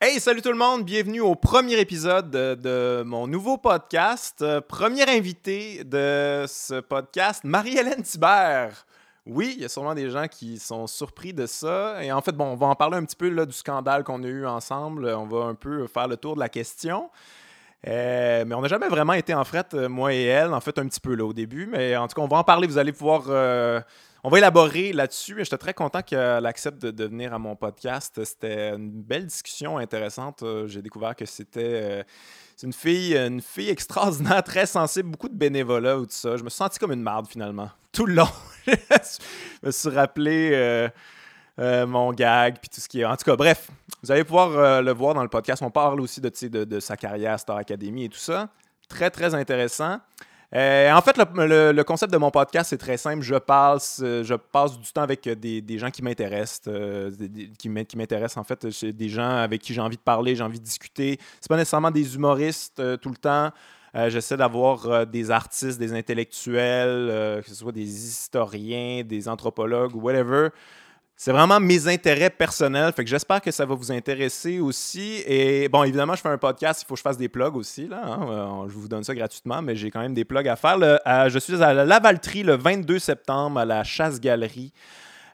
Hey, salut tout le monde, bienvenue au premier épisode de, mon nouveau podcast. Euh, Première invitée de ce podcast, Marie-Hélène Thibert. Oui, il y a sûrement des gens qui sont surpris de ça. Et en fait, bon, on va en parler un petit peu du scandale qu'on a eu ensemble. On va un peu faire le tour de la question. Euh, mais on n'a jamais vraiment été en fret, euh, moi et elle, en fait un petit peu au début. Mais en tout cas, on va en parler. Vous allez pouvoir. On va élaborer là-dessus. J'étais très content qu'elle accepte de, venir à mon podcast. C'était une belle discussion intéressante. Euh, J'ai découvert que c'était. euh, une fille, une fille extraordinaire, très sensible, beaucoup de bénévolat ou tout ça. Je me suis senti comme une marde finalement. Tout le long. je me suis rappelé euh, mon gag, puis tout ce qui est. En tout cas, bref, vous allez pouvoir le voir dans le podcast. On parle aussi de, de sa carrière Star Academy et tout ça. Très, très intéressant. Euh, en fait, le, concept de mon podcast, c'est très simple. Je passe, euh, je passe du temps avec euh, des, gens qui m'intéressent, euh, qui m'in- qui m'intéressent en fait. Des gens avec qui j'ai envie de parler, j'ai envie de discuter. C'est pas nécessairement des humoristes tout le temps. J'essaie d'avoir des artistes, des intellectuels, que ce soit des historiens, des anthropologues ou whatever. C'est vraiment mes intérêts personnels. Fait j'espère que ça va vous intéresser aussi. Et bon, évidemment, je fais un podcast, il faut que je fasse des plugs aussi. Hein. Euh, Je vous donne ça gratuitement, mais j'ai quand même des plugs à faire. À- je suis à la Lavaltrie le 22 septembre à la Chasse-Galerie.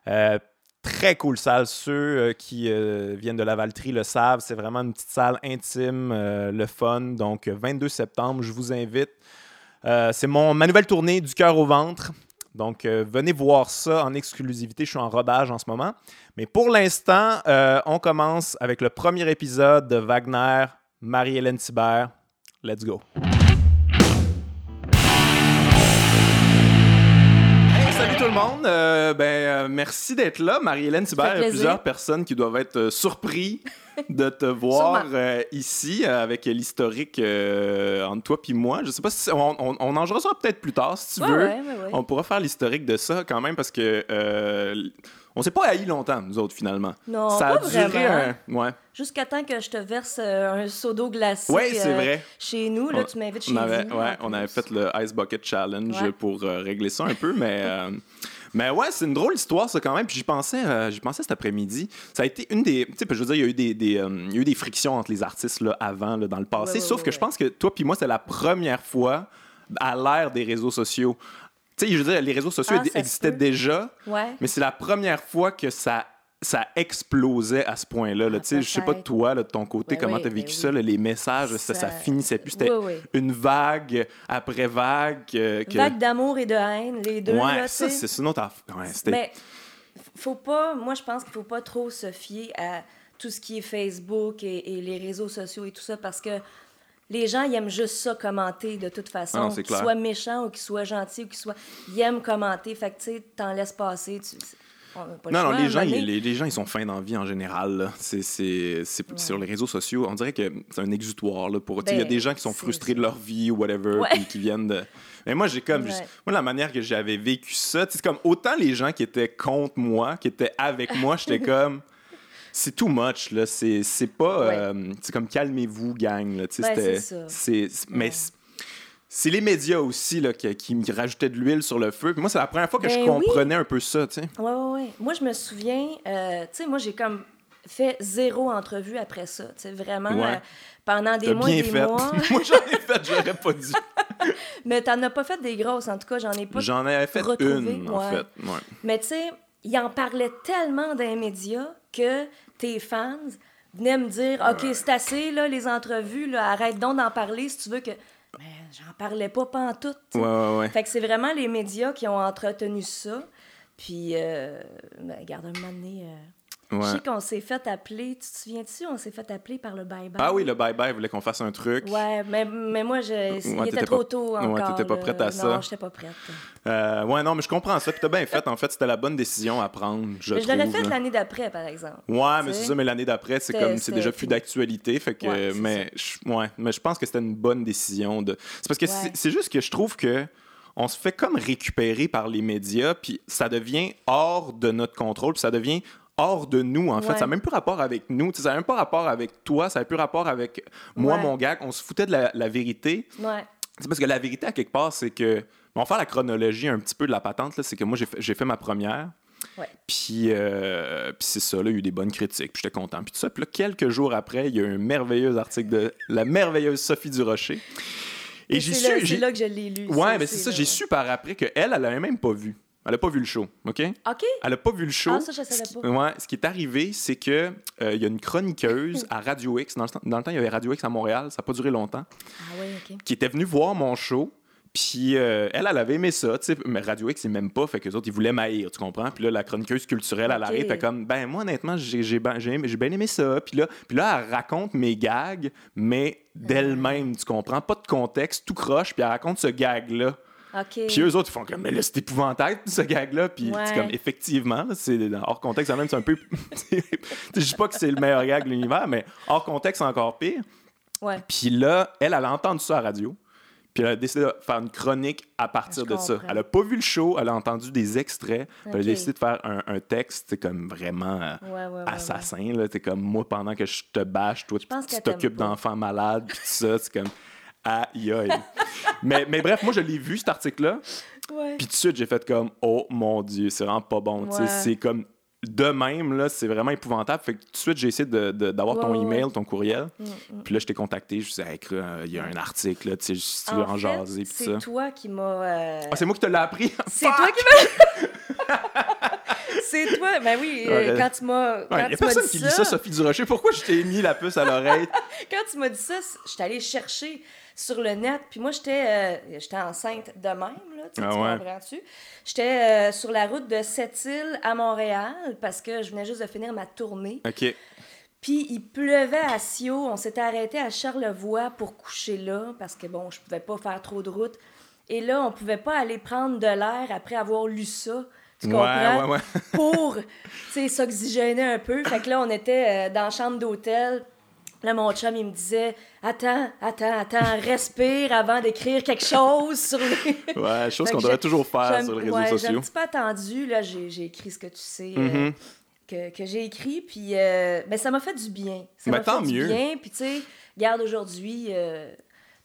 Euh, très cool salle. Ceux euh, qui euh, viennent de Lavaltrie le savent. C'est vraiment une petite salle intime, euh, le fun. Donc, euh, 22 septembre, je vous invite. Euh, c'est mon, ma nouvelle tournée du cœur au ventre. Donc, euh, venez voir ça en exclusivité. Je suis en rodage en ce moment. Mais pour l'instant, euh, on commence avec le premier épisode de Wagner, Marie-Hélène Thibert. Let's go. Monde. Euh, ben, euh, merci d'être là, Marie-Hélène Thibert. Il y a plusieurs personnes qui doivent être euh, surpris de te voir euh, ici avec l'historique entre toi et moi. Je sais pas si on, on, on en jouera ça peut-être plus tard si tu Ouais, veux. ouais, ouais, ouais. On pourra faire l'historique de ça quand même parce que on s'est pas haï longtemps, nous autres, finalement. Non, ça a pas duré vraiment. un. Ouais, Jusqu'à temps que je te verse euh, un seau d'eau glacée ouais c'est euh, vrai. chez nous. Là, On- tu m'invites chez On avait, vous. ouais, on avait fait le Ice Bucket Challenge Ouais. pour euh, régler ça un peu, mais. Mais ouais, c'est une drôle histoire, ça, quand même. Puis j'y pensais, euh, j'y pensais cet après-midi. Ça a été une des. Tu sais, je veux dire, il y a eu des, des, euh, il y a eu des frictions entre les artistes là, avant, là, dans le passé. Ouais, ouais, sauf ouais, que je pense que toi puis moi, c'est la première fois à l'ère des réseaux sociaux. Tu sais, je veux dire, les réseaux sociaux Ah, existaient déjà, Ouais. mais c'est la première fois que ça, ça explosait à ce point-là. là. Ah, Tu sais, je sais pas toi, là, de ton côté, Ben comment oui, tu as ben vécu oui. ça, là, les messages, ça, ça finissait plus. C'était une vague après vague. euh, que... Vague d'amour et de haine, les deux. ouais, là, ça, c'est une autre. Ouais, Mais faut pas, moi je pense qu'il faut pas trop se fier à tout ce qui est Facebook et, et les réseaux sociaux et tout ça parce que les gens ils aiment juste ça commenter de toute façon, Ah qu'ils soient méchants ou qu'ils soient gentils ou qu'ils soient ils aiment commenter, fait que tu sais t'en laisses passer, tu le Non, non, les gens, ils, les, les gens, ils sont fins dans la vie en général. C'est, Sur les réseaux sociaux, on dirait que c'est un exutoire. Là, pour, il y a Ben, des gens qui sont frustrés de leur vie ou whatever, Ouais. puis qui viennent de... Mais moi, j'ai comme... Ouais. juste- moi, la manière que j'avais vécu ça, c'est comme autant les gens qui étaient contre moi, qui étaient avec moi, j'étais comme... C'est too much, là. C'est, c'est pas... Ouais. euh, c'est comme calmez-vous, gang, là. Tu sais, Ben, c'est Mais Ouais. c'est- les médias aussi là, qui, qui me rajoutaient de l'huile sur le feu. Puis moi, c'est la première fois que je Ben oui. comprenais un peu ça, tu sais. Ouais, ouais, ouais. Moi, je me souviens, euh, tu sais, moi, j'ai comme fait zéro entrevue après ça. Tu sais, vraiment, Ouais. euh, pendant des mois bien et des fait. mois. moi, j'en ai fait, j'aurais pas dû. Mais t'en as pas fait des grosses, en tout cas, j'en ai pas. J'en avais fait retrouvé, une, en ouais. fait. Ouais. Mais tu sais, il en parlait tellement dans les médias que tes fans venaient me dire OK, c'est assez, là, les entrevues, là, arrête donc d'en parler si tu veux que. Mais j'en parlais pas pantoute. sais. Ouais, ouais, ouais. Fait que c'est vraiment les médias qui ont entretenu ça. Puis, euh, ben, regarde, un moment donné, euh, je Ouais. sais qu'on s'est fait appeler, tu te souviens-tu, on s'est fait appeler par le bye-bye? Ah oui, le bye-bye, il voulait qu'on fasse un truc. Ouais, mais, mais moi, je, il Ouais, était t'étais trop pas- tôt ouais, encore. t'étais pas prête à ça. Non, j'étais pas prête. Euh, ouais, non, mais je comprends ça. Puis t'as bien fait. En fait, c'était la bonne décision à prendre, je Mais je l'aurais fait là. l'année d'après, par exemple. Ouais, mais c'est ça, mais l'année d'après, c'est comme c'est déjà plus d'actualité. Fait que, Ouais, mais, je, ouais, mais je pense que c'était une bonne décision. De... C'est parce que Ouais. c'est- c'est juste que je trouve que on se fait comme récupérer par les médias, puis ça devient hors de notre contrôle, puis ça devient hors de nous, en fait. Ça n'a même plus rapport avec nous. Ça n'a même pas rapport avec toi, ça n'a plus rapport avec moi, Ouais. mon gars. On se foutait de la, la vérité. Ouais. C'est parce que la vérité, à quelque part, c'est que. On va faire la chronologie un petit peu de la patente. C'est que moi, j'ai fait, fait ma première. Ouais. Puis, euh, puis c'est ça, là, il y a eu des bonnes critiques, puis j'étais content. Puis tout ça, puis là, quelques jours après, il y a eu un merveilleux article de la merveilleuse Sophie Durocher. Et, Et j'ai su... c'est là que je l'ai lu. Ouais, mais c'est ça, j'ai su par après qu'elle, elle l'avait même pas vu. Elle a pas vu le show, OK? OK. Elle a pas vu le show. Ah, ça, je savais Ce qui- pas. Ouais, ce qui est arrivé, c'est que euh, y a une chroniqueuse à Radio X. Dans le, temps- dans le temps, il y avait Radio X à Montréal. Ça n'a pas duré longtemps. Ah oui, OK. Qui était venue voir mon show. Puis euh, elle, elle avait aimé ça, tu sais. Mais Radio X, ils m'aiment pas. Fait que les autres, ils voulaient m'haïr, tu comprends? Puis là, la chroniqueuse culturelle, elle Ok. arrive. Comme, ben, moi, honnêtement, j'ai j'ai ben j'ai aimé- j'ai bien aimé ça. Puis là, puis là, elle raconte mes gags, mais d'elle-même, tu comprends? Pas de contexte, tout croche. Puis elle raconte ce gag-là. OK. Puis eux autres, ils font comme, mais là, c'est épouvantable, ce gag-là. Puis Ouais. c'est comme, effectivement, c'est hors contexte, même, c'est un peu. je dis pas que c'est le meilleur gag de l'univers, mais hors contexte, c'est encore pire. Ouais. Puis là, elle, elle a entendu ça à la radio. Puis elle a décidé de faire une chronique à partir Je de ça. Elle a pas vu le show, elle a entendu des extraits. Puis elle a décidé de faire un, un texte, c'est comme vraiment euh, Ouais, ouais, ouais, assassin. là. T'es comme, moi, pendant que je te bâche, toi, tu t'occupes d'enfants malades, puis tout ça. C'est comme, aïe, aïe. mais, mais bref, moi, je l'ai vu, cet article-là. Ouais. Puis tout de suite, j'ai fait comme, oh mon Dieu, c'est vraiment pas bon. Ouais. C'est comme, de même, là, c'est vraiment épouvantable. Fait que tout de suite, j'ai essayé d'avoir ton email, ton courriel. Mm, mm. Puis là, je t'ai contacté. Je disais, euh, il y a un article, là, tu sais, si tu veux en, jaser. c'est toi qui m'as... euh, Ah, c'est moi qui te l'ai appris. C'est toi qui m'as... c'est toi, ben oui, euh, quand tu m'as Il n'y a personne qui ça, lit ça, Sophie Durocher. Pourquoi je t'ai mis la puce à l'oreille? quand tu m'as dit ça, c- j'étais allée chercher sur le net, puis moi, j'étais euh, j'étais enceinte de même, là, tu, Ah tu ouais. comprends-tu? J'étais euh, sur la route de Sept-Îles à Montréal, parce que je venais juste de finir ma tournée. OK. Puis il pleuvait à Sio. On s'était arrêté à Charlevoix pour coucher là parce que bon, je pouvais pas faire trop de route. Et là, on pouvait pas aller prendre de l'air après avoir lu ça. Tu Ouais, comprends? ouais, ouais. Pour, s'oxygéner un peu. Fait que là, on était euh, dans la chambre d'hôtel. Là, mon chum, il me disait Attends, attends, attends, respire avant d'écrire quelque chose sur les. Ouais, chose qu'on devrait j'ai- toujours faire J'ai sur les réseaux ouais, J'ai sociaux. un petit peu attendu, là, j'ai j'ai écrit ce que tu sais, euh, Mhm. que, que j'ai écrit, puis euh, ben, ça m'a fait du bien. Ça Ben, m'a fait mieux. du bien, puis tu sais, regarde aujourd'hui, euh, tu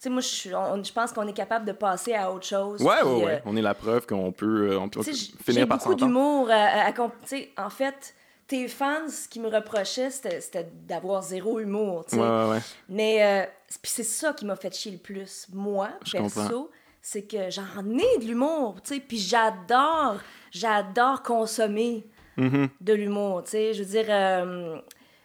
sais, moi, je pense qu'on est capable de passer à autre chose. Ouais, puis, ouais, euh, ouais. On est la preuve qu'on peut, on peut j'ai finir par beaucoup s'entendre. d'humour. à- à- en fait, tes fans, ce qu'ils me reprochaient, c'était d'avoir zéro humour, tu sais. Ouais, ouais, ouais. Mais euh, puis c'est ça qui m'a fait chier le plus. Moi, Je perso, c'est que j'en ai de l'humour, tu sais, puis j'adore, j'adore consommer Mhm. de l'humour, tu sais. Je veux dire, euh,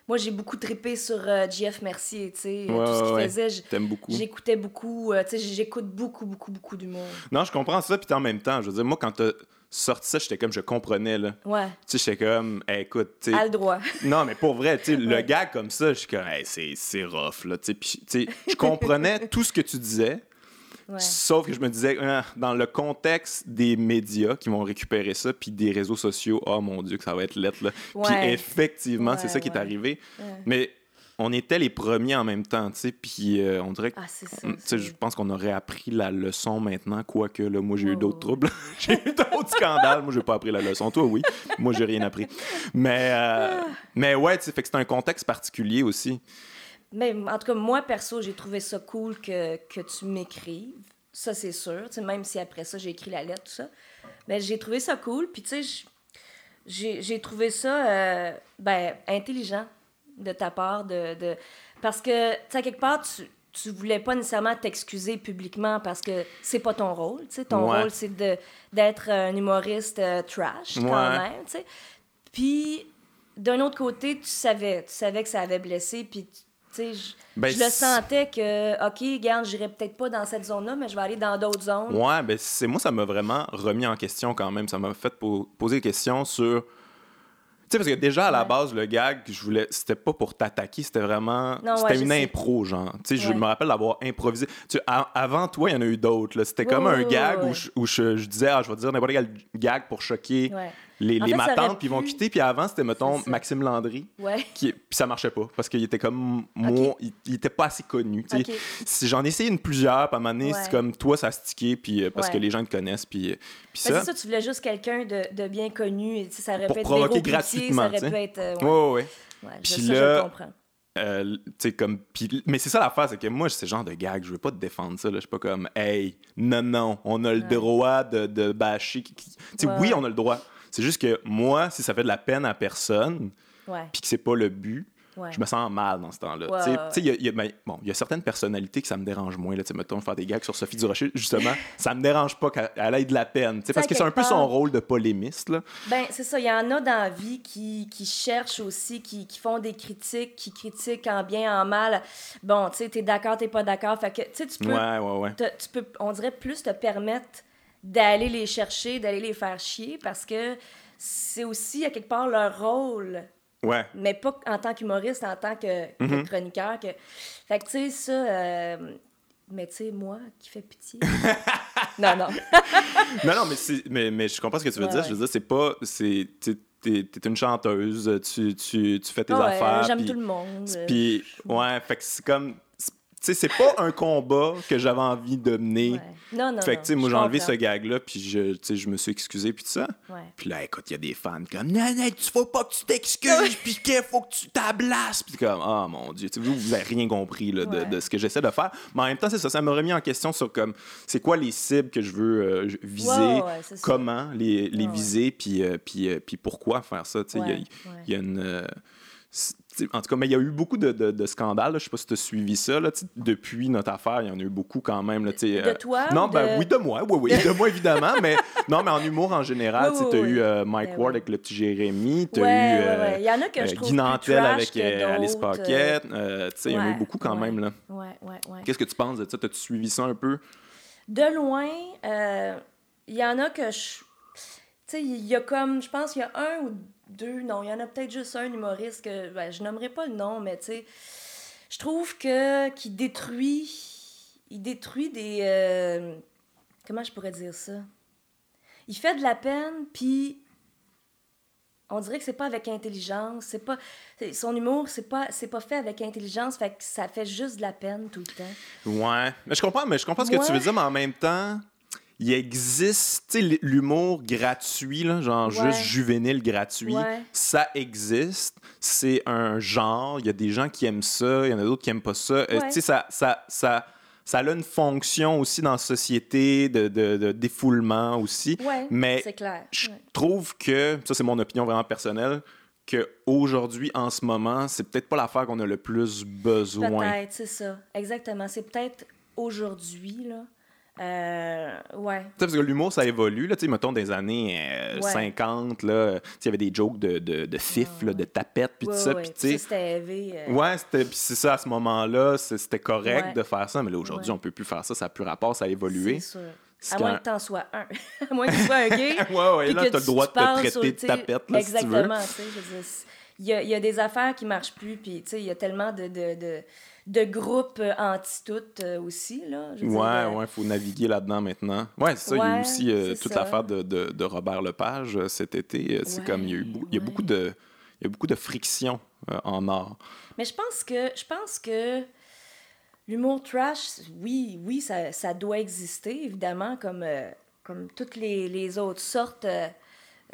moi, j'ai beaucoup trippé sur euh, JF Mercier, tu sais, Ouais, tout ce qu'il ouais. faisait. beaucoup. J'écoutais beaucoup, euh, tu sais, j'écoute beaucoup, beaucoup, beaucoup d'humour. Non, je comprends ça, puis en même temps, je veux dire, moi, quand t'as sorti ça, j'étais comme, je comprenais, là. Ouais, Tu sais, j'étais comme, hey, écoute, tu sais, à le droit. Non, mais pour vrai, tu sais, le gag comme ça, je suis comme, hey, c'est, rough, là, tu sais. Je comprenais tout ce que tu disais, Ouais. sauf que je me disais, Ah, dans le contexte des médias qui vont récupérer ça, puis des réseaux sociaux, oh mon Dieu, que ça va être lettre, là. Puis Ouais. effectivement, c'est ça qui est arrivé. Mais on était les premiers en même temps, tu sais, puis euh, on dirait que. Ah, je pense qu'on aurait appris la leçon maintenant, quoique là, moi j'ai eu d'autres ouais. troubles. j'ai eu d'autres scandales. Moi, j'ai pas appris la leçon. Toi, oui. Moi, j'ai rien appris. Mais, euh, Ah. mais ouais, tu sais, fait que c'est un contexte particulier aussi. Mais en tout cas, moi, perso, j'ai trouvé ça cool que, que tu m'écrives. Ça, c'est sûr. Tu sais, même si après ça, j'ai écrit la lettre, tout ça. Mais j'ai trouvé ça cool. Puis, tu sais, j'ai trouvé ça euh, ben, intelligent de ta part. De, de... Parce que, tu sais, quelque part, tu, tu voulais pas nécessairement t'excuser publiquement parce que c'est pas ton rôle. Tu sais, ton Ouais. rôle, c'est de- d'être un humoriste euh, trash, quand Ouais. même. Tu sais. Puis, d'un autre côté, tu savais, tu savais que ça avait blessé, puis tu sais, je, Ben, je le sentais que, OK, garde, j'irai peut-être pas dans cette zone-là, mais je vais aller dans d'autres zones. Ouais, ben c'est moi, ça m'a vraiment remis en question quand même. Ça m'a fait po- poser des questions sur. Sais, parce que déjà à la base, le gag, je voulais, c'était pas pour t'attaquer, c'était vraiment. C'était ouais, une sais. impro, genre. Tu sais, je me rappelle d'avoir improvisé. Tu sais, a- avant toi, il y en a eu d'autres. là. C'était comme un gag où, je, où je, je disais, ah, je vais dire n'importe quel gag pour choquer Ouais. Les, En les fait, matantes, puis ils vont pu- quitter. Puis avant, c'était, mettons. Maxime Landry. Ouais. Qui, puis ça marchait pas parce qu'il était comme moi, il, il était pas assez connu. Si j'en ai essayé une plusieurs, puis à un moment donné, Ouais. c'est comme toi, ça a stické, puis euh, parce Ouais. que les gens te connaissent, puis, euh, puis ça. c'est ça, tu voulais juste quelqu'un de, de bien connu. Ça aurait Pour pu être provoquer gratuitement, Ça aurait pu être. Ouais, ouais. Puis ça, je là- le comprends. Euh, comme. puis- mais c'est ça l'affaire, c'est que moi, c'est ce genre de gag, je veux pas te défendre ça, là. Je suis pas comme, hey, non, non, on a le droit de, de bâcher. Ouais, oui, on a le droit. C'est juste que moi, si ça fait de la peine à personne, puis que c'est pas le but, Ouais. je me sens mal dans ce temps-là. Ouais, il y ben, bon, y a certaines personnalités que ça me dérange moins. Là, mettons, faire des gags sur Sophie Durocher, justement, ça me dérange pas qu'elle elle ait de la peine. Parce que c'est un peu son rôle de polémiste. Là. Ben, c'est ça. Il y en a dans la vie qui, qui cherchent aussi, qui, qui font des critiques, qui critiquent en bien, en mal. Bon, tu sais, t'es d'accord, t'es pas d'accord. Fait que, tu sais, tu peux, te- tu peux, on dirait, plus te permettre d'aller les chercher, d'aller les faire chier, parce que c'est aussi, à quelque part, leur rôle. Ouais. Mais pas en tant qu'humoriste, en tant que, que Mm-hmm. chroniqueur. Que... Fait que, tu sais, ça... euh, Mais, tu sais, moi, qui fait pitié... non, non. Non, non, mais, mais, mais je comprends ce que tu veux Ouais, dire. ouais. Je veux dire, c'est pas. c'est- t'es- T'es t'es une chanteuse, tu, tu, tu fais tes ouais, affaires. J'aime tout le monde. Puis, ouais, fait que c'est comme. Sais, c'est pas un combat que j'avais envie de mener. ouais. Non, non, Fait que, tu sais, moi, j'ai enlevé ce gag-là, puis je, je me suis excusé, puis tout ça. Ouais. Puis là, écoute, il y a des fans comme, non, non, tu faut pas que tu t'excuses, puis qu'il faut que tu tablasses. Puis comme, ah, mon Dieu, tu sais, vous, vous avez rien compris là, de, Ouais. de ce que j'essaie de faire. Mais en même temps, c'est ça, ça m'a remis en question sur comme, c'est quoi les cibles que je veux euh, viser, ça. comment les, les viser, puis, euh, puis, euh, puis pourquoi faire ça. Tu sais, il y a- Ouais, il y, a une. En tout cas, mais il y a eu beaucoup de, de- de scandales. là. Je sais pas si tu as suivi ça. Là, depuis notre affaire, il y en a eu beaucoup quand même. Là, De euh, toi Non, ben de- oui, de moi. Oui, oui, de moi, évidemment. mais non, mais en humour en général, Oui, tu as oui. eu euh, Mike Ben Ward oui. avec le petit Jérémy. Tu as Ouais, eu ouais, euh, ouais. Il y en a que je Guy Nantel avec Alice Paquette. Sais, il y en a eu ouais, beaucoup quand ouais. même. Ouais, ouais, ouais. Qu'est-ce que tu penses de ça? As-tu suivi ça un peu? De loin, euh, il y en a que je. Tu sais, il y a comme. Je pense qu'il y a un ou deux. Non, il y en a peut-être juste un humoriste que. Ben, je nommerai pas le nom, mais tu sais. Je trouve que. qu'il détruit. Il détruit des. euh, comment je pourrais dire ça? Il fait de la peine, puis. On dirait que c'est pas avec intelligence, c'est pas son humour, c'est pas c'est pas fait avec intelligence, fait que ça fait juste de la peine tout le temps. Ouais. Mais je comprends, mais je comprends ce que Ouais. tu veux dire, mais en même temps, il existe, tu sais, l'humour gratuit, là, genre Ouais. juste juvénile gratuit, Ouais. ça existe. C'est un genre. Il y a des gens qui aiment ça, il y en a d'autres qui aiment pas ça. Euh, tu sais, ça, ça, ça, ça a une fonction aussi dans la société de, de- de défoulement aussi. Ouais, mais clair. je trouve que, ça c'est mon opinion vraiment personnelle, que aujourd'hui, en ce moment, c'est peut-être pas l'affaire qu'on a le plus besoin. Peut-être, c'est ça. Exactement. C'est peut-être aujourd'hui, là. Euh, ouais. Tu sais, parce que l'humour, ça évolue. Là, tu sais, mettons, des années euh, Ouais. 50, là, tu sais, il y avait des jokes de, de, de fif, là, de tapette, puis tout ça. Puis, tu Ça, sais, c'était euh, ouais, c'était, puis c'est ça, à ce moment-là, c'était correct Ouais. de faire ça, mais là, aujourd'hui, on peut plus faire ça, ça n'a plus rapport, ça a évolué. C'est sûr. À moins que t'en sois un. à moins que tu sois un gay. Ouais, ouais, là, que t'as le droit de te traiter sur, de tapette, là, si tu veux. Exactement, tu il y a, y a des affaires qui marchent plus, puis tu sais, il y a tellement de, de, de, de groupes euh, anti-toutes euh, aussi, là. je veux dire, Ouais, euh, ouais, faut naviguer là-dedans maintenant. Ouais, c'est ça. il y a eu aussi euh, toute l'affaire de, de, de Robert Lepage cet été. C'est Ouais, comme, il y a eu, bou- il y a ouais. beaucoup de, il y a beaucoup de friction euh, en art. Mais je pense que je pense que l'humour trash, oui, oui, ça, ça doit exister, évidemment, comme, euh, comme toutes les, les autres sortes.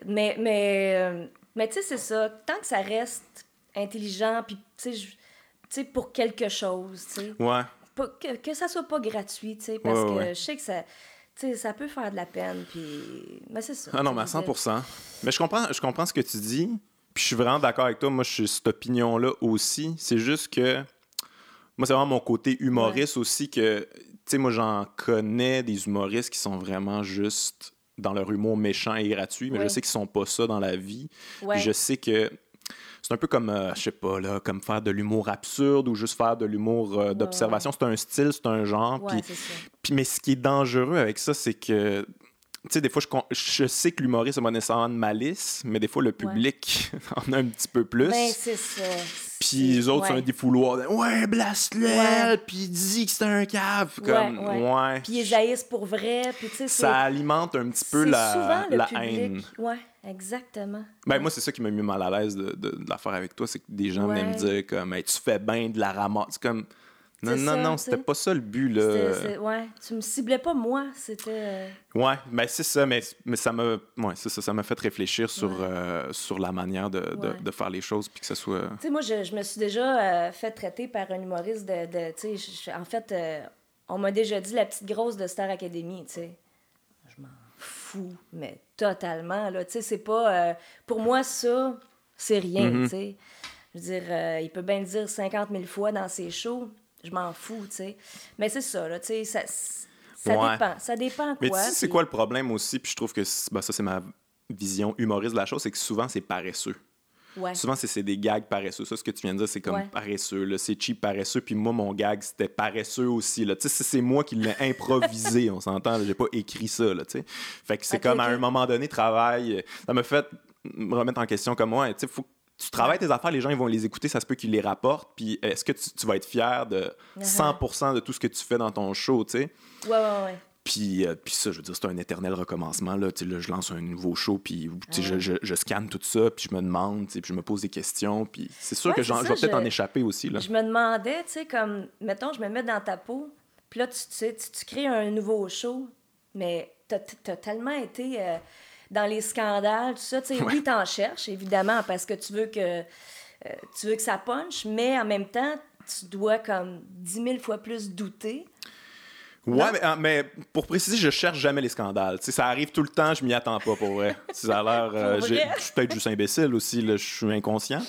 mais mais, mais tu sais, c'est ça. Tant que ça reste intelligent, puis tu sais, sais, pour quelque chose, tu sais. Ouais. Pas- Que, que ça soit pas gratuit, tu sais, parce Ouais, ouais, que je sais que ça... peut faire de la peine, puis... Mais c'est ça. Ah non, mais à sais, 100 Mais je comprends, je comprends ce que tu dis. Puis je suis vraiment d'accord avec toi. Moi, je suis cette opinion-là aussi. C'est juste que. Moi, c'est vraiment mon côté humoriste aussi que. Tu sais, moi, j'en connais des humoristes qui sont vraiment juste dans leur humour méchant et gratuit, mais je sais qu'ils sont pas ça dans la vie. Ouais. Je sais que. C'est un peu comme, euh, je sais pas, là, comme faire de l'humour absurde ou juste faire de l'humour euh, d'observation. C'est un style, c'est un genre. Ouais, puis mais ce qui est dangereux avec ça, c'est que, tu sais, des fois, je, je sais que l'humoriste n'a pas nécessairement de malice, mais des fois, le public en a un petit peu plus. Ben, c'est ça. puis les autres, c'est ouais. un défouloir. de, Ouais, blast-le! Ouais. Puis dis que c'est un cave. Comme, ouais. Puis ils haïssent pour vrai, puis tu sais, c'est... Ça alimente un petit peu la, souvent le la public. haine. Ouais, exactement. Ben, moi, c'est ça qui m'a mis mal à l'aise de, de, de l'affaire avec toi, c'est que des gens venaient me dire comme, Hey, tu fais bien de la ramasse. C'est comme, non, non, ça, non, c'était pas ça le but, là. Ouais, tu me ciblais pas moi, c'était... euh, Ouais, ben c'est ça, mais, mais ça m'a ouais, ça, ça fait réfléchir sur, Ouais. euh, sur la manière de, de, Ouais. de faire les choses, puis que ce soit... Tu sais, moi, je, je me suis déjà euh, fait traiter par un humoriste de... de tu sais, je- je- en fait, euh, on m'a déjà dit la petite grosse de Star Academy, tu sais. Je m'en fous, mais totalement, là. C'est pas... euh, pour moi, ça, c'est rien, Mhm. sais. Je veux dire, euh, il peut bien le dire 50 000 fois dans ses shows, je m'en fous, tu sais. Mais c'est ça, là, tu sais, ça, ça Ouais. dépend. Ça dépend Mais quoi. tu sais, c'est puis- quoi le problème aussi? Puis je trouve que c'est- ben, ça, c'est ma vision humoriste de la chose, c'est que souvent, c'est paresseux. Ouais. Souvent, c'est des gags paresseux. Ça, ce que tu viens de dire, c'est comme Ouais. paresseux. C'est cheap paresseux. Puis moi, mon gag, c'était paresseux aussi. Tu sais, c'est- moi qui l'ai improvisé, on s'entend. J'ai pas écrit ça. Là, tu sais. fait que c'est comme à un moment donné, travail. euh, Ça m'a fait me remettre en question comme moi. Tu sais, faut que tu travailles tes affaires, les gens ils vont les écouter, ça se peut qu'ils les rapportent. Puis est-ce que tu, tu vas être fier de 100% de tout ce que tu fais dans ton show, tu sais? Ouais, ouais, ouais. Puis, euh, puis ça, je veux dire, c'est un éternel recommencement. Là, là, je lance un nouveau show, puis je, je, je scanne tout ça, puis je me demande, puis je me pose des questions. Puis c'est sûr Ouais, que ça, je vais peut-être en échapper aussi. Là. Je me demandais, tu sais, comme, mettons, je me mets dans ta peau, puis là, tu, tu, sais, tu, tu crées un nouveau show, mais t'as as tellement été euh, dans les scandales, tout ça, tu sais, oui, t'en cherches, évidemment, parce que tu veux que, euh, tu veux que ça punch, mais en même temps, tu dois comme 10 000 fois plus douter. Ouais, mais, euh, mais pour préciser, je cherche jamais les scandales. Tu sais, ça arrive tout le temps, je m'y attends pas pour vrai. Ça a l'air. euh, je suis peut-être juste imbécile aussi, je suis inconscient.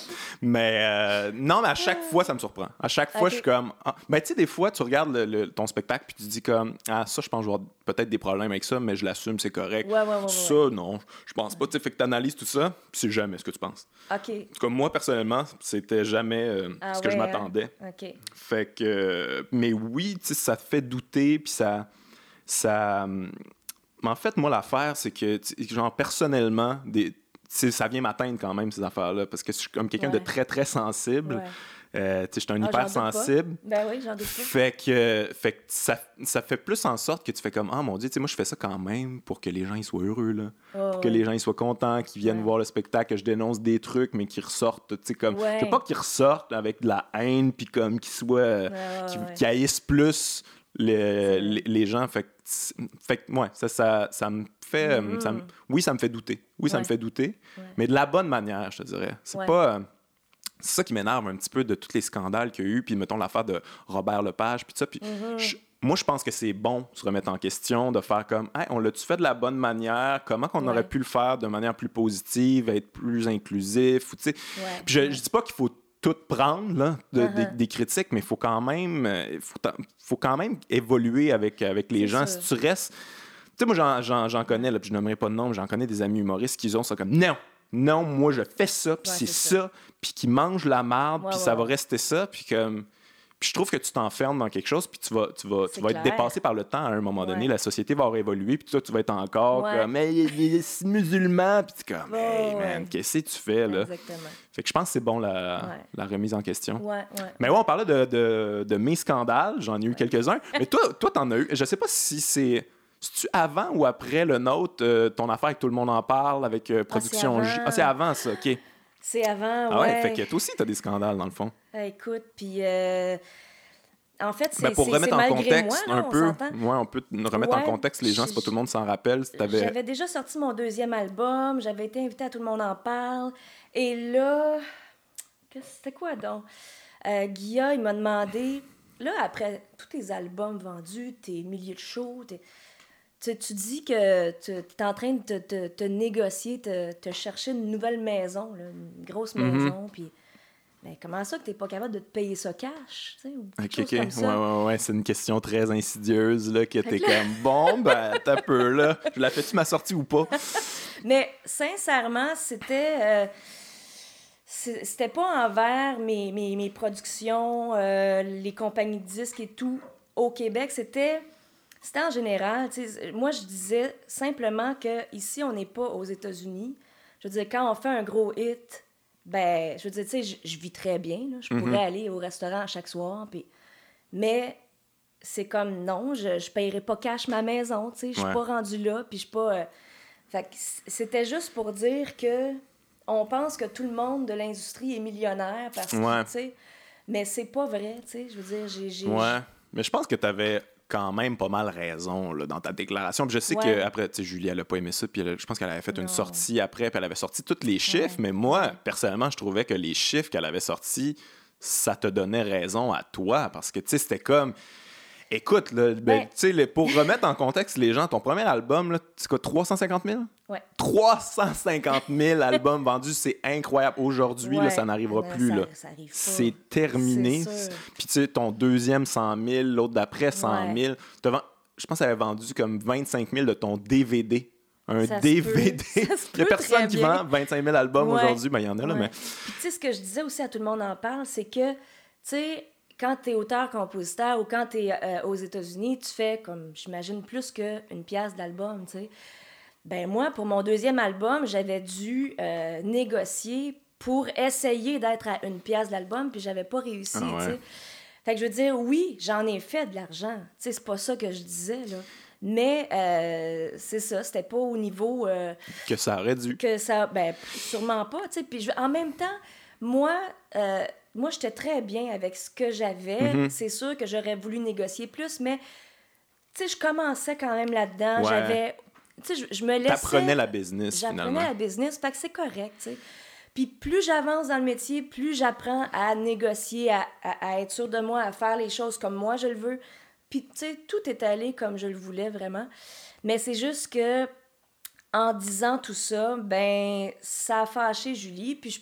Mais euh, non, mais à chaque fois, ça me surprend. À chaque fois, je suis comme. Ah, ben, tu sais, des fois, tu regardes le- le- ton spectacle puis tu dis comme Ah, ça, je pense que je vais avoir peut-être des problèmes avec ça, mais je l'assume, c'est correct. Ouais, ouais, ouais, ça, non, je pense pas. Tu fait que tu analyses tout ça, puis c'est jamais ce que tu penses. OK. Comme moi, personnellement, c'était jamais euh, Ah ce que je hein? m'attendais. OK. Fait que. euh, mais oui, tu sais, ça fait douter, puis ça. ça hum, mais en fait, moi, l'affaire, c'est que, genre, personnellement, des, ça vient m'atteindre quand même, ces affaires-là, parce que je suis comme quelqu'un de très, très sensible. Ouais. Euh, tu sais, je suis un Ah, hypersensible. Ben oui, j'en doute pas. Fait que, fait que ça, ça fait plus en sorte que tu fais comme Ah mon Dieu, tu sais, moi je fais ça quand même pour que les gens ils soient heureux, là. Oh, pour que ouais. les gens ils soient contents, qu'ils viennent Ouais. voir le spectacle, que je dénonce des trucs, mais qu'ils ressortent, tu sais, comme. Ouais. Je veux pas qu'ils ressortent avec de la haine, puis comme qu'ils soient. ouais, qu'ils qu'ils haïssent plus les, les gens. Fait fait ouais, ça, ça, ça me fait. euh, ça me- oui, ça me fait douter. Oui, ça me fait douter, Ouais. mais de la bonne manière, je te dirais. C'est pas. euh, c'est ça qui m'énerve un petit peu de tous les scandales qu'il y a eu, puis mettons l'affaire de Robert Lepage, puis tout ça. Puis Mm-hmm. je- moi, je pense que c'est bon de se remettre en question, de faire comme, hey, on l'a-tu fait de la bonne manière? Comment qu'on Ouais. aurait pu le faire de manière plus positive, être plus inclusif? Ou. Ouais. Puis je, je dis pas qu'il faut tout prendre là, de- Uh-huh. des critiques, mais il faut quand même, euh, faut, faut quand même évoluer avec, avec les gens. sûr. Si tu restes. Tu sais, moi, j'en- j'en j'en connais, là, puis je nommerai pas de nom, mais j'en connais des amis humoristes qui ont ça comme non, non, moi, je fais ça, puis Ouais, c'est ça, puis qui mangent la marde, puis ouais, ça va rester ça, puis comme. Puis je trouve que tu t'enfermes dans quelque chose, puis tu vas, tu vas, tu vas être dépassé par le temps à un moment donné. Ouais. La société va évoluer, puis toi, tu vas être encore Ouais. comme, mais il est musulman, puis tu es comme, hey man, qu'est-ce que tu fais, là? Exactement. Fait que je pense que c'est bon la, Ouais. la remise en question. Ouais, ouais. Mais ouais, on parlait de, de, de mes scandales, j'en ai eu quelques-uns. Mais toi, toi, t'en as eu. Je sais pas si c'est. C'est-tu avant ou après le nôtre, euh, ton affaire avec Tout le monde en parle, avec euh, Production c'est J? avant. Ah, c'est avant ça, OK. C'est avant, Ah ouais, fait que toi aussi, t'as des scandales, dans le fond. Ah, écoute, puis euh, en fait, c'est Ben, pour remettre en contexte moi, là, un on peu, ouais, on peut remettre en contexte les gens, c'est pas tout le monde s'en rappelle. Si J'avais déjà sorti mon deuxième album, j'avais été invitée à Tout le monde en parle. Et là, qu'est-ce- c'était quoi donc? Euh, Guilla, il m'a demandé, là, après tous tes albums vendus, tes milliers de shows, tes- tu, tu dis que tu es en train de te, te- te négocier, te, te chercher une nouvelle maison, là, une grosse Mhm. maison, puis... Ben, comment ça que t'es pas capable de te payer ça cash, ou Ok, ok. comme Ouais, ça? ouais, ouais, c'est une question très insidieuse, là, que t'es comme, bon, ben, t'as peu, là. Je la fais-tu ma sortie ou pas? Mais sincèrement, c'était. euh, c'était pas envers mes, mes, mes productions, euh, les compagnies de disques et tout au Québec. C'était. C'était en général. Moi, je disais simplement que ici, on n'est pas aux États-Unis. Je veux dire, quand on fait un gros hit, ben, je veux dire, tu sais, je, vis très bien. là. Je pourrais aller au restaurant chaque soir. Puis... Mais c'est comme non, je ne paierai pas cash ma maison. tu sais, Je suis Ouais. pas rendue là. Puis je suis pas. euh, fait c'était juste pour dire que on pense que tout le monde de l'industrie est millionnaire parce que, Ouais. tu sais, mais c'est pas vrai, tu sais, je veux dire, j'ai... j'ai- Ouais. Mais je pense que tu avais quand même pas mal raison là, dans ta déclaration. Puis je sais Ouais. que après, tu sais, Julie, elle a pas aimé ça. Puis elle je pense qu'elle avait fait une sortie après. Puis elle avait sorti tous les chiffres. Mais moi, personnellement, je trouvais que les chiffres qu'elle avait sortis, ça te donnait raison à toi. Parce que, tu sais, c'était comme. Écoute, là, ben, Ben- tu pour remettre en contexte les gens, ton premier album, c'est quoi, 350 000? Ouais. 350 000 albums vendus, c'est incroyable. Aujourd'hui, Ouais. ça n'arrivera plus. ça- là. C'est terminé. Puis tu sais, ton deuxième 100 000, l'autre d'après 100 Ouais. 000. T'as vend- Je pense que ça avait vendu comme 25 000 de ton DVD. Un Ça DVD. Il n'y a personne qui vend 25 000 albums aujourd'hui. Ben, il y en a là, mais. Puis tu sais, ce que je disais aussi à tout le monde en parle, c'est que, tu sais, quand tu es auteur-compositeur ou quand tu es aux États-Unis, tu fais, comme j'imagine, plus qu'une pièce d'album, tu sais. Ben moi, pour mon deuxième album, j'avais dû euh, négocier pour essayer d'être à une pièce d'album, puis j'avais pas réussi, Ah ouais. tu sais. Fait que je veux dire, oui, j'en ai fait de l'argent. Tu sais, c'est pas ça que je disais, là. Mais euh, c'est ça, c'était pas au niveau... euh, Que ça aurait dû. que ça ben sûrement pas tu sais puis je- en même temps moi euh, moi j'étais très bien avec ce que j'avais Mhm. c'est sûr que j'aurais voulu négocier plus mais tu sais je commençais quand même là-dedans Ouais. j'avais tu sais je, me laissais T'apprenais la business, j'apprenais la business fait que c'est correct tu sais puis plus j'avance dans le métier plus j'apprends à négocier à, à- à être sûr de moi à faire les choses comme moi je le veux puis tu sais tout est allé comme je le voulais vraiment mais c'est juste que en disant tout ça, ben, ça a fâché Julie. Puis je,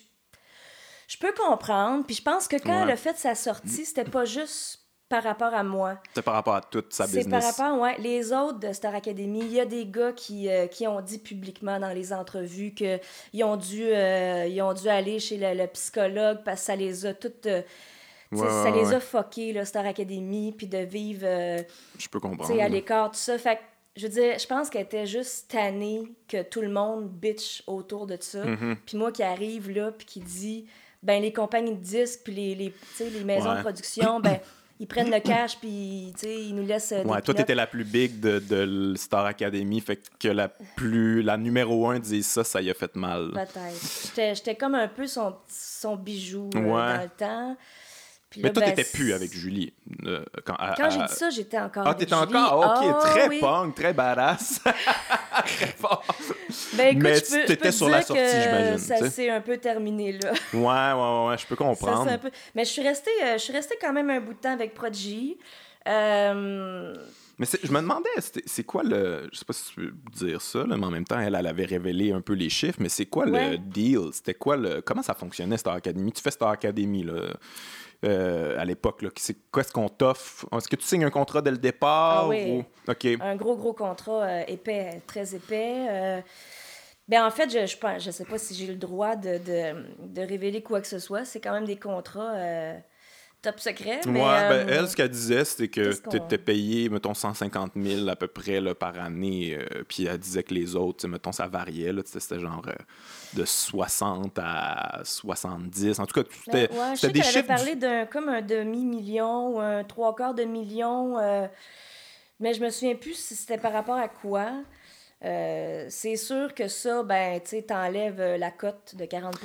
je peux comprendre. Puis je pense que quand Ouais. elle a fait sa sortie, c'était pas juste par rapport à moi. C'est par rapport à toute sa C'est par business. rapport, ouais, les autres de Star Academy. Il y a des gars qui, euh, qui ont dit publiquement dans les entrevues qu'ils ont, dû, euh, ils ont dû aller chez le, le psychologue parce que ça les a toutes. euh, Ouais, ça les a fuckés, là, Star Academy, puis de vivre. Je peux comprendre. à l'écart, tout ça. Fait que, je veux dire, je pense qu'elle était juste tannée que tout le monde bitch autour de ça. Mm-hmm. Puis moi qui arrive là, puis qui dit, ben les compagnies de disques, puis les, les, les maisons Ouais. de production, ben ils prennent le cash, puis ils nous laissent. euh, des Ouais, toi, t'étais la plus big de, Star Academy, fait que la plus la numéro un dise ça, ça y a fait mal. Peut-être. J'étais- comme un peu son, son bijou euh, Ouais. dans le temps. Mais toi, ben, t'étais plus avec Julie. euh, quand à- Quand j'ai dit ça, j'étais encore. Ah, t'étais Julie. encore? Ok, Ah, très oui. punk, très badass. très fort. Ben écoute, Mais peux te sur la sortie, j'imagine, Ça tu s'est un peu terminé là. Ouais, ouais, ouais, ouais, je peux comprendre. c'est un peu... Mais je suis restée, euh, je suis restée quand même un bout de temps avec Prodigy. Euh, Mais je me demandais, c'est quoi le. Je sais pas si tu peux dire ça, là, mais en même temps, elle, elle avait révélé un peu les chiffres, mais c'est quoi Ouais. le deal? C'était quoi le. Comment ça fonctionnait, Star Academy? Tu fais Star Academy, là. Euh, à l'époque, là. C'est quoi ce qu'on t'offre? Est-ce que tu signes un contrat dès le départ? Ah oui. ou- OK. un gros, gros contrat euh, épais, très épais. Euh, ben en fait, je, je sais pas si j'ai le droit de, de, de révéler quoi que ce soit. C'est quand même des contrats top secret. Ouais, Mais, ben, euh, elle, ce qu'elle disait, c'était que tu étais payé, mettons, 150 000 à peu près là, par année. euh, puis elle disait que les autres, mettons, ça variait. C'était genre euh, de 60 à 70. En tout cas, c'était Ben, ouais, des chiffres. du- parlé d'un comme un demi-million ou un trois quarts de million. mais je me souviens plus si c'était par rapport à quoi. Euh, c'est sûr que ça, ben, tu sais, t'enlèves la cote de 40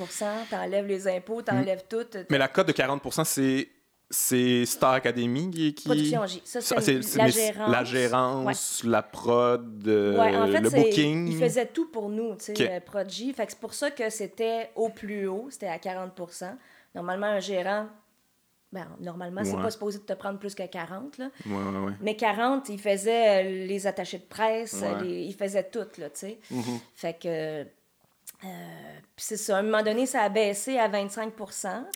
t'enlèves les impôts, t'enlèves tout. Mm. Mais la cote de 40 c'est. C'est Star Academy qui. qui- Production J. Ça, c'est c'est- la gérance. La gérance, la prod, euh, Ouais, en fait, le booking. il faisait tout pour nous, tu sais, euh, Prodigy. Fait que c'est pour ça que c'était au plus haut, c'était à 40% Normalement, un gérant, ben, normalement, c'est Ouais. pas supposé de te prendre plus que 40, là. Mais 40, il faisait euh, les attachés de presse, les- il faisait tout, là, tu sais. Mhm. Fait que... euh, puis c'est ça, à un moment donné, ça a baissé à 25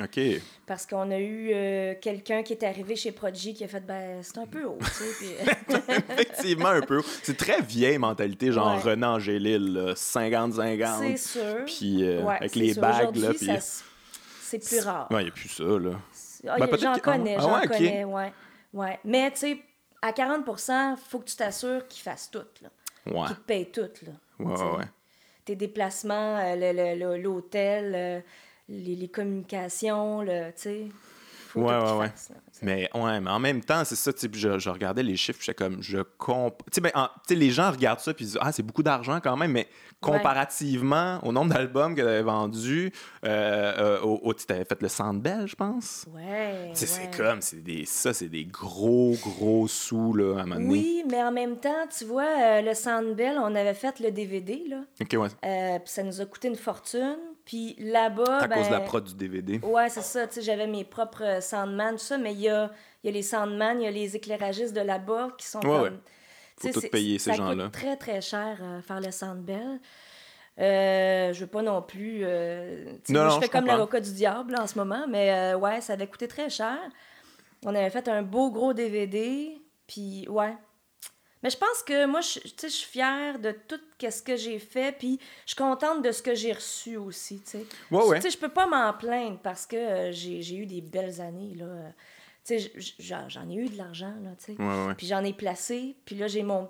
OK. parce qu'on a eu euh, quelqu'un qui est arrivé chez Prodigy qui a fait ben c'est un peu haut, tu sais. puis- Effectivement, un peu. C'est très vieille mentalité, genre Ouais. Renan Angélil, là, 50-50. c'est sûr. Puis euh, Ouais, avec les sûr. bagues, là. Puis... c'est plus rare. Ouais, il n'y a plus ça, là. Ah, Ben, y a- peut-être j'en connais, ah j'en ouais, ok. connais, ouais. ouais. Mais tu sais, à 40 faut que tu t'assures qu'ils fassent tout, là. Ouais. Qu'ils te payent tout, là. Ouais, ouais. Tes déplacements, euh, le- le- l'hôtel, euh, les, les communications, tu sais. Faut Ouais, ouais, ouais. Mais ouais, mais en même temps, c'est ça, je, je regardais les chiffres, j'étais comme, je comp... Tu sais, les gens regardent ça, puis ils disent, ah, c'est beaucoup d'argent quand même, mais comparativement au nombre d'albums que tu avais vendus, euh, euh, au, au- tu avais fait le Centre Bell, je pense? Ouais. C'est comme, c'est des, ça, c'est des gros, gros sous, là, à un moment donné. Oui, mais en même temps, tu vois, euh, le Sandbell, on avait fait le DVD, là. OK, ouais. Puis ça nous a coûté une fortune. Puis là-bas, À cause de la ben, prod du DVD. Ouais, c'est ça. Tu sais, j'avais mes propres euh, soundman, tout ça, mais il y a, y a les soundman, il y a les éclairagistes de là-bas qui sont Ouais, comme... ouais. tout payer, ces ça gens-là. coûte très, très cher euh, faire le Soundbell. Euh, je veux pas non plus... euh, Non, non, je fais je comme l'avocat du diable en ce moment, mais euh, ouais, ça avait coûté très cher. On avait fait un beau gros DVD, puis ouais. Mais je pense que moi, je, tu sais, je suis fière de tout ce que j'ai fait, puis je suis contente de ce que j'ai reçu aussi, tu sais. Ouais, ouais. Tu sais, je peux pas m'en plaindre parce que euh, j'ai eu des belles années, là. J'en ai eu de l'argent, là, tu sais. Ouais. Puis j'en ai placé, puis là, j'ai mon,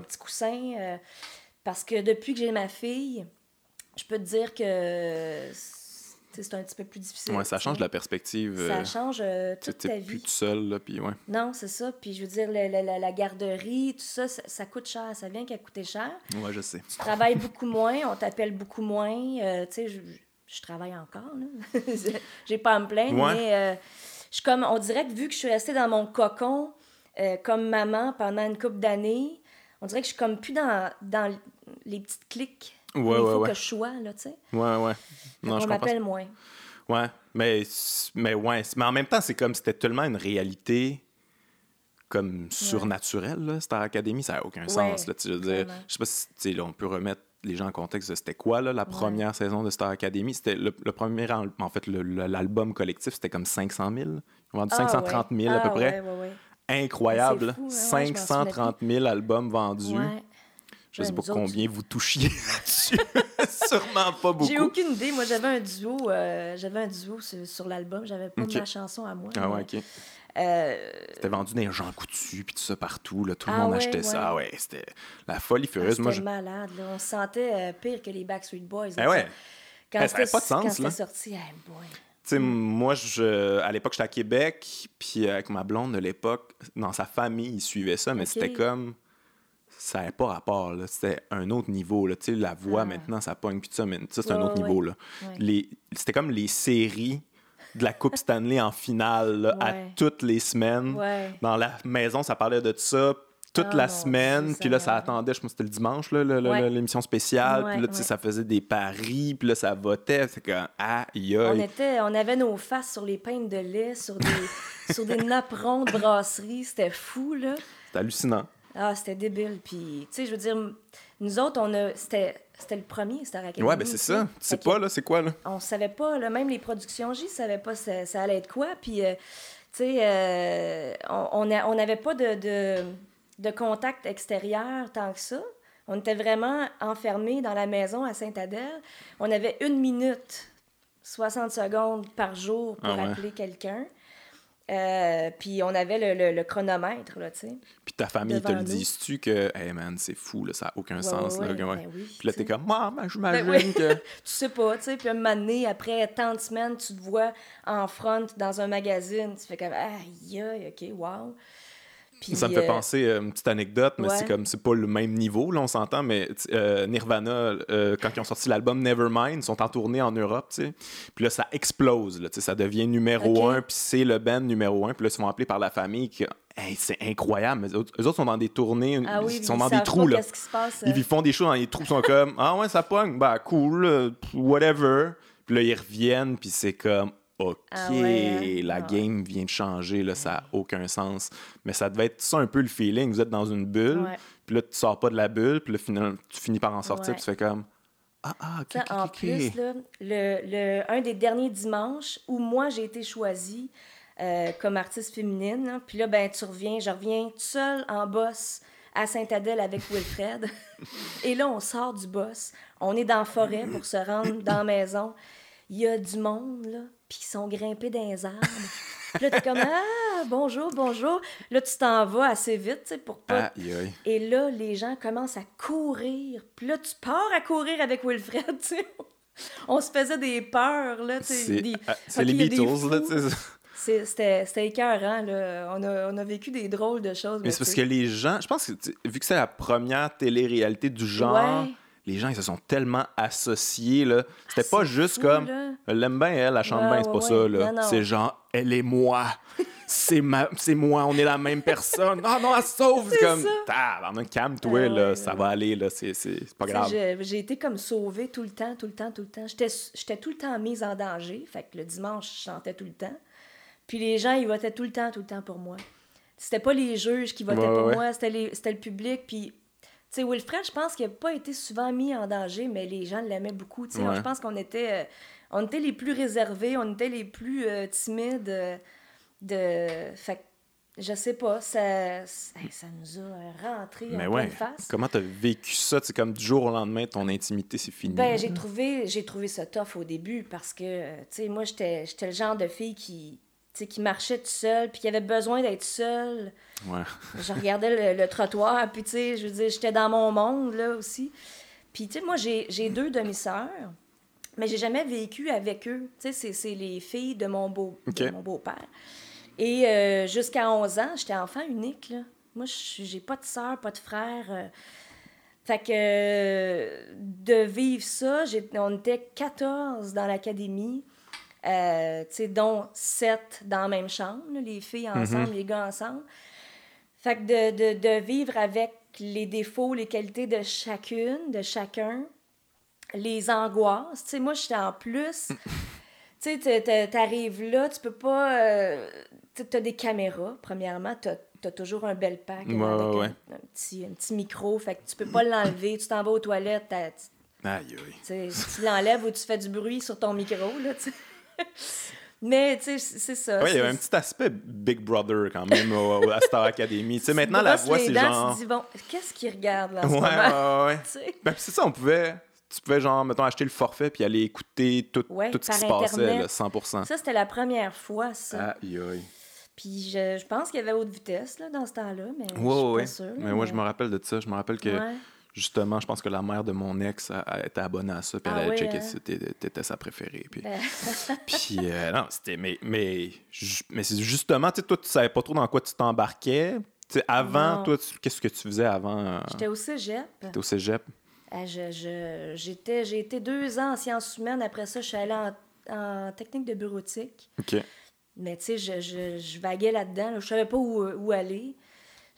petit coussin. euh, parce que depuis que j'ai ma fille, je peux te dire que c'est un petit peu plus difficile. Ouais, ça change la perspective. Ça euh, change euh, toute ta T'es plus vie. tout seul, là, puis ouais. Non, c'est ça. Puis je veux dire, la, la- la- la garderie, tout ça, ça, ça coûte cher. Ça vient qu'à coûter cher. Ouais, je sais. Tu travailles beaucoup moins, on t'appelle beaucoup moins. euh, tu sais, je, je travaille encore, là. J'ai pas à me plaindre, Ouais. mais euh, je comme, on dirait que vu que je suis restée dans mon cocon comme maman pendant une couple d'années, on dirait que je suis comme plus dans, dans les petites cliques. Ouais, il ouais, faut ouais. que je sois, là, tu sais. Ouais, ouais. Non, on m'appelle moins. Ouais, mais, mais ouais, mais en même temps, c'est comme c'était tellement une réalité comme surnaturelle, là, Star Academy, ça n'a aucun sens. Là, je veux dire, je sais pas si là, on peut remettre les gens en contexte c'était quoi là, la première saison de Star Academy. C'était le, le premier, en fait, l'album collectif, c'était comme 500 000. Ils ont vendu Ah, 530 000 à ouais. peu Ah, près. ouais, ouais, ouais. Incroyable. Fou, hein, ouais, je m'en 530 000 albums vendus. Ouais. Je Ouais, sais pas autres, combien vous touchiez là-dessus. Sûrement pas beaucoup. J'ai aucune idée. Moi, j'avais un duo, euh, j'avais un duo sur, sur l'album. J'avais pas Ok. ma chanson à moi. Ah ouais, ok. euh, C'était vendu dans les gens coutus, puis tout ça partout. Là. Tout le Ah monde ouais, achetait ça. ouais. Ouais, c'était la folie ah, furieuse. Moi, c'était je... malade. Là. On se sentait euh, pire que les Backstreet Boys. là, Eh tu ouais. sais. Quand Eh, c'était pas de sens, quand là. c'était sorti, hey boy. Tu sais, moi, je, à l'époque, j'étais à Québec, puis avec ma blonde de l'époque, dans sa famille, ils suivaient ça, mais c'était comme. Ça n'avait pas rapport. C'était un autre niveau, là. Tu sais, la voix, Ah. maintenant, ça pogne, puis ça, mais ça, c'est un autre ouais, niveau, là. Ouais. Les... C'était comme les séries de la Coupe Stanley en finale, là, à toutes les semaines. Dans la maison, ça parlait de ça toute Ah, la semaine. Puis là, ça attendait, je pense que c'était le dimanche, Ouais. l'émission spéciale. Ouais, puis là, tu sais, ouais. ça faisait des paris. Puis là, ça votait. C'est comme, aïe, On, était, on avait nos faces sur les peintes de lait, sur des, sur des napperons de brasserie. C'était fou, là. C'est hallucinant. Ah, c'était débile. Puis, tu sais, je veux dire, nous autres, on a... C'était c'était le premier Star Academy. Ouais, ben c'est ça. Tu sais pas, là, c'est quoi, là? On savait pas, là, même les productions J savaient pas ça, ça allait être quoi. Puis, euh, tu sais, euh, on on a- on n'avait pas de, de, de contact extérieur tant que ça. On était vraiment enfermés dans la maison à Sainte-Adèle. On avait une minute, 60 secondes par jour pour Ah ouais. appeler quelqu'un. Euh, puis on avait le, le- le chronomètre, là, tu sais. Puis ta famille te le dis-tu que, hey man, c'est fou, là, ça n'a aucun Ouais, sens, ouais, là. ouais, ben oui, Puis là, tu t'es comme, maman, j'imagine Ben oui. que. Tu sais pas, tu sais. Puis un moment donné, après tant de semaines, tu te vois en front dans un magazine. Tu fais comme, aïe, aïe, OK, wow. Puis, Ça me fait euh, penser à une petite anecdote, mais ouais. c'est comme c'est pas le même niveau, là, on s'entend, mais euh, Nirvana, euh, quand ils ont sorti l'album Nevermind, ils sont en tournée en Europe, tu sais. Puis là, ça explose, là, tu sais, ça devient numéro un, puis c'est le band numéro un, puis là, ils sont appelés par la famille, qui, hey, c'est incroyable, mais eux autres, eux autres sont dans des tournées, Ah oui, ils sont ils dans des trous, là. Se passe? Ils font des shows dans les trous, ils sont comme Ah ouais, ça pogne, bah cool, euh, whatever. Puis là, ils reviennent, puis c'est comme OK, Ah ouais, hein? la Ah. game vient de changer, là, ça n'a aucun sens. Mais ça devait être ça un peu le feeling. Vous êtes dans une bulle, puis là, tu sors pas de la bulle, puis là, finalement, tu finis par en sortir, puis tu fais comme Ah, ah, OK, Tu sais, OK, en plus, là, le, le- un des derniers dimanches où moi j'ai été choisie euh, comme artiste féminine, là, puis là, ben, tu reviens, je reviens seule en boss à Sainte-Adèle avec Wilfred. Et là, on sort du boss, on est dans la forêt pour se rendre dans la maison. Il y a du monde, là, puis ils sont grimpés dans les arbres. Puis là, t'es comme Ah, bonjour, bonjour. Là, tu t'en vas assez vite, tu sais, pour pas Aïe, aïe. et là, les gens commencent à courir. Puis là, tu pars à courir avec Wilfred, tu sais. On se faisait des peurs, là, tu sais. C'est des- ah, les Beatles, là, tu sais. C'était c'était écœurant, là. On a, on a vécu des drôles de choses. Mais c'est parce que les gens, je pense que vu que c'est la première télé-réalité du genre, Ouais. Les gens ils se sont tellement associés là. C'était Ah, pas juste fou, comme l'aime bien elle, la chambre Ouais, bain, c'est pas ouais, ça là. C'est genre elle et moi. c'est ma... moi, on est la même personne. Ah non, elle se sauve. Comme, ah, calme-toi, Ah là, ouais, ça ouais. va aller, là, c'est, pas grave. J'ai été comme sauvée tout le temps, tout le temps, tout le temps. J'étais j'étais tout le temps mise en danger. Fait que le dimanche, je chantais tout le temps. Puis les gens, ils votaient tout le temps, tout le temps pour moi. C'était pas les juges qui votaient Ouais, pour moi, c'était les- c'était le public. Puis, sais, Wilfred, je pense qu'il n'a pas été souvent mis en danger, mais les gens l'aimaient beaucoup. Tu sais, Ouais. Je pense qu'on était, euh, on était les plus réservés, on était les plus euh, timides. euh, de... Fait je sais pas, ça, ça, ça nous a rentré Mais en ouais, pleine face. comment t'as vécu ça? C'est comme du jour au lendemain, ton intimité, c'est fini. Ben, j'ai trouvé, j'ai trouvé ça tough au début parce que, euh, tu sais, moi, j'étais j'étais le genre de fille qui, tu sais, qui marchait toute seule, puis qui avait besoin d'être seule. Ouais. Je regardais le, le trottoir, puis, tu sais, je veux dire, j'étais dans mon monde, là, aussi. Puis, tu sais, moi, j'ai deux demi-sœurs, mais j'ai jamais vécu avec eux. Tu sais, c'est- les filles de mon beau de Ok. mon beau-père. Et euh, jusqu'à 11 ans, j'étais enfant unique, là. Moi, je- j'ai pas de sœur, pas de frère. euh, fait que euh, de vivre ça, on était 14 dans l'académie, euh, tu sais, dont 7 dans la même chambre, là, les filles ensemble, les gars ensemble. Fait que de, de, de vivre avec les défauts, les qualités de chacune, de chacun, les angoisses. Tu sais, moi, j'étais en plus. tu sais, t'a- t'a- t'arrives là, tu peux pas. euh, tu as des caméras, premièrement. T'as as toujours un bel pack Ouais, avec ouais, un- petit, un petit micro. Fait que tu peux pas l'enlever. Tu t'en vas aux toilettes, t'as- tu Aïe, aïe. tu l'enlèves ou tu fais du bruit sur ton micro, là, tu. Mais, tu sais, c'est ça. Ouais, il y avait un petit aspect Big Brother quand même à Star Academy. Tu sais, maintenant, la voix, c'est genre. Tu dis, bon, qu'est-ce qu'ils regardent là Ouais, ouais, ouais. Ben, c'est ça, on pouvait. Tu pouvais, genre, mettons, acheter le forfait puis aller écouter tout, Ouais, tout ce qui se passait, là, 100%. Ça, c'était la première fois, ça. Aïe, aïe. Puis je, je pense qu'il y avait haute vitesse là, dans ce temps-là, mais je suis Ouais, pas sûre. Mais moi, je me rappelle de ça. Je me rappelle que. Justement, je pense que la mère de mon ex était abonnée à ça. Puis Ah elle allait oui, checker hein? si t'étais t'étais sa préférée. Puis, Ben, puis euh, non, c'était. Mais, mais, mais c'est justement, tu sais, toi, tu savais pas trop dans quoi tu t'embarquais. Avant, Non. toi, qu'est-ce que tu faisais avant? euh, J'étais au cégep. T'étais au cégep? Euh, je- je- j'étais, j'ai été deux ans en sciences humaines. Après ça, je suis allée en, en technique de bureautique. OK. Mais tu sais, je, je, je vaguais là-dedans. là. Je savais pas où, où aller.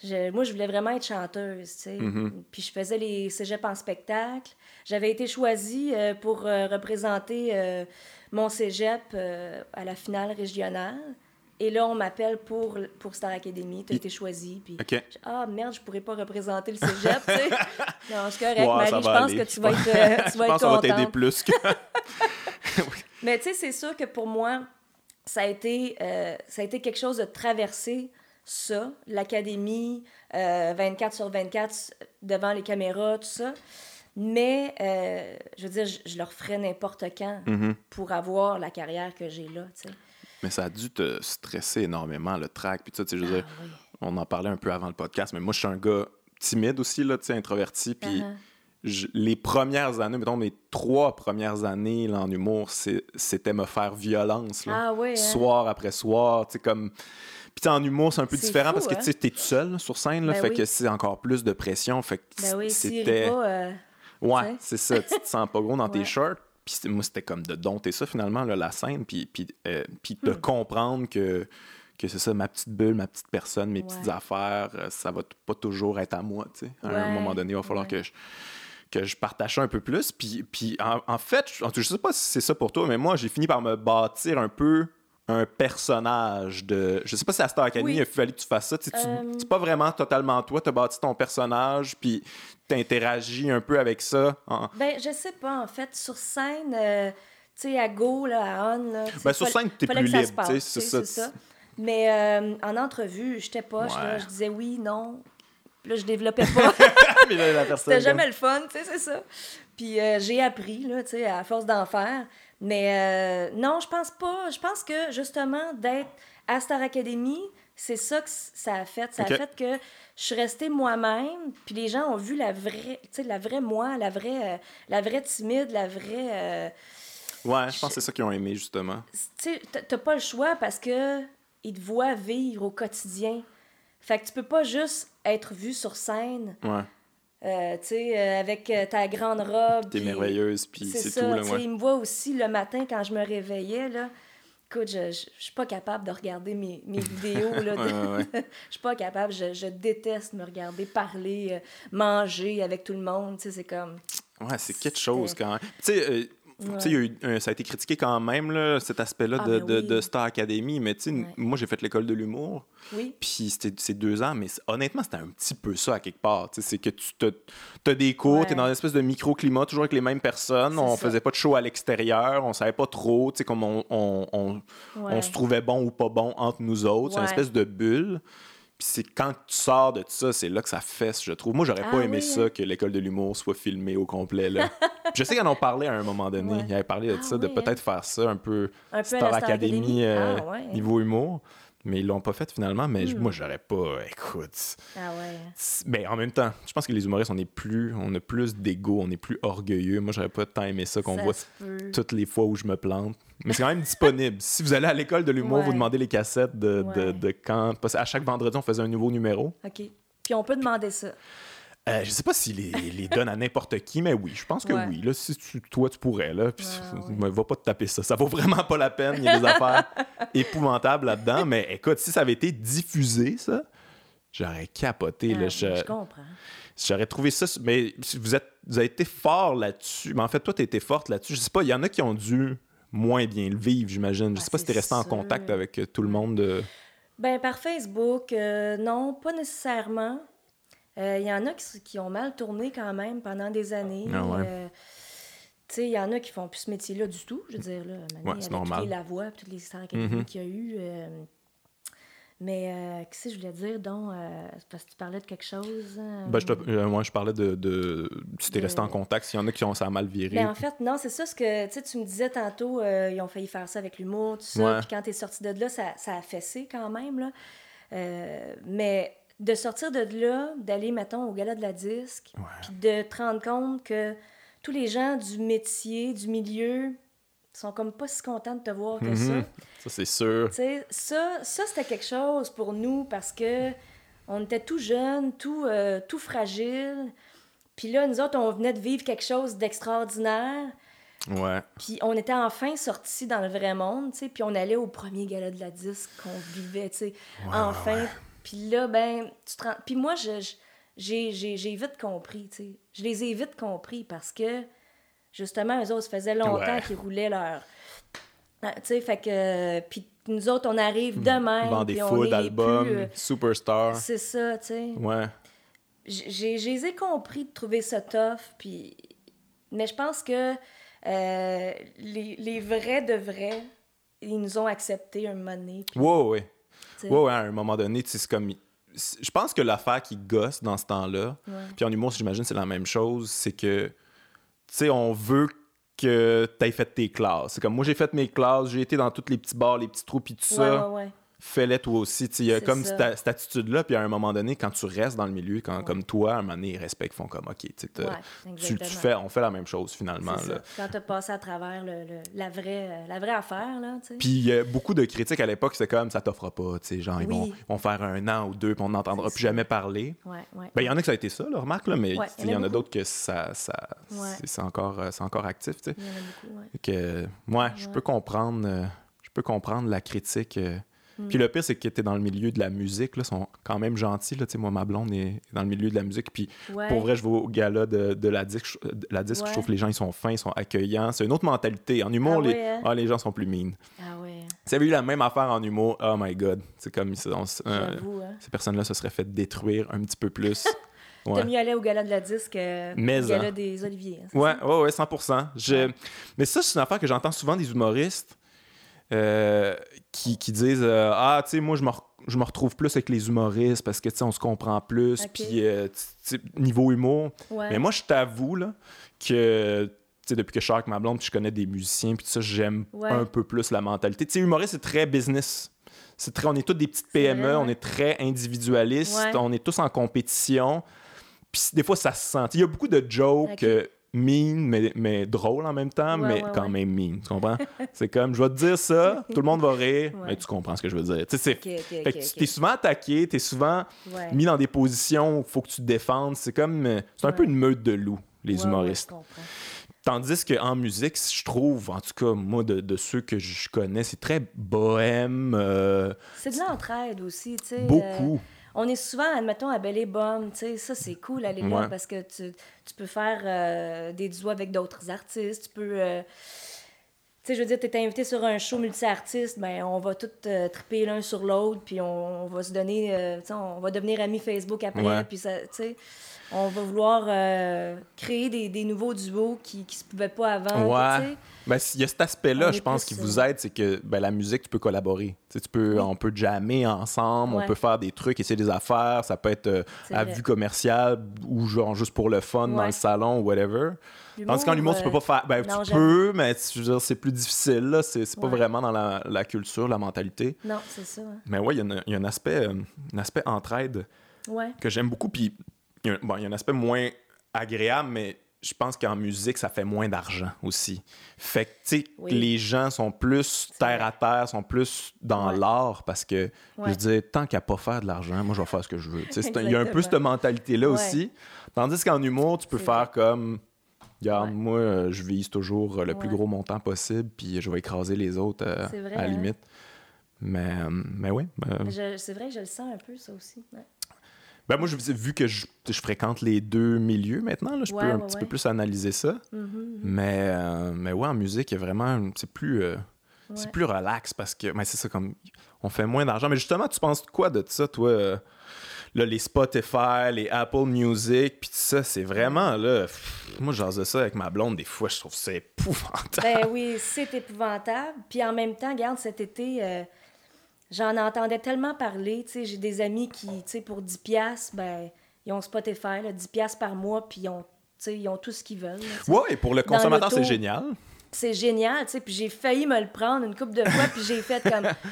Je- moi, je voulais vraiment être chanteuse, tu sais. Mhm. Puis je faisais les cégeps en spectacle. J'avais été choisie euh, pour euh, représenter euh, mon cégep à la finale régionale. Et là, on m'appelle pour, pour Star Academy. Tu as I- été choisie. Puis OK. j'ai- ah merde, je pourrais pas représenter le cégep, tu sais. non, c'est correct, Ouais, Marie, je pense aller. que tu vas être, tu je vas pense être ça va t'aider plus que. Mais tu sais, c'est sûr que pour moi, ça a été, ça a été quelque chose de traverser ça, l'académie, euh, 24 sur 24 devant les caméras, tout ça. Mais, euh, je veux dire, je, je leur ferais n'importe quand Mhm. pour avoir la carrière que j'ai là, tu sais. Mais ça a dû te stresser énormément, le track. Puis tu sais, je veux dire, Ah oui. on en parlait un peu avant le podcast, mais moi, je suis un gars timide aussi, là, tu sais, introverti. Puis Uh-huh. je- les premières années, mettons, mes trois premières années là, en humour, c'était me faire violence, là. Ah oui, hein? Soir après soir, tu sais, comme... Puis en humour, c'est un peu différent fou, parce que hein? tu sais, t'es tout seul là, sur scène, là, Ben fait oui. que c'est encore plus de pression. Fait que Ben oui, c'était... euh, Ouais, c'est ça. Tu te sens pas gros dans tes shorts. Puis moi, c'était comme de dompter ça, finalement, là, la scène. Puis, puis, euh, puis de Hmm. comprendre que, que c'est ça, ma petite bulle, ma petite personne, mes petites affaires, euh, ça va pas toujours être à moi, tu sais. À un moment donné, il va falloir ouais. que je que je partage ça un peu plus. Puis, puis en, en fait, je, je sais pas si c'est ça pour toi, mais moi, j'ai fini par me bâtir un peu un personnage de... Je sais pas si à Star Academy, Oui. il a fallu que tu fasses ça. Tu tu- Euh. C'est pas vraiment totalement toi. Tu as bâti ton personnage, puis t'interagis un peu avec ça. en- Ben, je sais pas, en fait, sur scène, euh, tu sais, à Go, là, à On, là, tu Ben, sur scène, t'es fallait plus libre, tu c'est tu ça. Mais euh, en entrevue, j'étais poche, là, Ouais. je disais oui, non. Puis Là, je développais pas. C'était jamais le fun, tu sais, c'est ça. Puis euh, j'ai appris, là, tu sais, à force d'en faire. Mais euh, non, je pense pas. Je pense que, justement, d'être à Star Academy, c'est ça que ça a fait. Ça a fait que je suis restée moi-même, puis les gens ont vu la vraie, la vraie moi, la vraie, euh, la vraie timide, la vraie... euh, Ouais, je pense que c'est ça qu'ils ont aimé, justement. tu t'as pas le choix parce que ils te voient vivre au quotidien. Fait que tu peux pas juste être vu sur scène, Ouais. Euh, tu sais, euh, avec euh, ta grande robe. T'es merveilleuse, puis C'est tout, là, ouais. ils me voient aussi le matin quand je me réveillais, là, Écoute, je, je, je suis pas capable de regarder mes, mes vidéos. Là, de- Ouais, ouais, je suis pas capable. Je, je déteste me regarder parler, euh, manger avec tout le monde. Tu sais, c'est comme. Ouais, c'est quelque chose quand même. Tu sais, tu sais, eu, euh, ça a été critiqué quand même, là, cet aspect-là Ah, de, ben de, oui. de Star Academy. Mais tu sais, Ouais. moi, j'ai fait l'école de l'humour. Oui. Puis c'était deux ans, mais honnêtement, c'était un petit peu ça à quelque part. C'est que tu as des cours, Ouais. tu es dans une espèce de microclimat, toujours avec les mêmes personnes. On ça. faisait pas de show à l'extérieur, on savait pas trop, tu sais, comme on, on, on, on se trouvait bon ou pas bon entre nous autres. C'est une espèce de bulle. Puis c'est quand tu sors de ça, c'est là que ça fesse, je trouve. Moi, j'aurais Ah pas aimé oui, ça hein? que l'école de l'humour soit filmée au complet. Là. Je sais qu'ils en ont parlé à un moment donné. Ouais. Ils avaient parlé de Ah ça, de peut-être faire ça un peu Un peu à Star la Star Academy, Academy. euh, Ah, ouais. niveau humour. Mais ils l'ont pas fait finalement. Mais Hmm. moi, j'aurais pas. Écoute. Ah ouais. Mais en même temps, je pense que les humoristes, on est plus, on a plus d'ego, on est plus orgueilleux. Moi, j'aurais pas tant aimé ça qu'on voit toutes les fois où je me plante. Mais c'est quand même disponible. Si vous allez à l'école de l'humour, Ouais. vous demandez les cassettes de, de, Ouais. de quand. Parce qu'à chaque vendredi, on faisait un nouveau numéro. OK. Puis on peut demander ça. Euh, je sais pas s'ils les, les donnent à n'importe qui, mais oui, je pense que Ouais. oui. Là, si tu- toi, tu pourrais. Là, puis Ouais, ouais. mais va pas te taper ça. Ça vaut vraiment pas la peine. Il y a des affaires épouvantables là-dedans. Mais écoute, si ça avait été diffusé, ça, j'aurais capoté. Là. je... Je- comprends. J'aurais trouvé ça. Mais vous, êtes, vous avez été fort là-dessus. Mais en fait, toi, tu été forte là-dessus. Je sais pas, il y en a qui ont dû moins bien le vivre, j'imagine. Je Ah, sais pas si c'est t'es resté en contact avec euh, tout le monde. de- Ben, par Facebook, euh, non, pas nécessairement. Euh, Il y en a qui, qui ont mal tourné quand même pendant des années. Ah ouais. Euh, tu sais, il y en a qui font plus ce métier-là du tout, je veux dire, là, Ouais, avec normal. La Voix, toutes les académiques Mhm. qu'il y a eu. euh, mais, euh, qu'est-ce que je voulais dire, donc, euh, parce que tu parlais de quelque chose. Ben, je, te- euh, moi, je parlais de, de si t'es De- resté en contact, s'il y en a qui ont ça a mal viré. Ben, en fait, non, c'est ça ce que tu tu me disais tantôt, euh, ils ont failli faire ça avec l'humour, tout ça. Ouais. Puis quand t'es sorti de là, ça, ça a fessé quand même. Là. Euh, mais de sortir de là, d'aller, mettons, au gala de la disque, Ouais. puis de te rendre compte que tous les gens du métier, du milieu, sont comme pas si contents de te voir que ça. Mhm. Ça, c'est sûr. Ça, ça c'était quelque chose pour nous parce que on était tout jeunes, tout, euh, tout fragiles. Puis là, nous autres, on venait de vivre quelque chose d'extraordinaire. Ouais. Puis on était enfin sortis dans le vrai monde, tu sais. Puis on allait au premier gala de la disque qu'on vivait, tu sais. enfin. Puis là, ben, tu te rends- Puis moi, je, j'ai, vite compris, tu sais. Je les ai vite compris parce que, justement, eux autres, ça faisait longtemps Ouais. qu'ils roulaient leur... Ah, Tu sais, fait que... Puis nous autres, on arrive demain. Vend des puis on foules d'albums, euh, superstar. C'est ça, tu sais. Ouais. J'ai, je les ai compris de trouver ça tough, puis... Mais je pense que euh, les, les vrais de vrais, ils nous ont acceptés un moment donné. puis, Ouais, ouais. Sais, Ouais, ouais, à un moment donné, tu sais, c'est comme. Je pense que l'affaire qui gosse dans ce temps-là, puis en humour, j'imagine, c'est la même chose, c'est que, tu sais, on veut que tu aies fait tes classes. C'est comme moi, j'ai fait mes classes, j'ai été dans tous les petits bars, les petits trous, puis tout ouais, ça. ouais, ouais. Fais-les toi aussi. Tu Il y a comme ça. cette, attitude-là, puis à un moment donné, quand tu restes dans le milieu, quand, Ouais. comme toi, à un moment donné, ils respectent, font comme, OK, tu Ouais, tu, tu fais, on fait la même chose finalement. Là. Quand t'as passé à travers le, le- la, vraie, euh, la vraie affaire, là, tu. Puis il y a beaucoup de critiques à l'époque, c'est comme ça t'offre pas, tu sais, genre ils, vont, ils vont faire un an ou deux, puis on n'entendra plus jamais parler. Ouais. Ben, il y en a que ça a été ça, là, remarque, là, mais il y, en a d'autres que ça, ça c'est, encore, euh, c'est encore actif, tu sais. Il y en a beaucoup, Que, ouais, je peux comprendre, euh, je peux comprendre la critique. euh. Hmm. Puis le pire, c'est que tu es dans le milieu de la musique, là, ils sont quand même gentils, là, tu sais, moi, ma blonde est dans le milieu de la musique, puis Ouais. pour vrai, je vais au gala de, de la disque, de la disque je trouve que les gens, ils sont fins, ils sont accueillants, c'est une autre mentalité. En humour, Ah les, ouais, hein? ah, les gens sont plus mean. Ah ouais, Si avait eu la même affaire en humour, oh my god, c'est comme on euh, hein. ces personnes-là se seraient fait détruire un petit peu plus. T'as Ouais. mieux aller au gala de la disque euh, Mais, au gala hein. des Oliviers. hein, Ouais, ouais, ouais, 100%. Je... Mais ça, c'est une affaire que j'entends souvent des humoristes euh, qui, qui disent euh, Ah, tu sais, moi, je me, je me retrouve plus avec les humoristes parce que, tu sais, on se comprend plus. Ok. Puis, euh, niveau humour. Ouais. Mais moi, je t'avoue, là, que. Tu sais, depuis que je suis avec ma blonde, puis je connais des musiciens, puis tout ça, j'aime Ouais. un peu plus la mentalité. Tu sais, humoriste, c'est très business. C'est très, on est tous des petites PME, vrai, on est très individualistes, on est tous en compétition. Puis des fois, ça se sent. Il y a beaucoup de jokes Ok. Euh, mean, mais, mais drôles en même temps, Ouais, mais ouais, quand ouais. même mean. Tu comprends? c'est comme, je vais te dire ça, tout le monde va rire, mais tu comprends ce que je veux dire. Tu sais, tu t'es souvent attaqué, t'es souvent Ouais. mis dans des positions où il faut que tu te défendes. C'est comme. euh, C'est un peu une meute de loups, les humoristes. Tandis qu'en musique, je trouve, en tout cas, moi, de, de ceux que je connais, c'est très bohème. euh, C'est de l'entraide aussi, tu sais. euh, beaucoup. On est souvent, admettons, à Belle tu sais, ça c'est cool aller là Ouais. parce que tu, tu peux faire euh, des duos avec d'autres artistes, tu peux... euh, tu sais, je veux dire, t'es invité sur un show multi-artiste, ben on va tout euh, triper l'un sur l'autre, puis on, on va se donner, tu sais, on va devenir amis Facebook après, puis ça, tu sais, on va vouloir créer des, des nouveaux duos qui, qui se pouvaient pas avant, Ouais. Tu sais. Ben, il y a cet aspect-là, je pense, qui euh, vous aide, c'est que ben, la musique, tu peux collaborer. Tu, peux, Oui. On peut jammer ensemble, on peut faire des trucs, essayer des affaires. Ça peut être euh, à vrai. vue commerciale ou genre juste pour le fun dans le salon ou whatever. Tandis qu'en humour, tu peux euh, pas faire. Ben, non, tu peux, mais c'est plus difficile. là. C'est pas vraiment dans la, la culture, la mentalité. Non, c'est ça. hein. Mais ouais, il y, y a un aspect, euh, un aspect entraide que j'aime beaucoup. Puis il y, bon, il y a un aspect moins agréable, mais je pense qu'en musique, ça fait moins d'argent aussi. Fait que, tu sais, Oui. les gens sont plus terre à terre, sont plus dans Ouais. l'art parce que, je Ouais. veux dire, tant qu'à pas faire de l'argent, moi, je vais faire ce que je veux. Il y a un peu cette mentalité-là Ouais. aussi. Tandis qu'en humour, tu peux faire comme. Regarde, moi, je vise toujours euh, le plus gros montant possible, puis je vais écraser les autres euh, vrai, à la hein? limite. Mais, euh, mais oui. euh, Je- C'est vrai que je le sens un peu, ça aussi. Ben moi, je, vu que je, je fréquente les deux milieux maintenant, là, je Ouais, peux un petit ouais. peu plus analyser ça. Mhm, Mais, euh, mais ouais, en musique, il y a vraiment. C'est plus. euh, C'est plus relax parce que. Mais c'est ça, comme. On fait moins d'argent. Mais justement, tu penses quoi de ça, toi? euh, là, les Spotify, les Apple Music, puis tout ça, c'est vraiment, là. pff, moi, j'ose de ça avec ma blonde, des fois, je trouve ça épouvantable. Ben oui, c'est épouvantable. Puis en même temps, regarde, cet été, euh, j'en entendais tellement parler. Tu sais, j'ai des amis qui, tu sais, pour 10 piastres, ben, ils ont Spotify, là, 10 piastres par mois, puis ils ont, tu sais, ils ont tout ce qu'ils veulent. là. Ouais, et pour le consommateur, c'est génial. C'est génial, tu sais. Puis j'ai failli me le prendre une couple de fois, puis j'ai fait comme...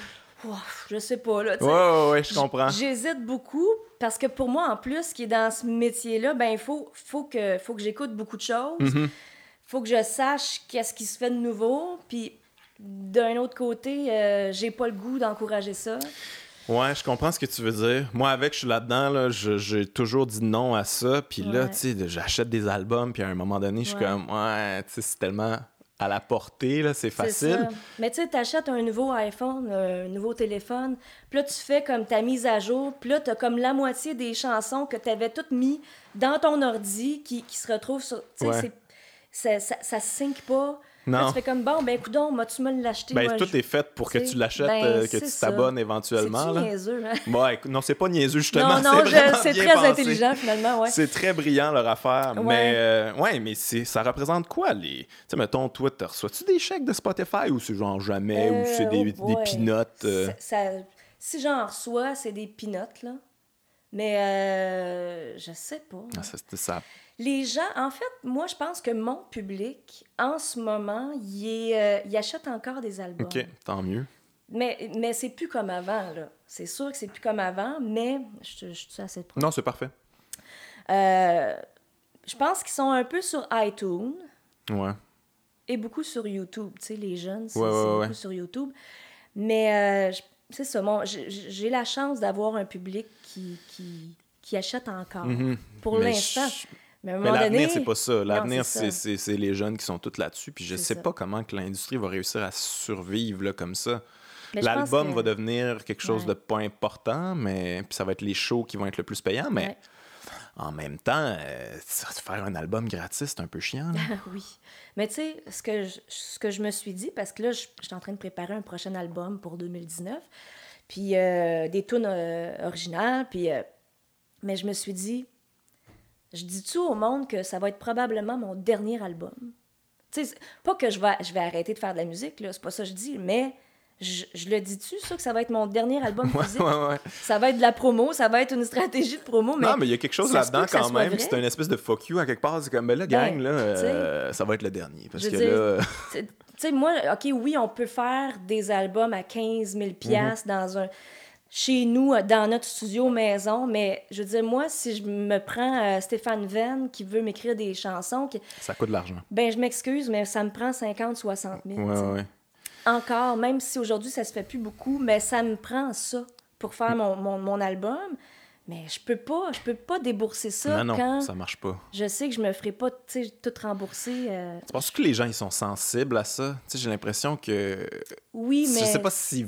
Je sais pas, là, Ouais, ouais, ouais, je comprends. J'hésite beaucoup parce que pour moi, en plus, qui est dans ce métier-là, ben il faut, faut que, faut que j'écoute beaucoup de choses. Mhm. faut que je sache qu'est-ce qui se fait de nouveau. Puis d'un autre côté, euh, j'ai pas le goût d'encourager ça. Ouais, je comprends ce que tu veux dire. Moi, avec, je suis là-dedans, là, j'ai toujours dit non à ça. Puis là, Ouais. tu sais, j'achète des albums, puis à un moment donné, je suis Ouais. comme, ouais, tu sais, c'est tellement à la portée, là, c'est facile. ça. Mais tu sais, t'achètes un nouveau iPhone, un nouveau téléphone, puis là, tu fais comme ta mise à jour, puis là, t'as comme la moitié des chansons que t'avais toutes mis dans ton ordi qui, qui se retrouvent sur... Tu sais, Ouais. ça, ça, ça sync pas. Là, Non. tu fais comme, bon, ben, coudon, m'as-tu me l'acheter? Ben, moi, tout je- est fait pour que tu tu l'achètes, ben, euh, que c'est tu t'abonnes éventuellement. C'est-tu là? niaiseux, hein? Non, c'est pas niaiseux, justement. Non, non, c'est c'est très pensé. intelligent, finalement, ouais. C'est très brillant leur affaire. Ouais. Mais, euh, ouais, mais c'est, ça représente quoi, les. Tu sais, mettons, toi, t'as- reçois-tu des chèques de Spotify ou c'est genre jamais, ou c'est des, Euh, des oh pinottes, euh, Ça- ça- si j'en reçois, c'est des pinottes, là. Mais euh, je sais pas. ah, ça, c'est ça. Les gens, en fait, moi, je pense que mon public, en ce moment, il, euh, il achète encore des albums. OK, tant mieux. Mais, mais c'est plus comme avant, là. C'est sûr que c'est plus comme avant, mais je, je suis assez proche. Non, c'est parfait. Euh, je pense qu'ils sont un peu sur iTunes Ouais. et beaucoup sur YouTube. Tu sais, les jeunes, c'est Ouais, ouais, beaucoup sur YouTube. Mais euh, c'est ça, j'ai la chance d'avoir un public qui, qui, qui achète encore. Mhm. Pour l'instant. je- Mais Mais l'avenir, c'est pas ça. L'avenir, c'est les jeunes qui sont tous là-dessus. Puis je sais ça. pas comment que l'industrie va réussir à survivre là, comme ça. L'album que- va devenir quelque chose Ouais. de pas important, mais puis ça va être les shows qui vont être le plus payants. Mais Ouais. en même temps, euh, faire un album gratis, c'est un peu chiant. là. oui. Mais tu sais, ce, que je- ce que je me suis dit, parce que là, je, je suis en train de préparer un prochain album pour 2019, puis euh, des tunes euh, originales, puis... euh, mais je me suis dit, je dis-tu au monde que ça va être probablement mon dernier album? Tu sais, c'est- pas que je vais, je vais arrêter de faire de la musique, là, c'est pas ça que je dis, mais je, je le dis-tu, ça, que ça va être mon dernier album Ouais, physique? ouais, ouais. Ça va être de la promo, ça va être une stratégie de promo, mais... non, mais il y a quelque chose là-dedans quand même. C'est une espèce de fuck you à quelque part. C'est comme, ben là, Ben, gang, là, euh, ça va être le dernier. Parce Je que dire, là. Tu sais, moi, OK, oui, on peut faire des albums à 15 000 piastres dans un... Chez nous, euh, dans notre studio maison, mais je veux dire, moi, si je me prends euh, Stéphane Venn qui veut m'écrire des chansons, qui- Ça coûte de l'argent. ben je m'excuse, mais ça me prend 50, 60 000. Ouais. Encore, même si aujourd'hui, ça se fait plus beaucoup, mais ça me prend ça pour faire mon, mon, mon album. Mais je peux pas, je peux pas débourser ça non, non, quand ça marche pas. je sais que je me ferai pas, tout rembourser. euh, Tu penses que les gens, ils sont sensibles à ça? Tu sais, j'ai l'impression que... Oui, mais... Je sais pas si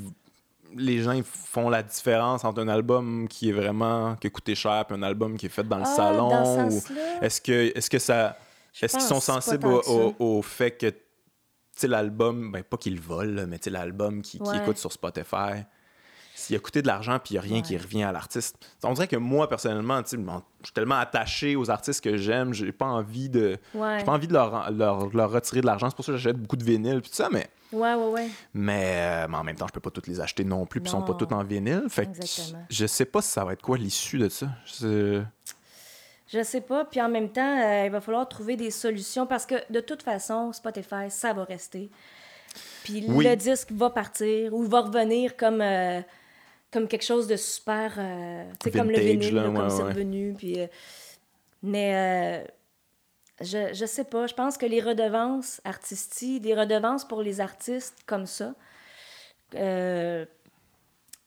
les gens font la différence entre un album qui est vraiment... qui a coûté cher puis un album qui est fait dans le Ah, salon. ou- Est-ce que, est-ce que ça... Est-ce qu'ils sont sensibles au, fait que, l'album, ben pas qu'ils le volent, là, mais l'album qui, qui Ouais. écoute sur Spotify, s'il a coûté de l'argent puis il n'y a rien Ouais. qui revient à l'artiste. On dirait que moi, personnellement, je suis tellement attaché aux artistes que j'aime, j'ai pas envie de... Ouais. J'ai pas envie de leur, leur, leur retirer de l'argent. C'est pour ça que j'achète beaucoup de vinyle puis tout ça, mais... Ouais, ouais, ouais. Mais, euh, mais en même temps, je peux pas toutes les acheter non plus, puis ils sont pas toutes en vinyle. Fait que Exactement. je sais pas si ça va être quoi l'issue de ça. Je- Je sais pas. Puis en même temps, euh, il va falloir trouver des solutions parce que de toute façon, Spotify, ça va rester. Puis Oui. le disque va partir ou va revenir comme, euh, comme quelque chose de super. euh, tu sais, comme le vinyle, là, là, ouais, comme c'est revenu. Puis, mais je, je sais pas. Je pense que les redevances artistiques, des redevances pour les artistes comme ça, euh,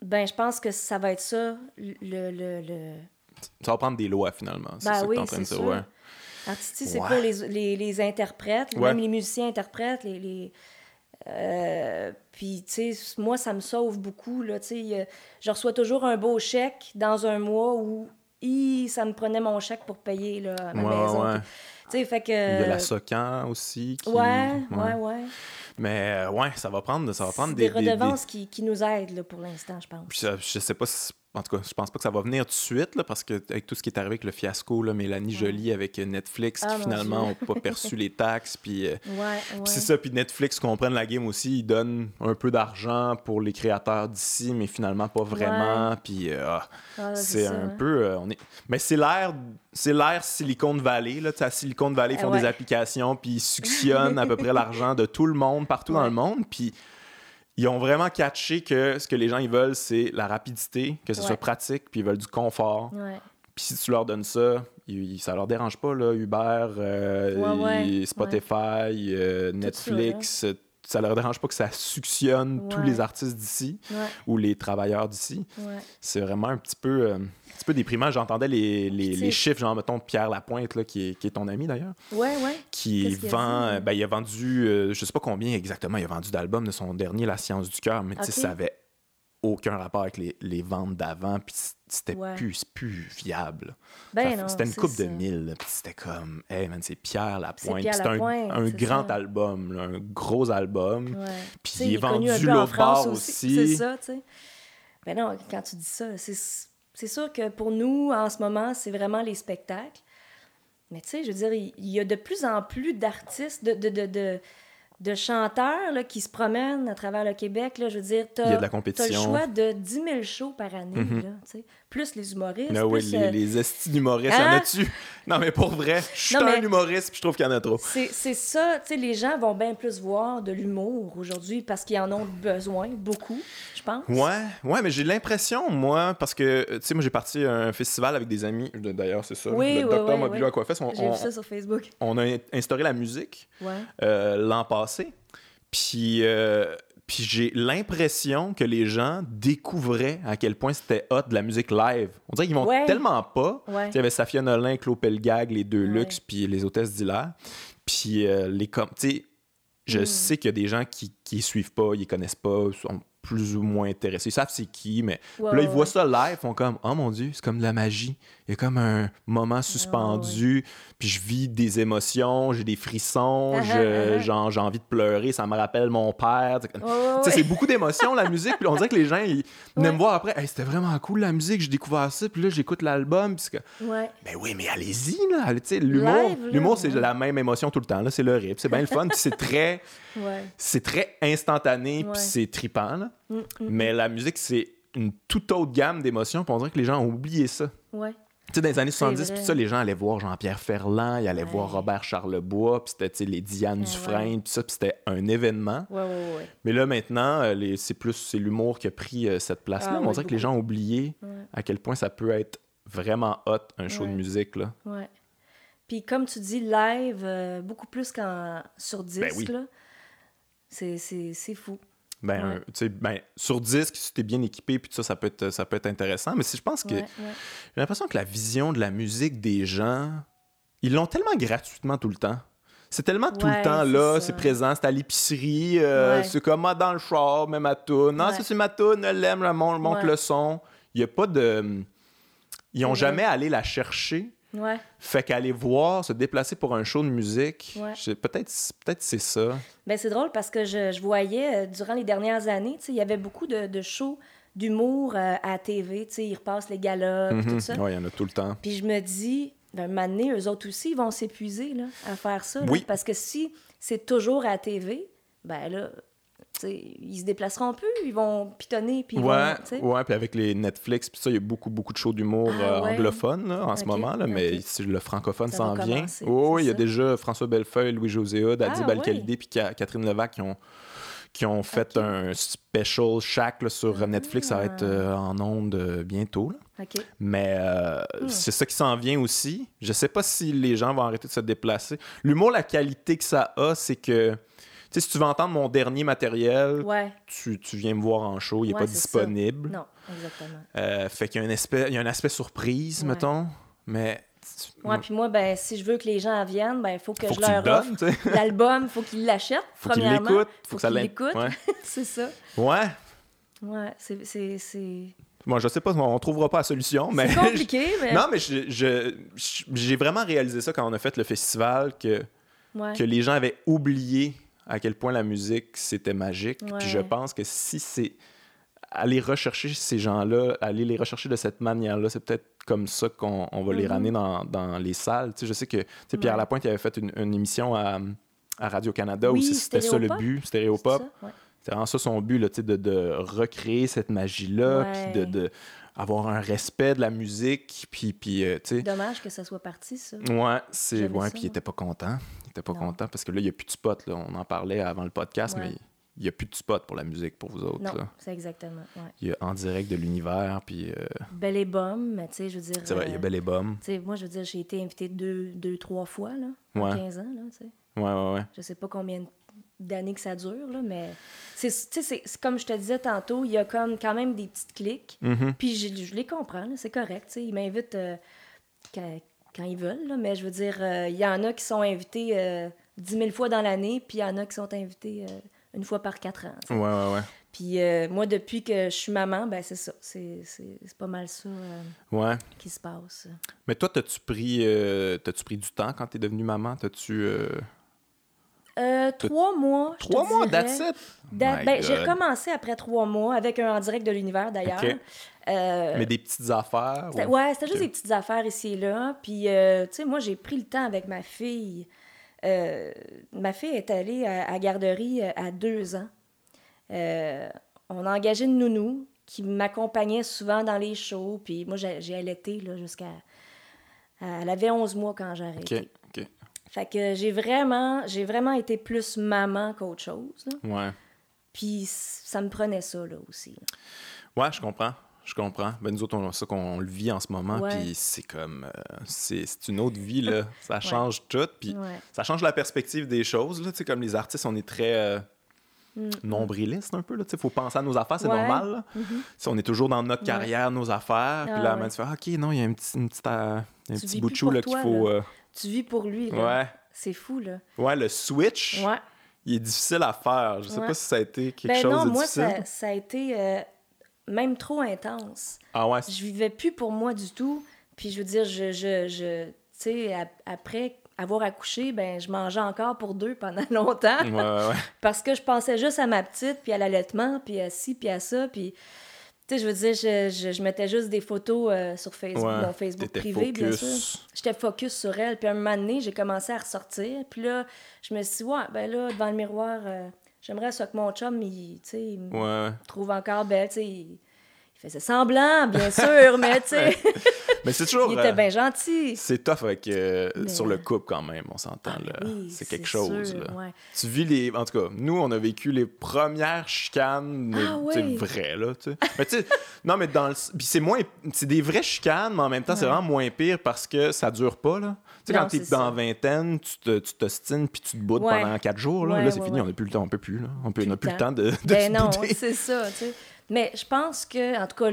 ben je pense que ça va être ça, le. le, le... Ça va prendre des lois, finalement. C'est Ben ça que oui, t'es en train de c'est dire, sûr. ouais. Artistique, c'est Ouais. pour les, les, les interprètes, Ouais. même les musiciens interprètes, les... les euh, puis, tu sais, moi, ça me sauve beaucoup, là, tu sais. euh, Je reçois toujours un beau chèque dans un mois où, hi, ça me prenait mon chèque pour payer, là, à ma Ouais, maison. ouais. Tu sais, fait que... Il y a la Socan aussi. Qui... Ouais, ouais, ouais. Mais euh, ouais, ça va prendre, ça va prendre des, des, des- redevances Qui, qui nous aident, là, pour l'instant, je pense. Puis ça, je sais pas si... En tout cas, je pense pas que ça va venir tout de suite, là, parce que avec tout ce qui est arrivé avec le fiasco, là, Mélanie Jolie avec Netflix, Ah, qui mon finalement n'ont pas perçu les taxes, puis... euh, Ouais, ouais. Puis c'est ça, puis Netflix comprennent la game aussi, ils donnent un peu d'argent pour les créateurs d'ici, mais finalement pas vraiment. Puis euh, ah, Ah, c'est un hein. peu, euh, on est, mais c'est l'air, c'est l'air Silicon Valley là. À Silicon Valley ils Ah font des applications, puis ils suctionnent à peu près l'argent de tout le monde partout dans le monde, puis ils ont vraiment catché que ce que les gens ils veulent, c'est la rapidité, que ce Ouais. soit pratique, puis ils veulent du confort. Ouais. Puis si tu leur donnes ça, ils- ça leur dérange pas, là, Uber, euh, Ouais, Spotify, euh, Netflix, euh, ça, leur dérange pas que ça suctionne tous les artistes d'ici ou les travailleurs d'ici. C'est vraiment un petit peu, euh, petit peu déprimant. J'entendais les, les, chiffres, genre, mettons, Pierre Lapointe, là, qui, est, qui est ton ami d'ailleurs, Ouais, ouais. qui a vend, dit? euh, ben, il a vendu, euh, je sais pas combien exactement, il a vendu d'albums de son dernier, La Science du cœur, mais tu sais, ça avait aucun rapport avec les, les ventes d'avant, puis c'était Ouais. plus, plus viable. Ben c'était une coupe de mille, puis c'était comme, hey man, c'est Pierre Lapointe. C'est un, un grand ça. album, là, un gros album. Puis il est vendu l'autre bord aussi. C'est ça, tu sais. Ben non, quand tu dis ça, c'est, c'est sûr que pour nous, en ce moment, c'est vraiment les spectacles. Mais tu sais, je veux dire, il, y a de plus en plus d'artistes, de, de, de, de, de chanteurs là, qui se promènent à travers le Québec. Là, je veux dire, t'as, Il y a de la t'as le choix de 10 000 shows par année, Mhm. là, tu sais. Plus les humoristes. Ah oui, les, euh, les estis d'humoristes, il y en Hein? a-tu? Non, mais pour vrai, je suis un mais- humoriste, puis je trouve qu'il y en a trop. C'est, ça, tu sais, les gens vont bien plus voir de l'humour aujourd'hui parce qu'ils en ont besoin, beaucoup, je pense. Ouais, ouais, mais j'ai l'impression, moi, parce que, euh, tu sais, moi, j'ai parti à un festival avec des amis, d'ailleurs, c'est ça, Oui, le oui, Docteur oui, Mobilo. Aquafest, on, J'ai vu ça sur Facebook. on a instauré la musique Ouais. euh, l'an passé, puis, euh, puis j'ai l'impression que les gens découvraient à quel point c'était hot de la musique live. On dirait qu'ils vont Ouais. tellement pas. Ouais. Il y avait Safia Nolin, Claude Pelgag, les deux Ouais. luxe, puis les hôtesses d'Hilaire. Puis euh, les com- tu sais, je Mm. sais qu'il y a des gens qui qui suivent pas, ils connaissent pas, sont plus ou moins intéressés. Ils savent c'est qui, mais là, ils voient ça live, ils font comme Oh mon Dieu, c'est comme de la magie. Il y a comme un moment suspendu, puis je vis des émotions, j'ai des frissons, Ah, ah, ah. j'ai envie de pleurer, ça me rappelle mon père. C'est beaucoup d'émotions, la musique. Puis on dirait que les gens, ils venaient Ouais. me voir après. Hey, c'était vraiment cool, la musique. J'ai découvert ça. Puis là, j'écoute l'album. Que, Ouais. ben oui, mais allez-y, là. L'humour, l'humour c'est la même émotion tout le temps. là. C'est le rip. C'est bien le fun. C'est très, Ouais. c'est très instantané. Puis c'est trippant. là. Mm, mm, Mais la musique, c'est une toute autre gamme d'émotions. Puis on dirait que les gens ont oublié ça. Ouais. Tu sais, dans les années C'est 70, vrai. puis ça, les gens allaient voir Jean-Pierre Ferland, ils allaient Ouais. voir Robert Charlebois, puis c'était les Diane Ouais, Dufresne, puis ça, puis c'était un événement. Mais là, maintenant, euh, c'est plus c'est l'humour qui a pris euh, cette place-là. Ah on dirait que les gens ont oublié à quel point ça peut être vraiment hot, un show de musique. Là. Ouais. Puis comme tu dis, live, euh, beaucoup plus qu'en sur disque, Ben oui. là. C'est, c'est, c'est fou. Ben, Ouais. tu ben, sur disque, si t'es bien équipé, puis tout ça, ça peut être, ça peut être intéressant. Mais si je pense que Ouais, ouais. j'ai l'impression que la vision de la musique des gens, ils l'ont tellement gratuitement tout le temps. C'est tellement tout le temps là, c'est présent, c'est à l'épicerie, euh, c'est comme ah, dans le char, même ma toune. Non, c'est ma toune, elle l'aime, elle monte, monte le son. Il y a pas de. Ils ont C'est jamais allé la chercher. Ouais. Fait qu'aller voir, se déplacer pour un show de musique, Ouais. peut-être peut-être c'est ça. Ben, c'est drôle parce que je, je voyais euh, durant les dernières années, il y avait beaucoup de, de shows d'humour euh, à la TV. Ils repassent les galas, Mhm. tout ça. Ouais, il y en a tout le temps. Puis je me dis, ben, un moment donné, eux autres aussi, ils vont s'épuiser là, à faire ça. là. Oui. Parce que si c'est toujours à la TV, ben là, ils se déplaceront plus, ils vont pitonner, puis Ouais, puis avec les Netflix, puis ça, il y a beaucoup, beaucoup de shows d'humour Ah, euh, ouais. là, en ce moment, là, mais si le francophone s'en vient. Oh, il y a déjà François Bellefeuille, Louis-José Hood, Adib Ah, puis Ca- Catherine Levac qui ont, qui ont fait un special chaque là, sur euh, Netflix. Ça va être Ah. euh, en ondes euh, bientôt. Mais euh, Hmm. c'est ça qui s'en vient aussi. Je sais pas si les gens vont arrêter de se déplacer. L'humour, la qualité que ça a, c'est que, sais, si tu veux entendre mon dernier matériel, Ouais. tu, tu viens me voir en show, il n'est Ouais, pas disponible. Non, exactement. Euh, fait qu'il y a un aspect, il y a un aspect surprise, Ouais. mettons. Mais. Ouais, puis moi, ben, si je veux que les gens viennent, ben, il faut que faut je que leur offre donnes, sais. l'album, il faut qu'ils l'achètent, Faut premièrement. l'écoute. Faut que ça qu'ils l'in- l'écoutent. C'est ça. ouais. Ouais, c'est- Moi, je sais pas, on trouvera pas la solution, mais. c'est compliqué, mais... non, mais j'ai vraiment réalisé ça quand on a fait le festival que. Ouais. que les gens avaient oublié à quel point la musique c'était magique. Ouais. Puis je pense que si c'est aller rechercher ces gens-là, aller les rechercher de cette manière-là, c'est peut-être comme ça qu'on on va les Mhm. ramener dans, dans les salles. Tu sais, je sais que tu sais, Pierre Ouais. Lapointe il avait fait une, une émission à, à Radio-Canada Oui, où c'était ça le but, Stéréopop. Ouais. C'était vraiment ça son but, là, tu sais, de, de recréer cette magie-là, puis de, de avoir un respect de la musique, puis, puis euh, tu sais, Dommage que ça soit parti, ça. Ouais, c'est ouais, puis il était pas content. Pas Non. content? Parce que là, il n'y a plus de spot. Là. On en parlait avant le podcast, Ouais. mais il n'y a plus de spot pour la musique pour vous autres. Non, c'est exactement. Ouais. Il y a En direct de l'univers, puis euh, Belle et Bum, mais tu sais, je veux dire... c'est vrai, il y a euh, Belle et tu sais, moi, je veux dire, j'ai été invitée deux, deux trois fois, là, en Ouais. 15 ans, là, tu sais. Ouais, ouais, ouais. Je sais pas combien d'années que ça dure, là, mais... c'est- Tu sais, c'est- comme je te disais tantôt, il y a comme quand même des petites clics, Mhm. puis je, je les comprends, c'est correct, tu sais. Ils m'invitent euh, quand, ils veulent, là, mais je veux dire, euh, il y en a qui sont invités euh, 10 000 fois dans l'année, puis il y en a qui sont invités euh, une fois par quatre ans, tu. Ouais, ouais, ouais. Puis euh, moi, depuis que je suis maman, ben c'est ça. C'est c'est- c'est pas mal ça euh, Ouais. qui se passe. Mais toi, t'as-tu pris, euh, t'as-tu pris du temps quand t'es devenue maman? T'as-tu. Euh, trois mois. je te Trois mois, dirais. that's it? Da- ben, j'ai recommencé après trois mois avec un en direct de l'univers d'ailleurs. Euh, Mais des petites affaires? ou- ouais, c'était juste des petites affaires ici et là. Puis, euh, tu sais, moi, j'ai pris le temps avec ma fille. Euh, ma fille est allée à, à garderie à deux ans. On a engagé une nounou qui m'accompagnait souvent dans les shows. Puis moi, j'ai allaité là, jusqu'à... Elle avait 11 mois quand j'ai arrêté. Fait que j'ai vraiment, j'ai vraiment été plus maman qu'autre chose. là. Ouais. Puis ça me prenait ça là, aussi. là. Ouais, je comprends. Je comprends. Ben, nous autres, on, ça qu'on le vit en ce moment, puis c'est comme... euh, c'est une autre vie, là. Ça change tout, puis Ouais. ça change la perspective des choses, là. Tu sais, comme les artistes, on est très euh, nombrilistes un peu, là. Tu faut penser à nos affaires, c'est Mm. Ouais. normal, là. Mhm. Sais, on est toujours dans notre carrière, nos affaires, puis Ah, là, Ah, OK, non, il y a un petit, une petite, euh, un petit bout de chou, là, qu'il faut... là. Tu vis pour lui. Là. ouais. C'est fou, là. Ouais, le switch, Ouais. il est difficile à faire. Je sais Ouais. pas si ça a été quelque Ben chose non, de moi, difficile. ça, ça a été euh, même trop intense. Ah ouais, Je vivais plus pour moi du tout. Puis je veux dire, je, je, je tu sais, ap- après avoir accouché, ben je mangeais encore pour deux pendant longtemps. ouais, ouais. Parce que je pensais juste à ma petite, puis à l'allaitement, puis à ci, puis à ça, puis... Tu sais, je veux dire, je, je, je mettais juste des photos euh, sur Facebook, Ouais, mon Facebook privé, bien sûr. J'étais focus sur elle. Puis à un moment donné, j'ai commencé à ressortir. Puis là, je me suis dit, ouais, ben là, devant le miroir, euh, j'aimerais ça que mon chum, il, me Ouais, trouve encore belle. Tu sais, Il faisait semblant, bien sûr, mais tu sais, Mais c'est toujours. il était euh, bien gentil. c'est tough avec, euh, Mais- sur le couple quand même, on s'entend. Ah, là. oui, c'est quelque chose. sûr, là. ouais. Tu vis les. En tout cas, nous, on a vécu les premières chicanes, mais Ah sais, oui. vraies, là. Mais tu sais, non, mais dans le. Puis c'est moins. C'est des vraies chicanes, mais en même temps, c'est vraiment moins pire parce que ça dure pas, là. Tu sais, quand t'es dans ça. vingtaine, tu te- tu t'ostines puis tu te boudes Ouais. pendant quatre jours, là. Là, c'est fini, on n'a plus le temps, on peut plus, là. On peut- Plus on n'a plus le temps. de, de Ben non, c'est ça, tu sais. Mais je pense que, en tout cas,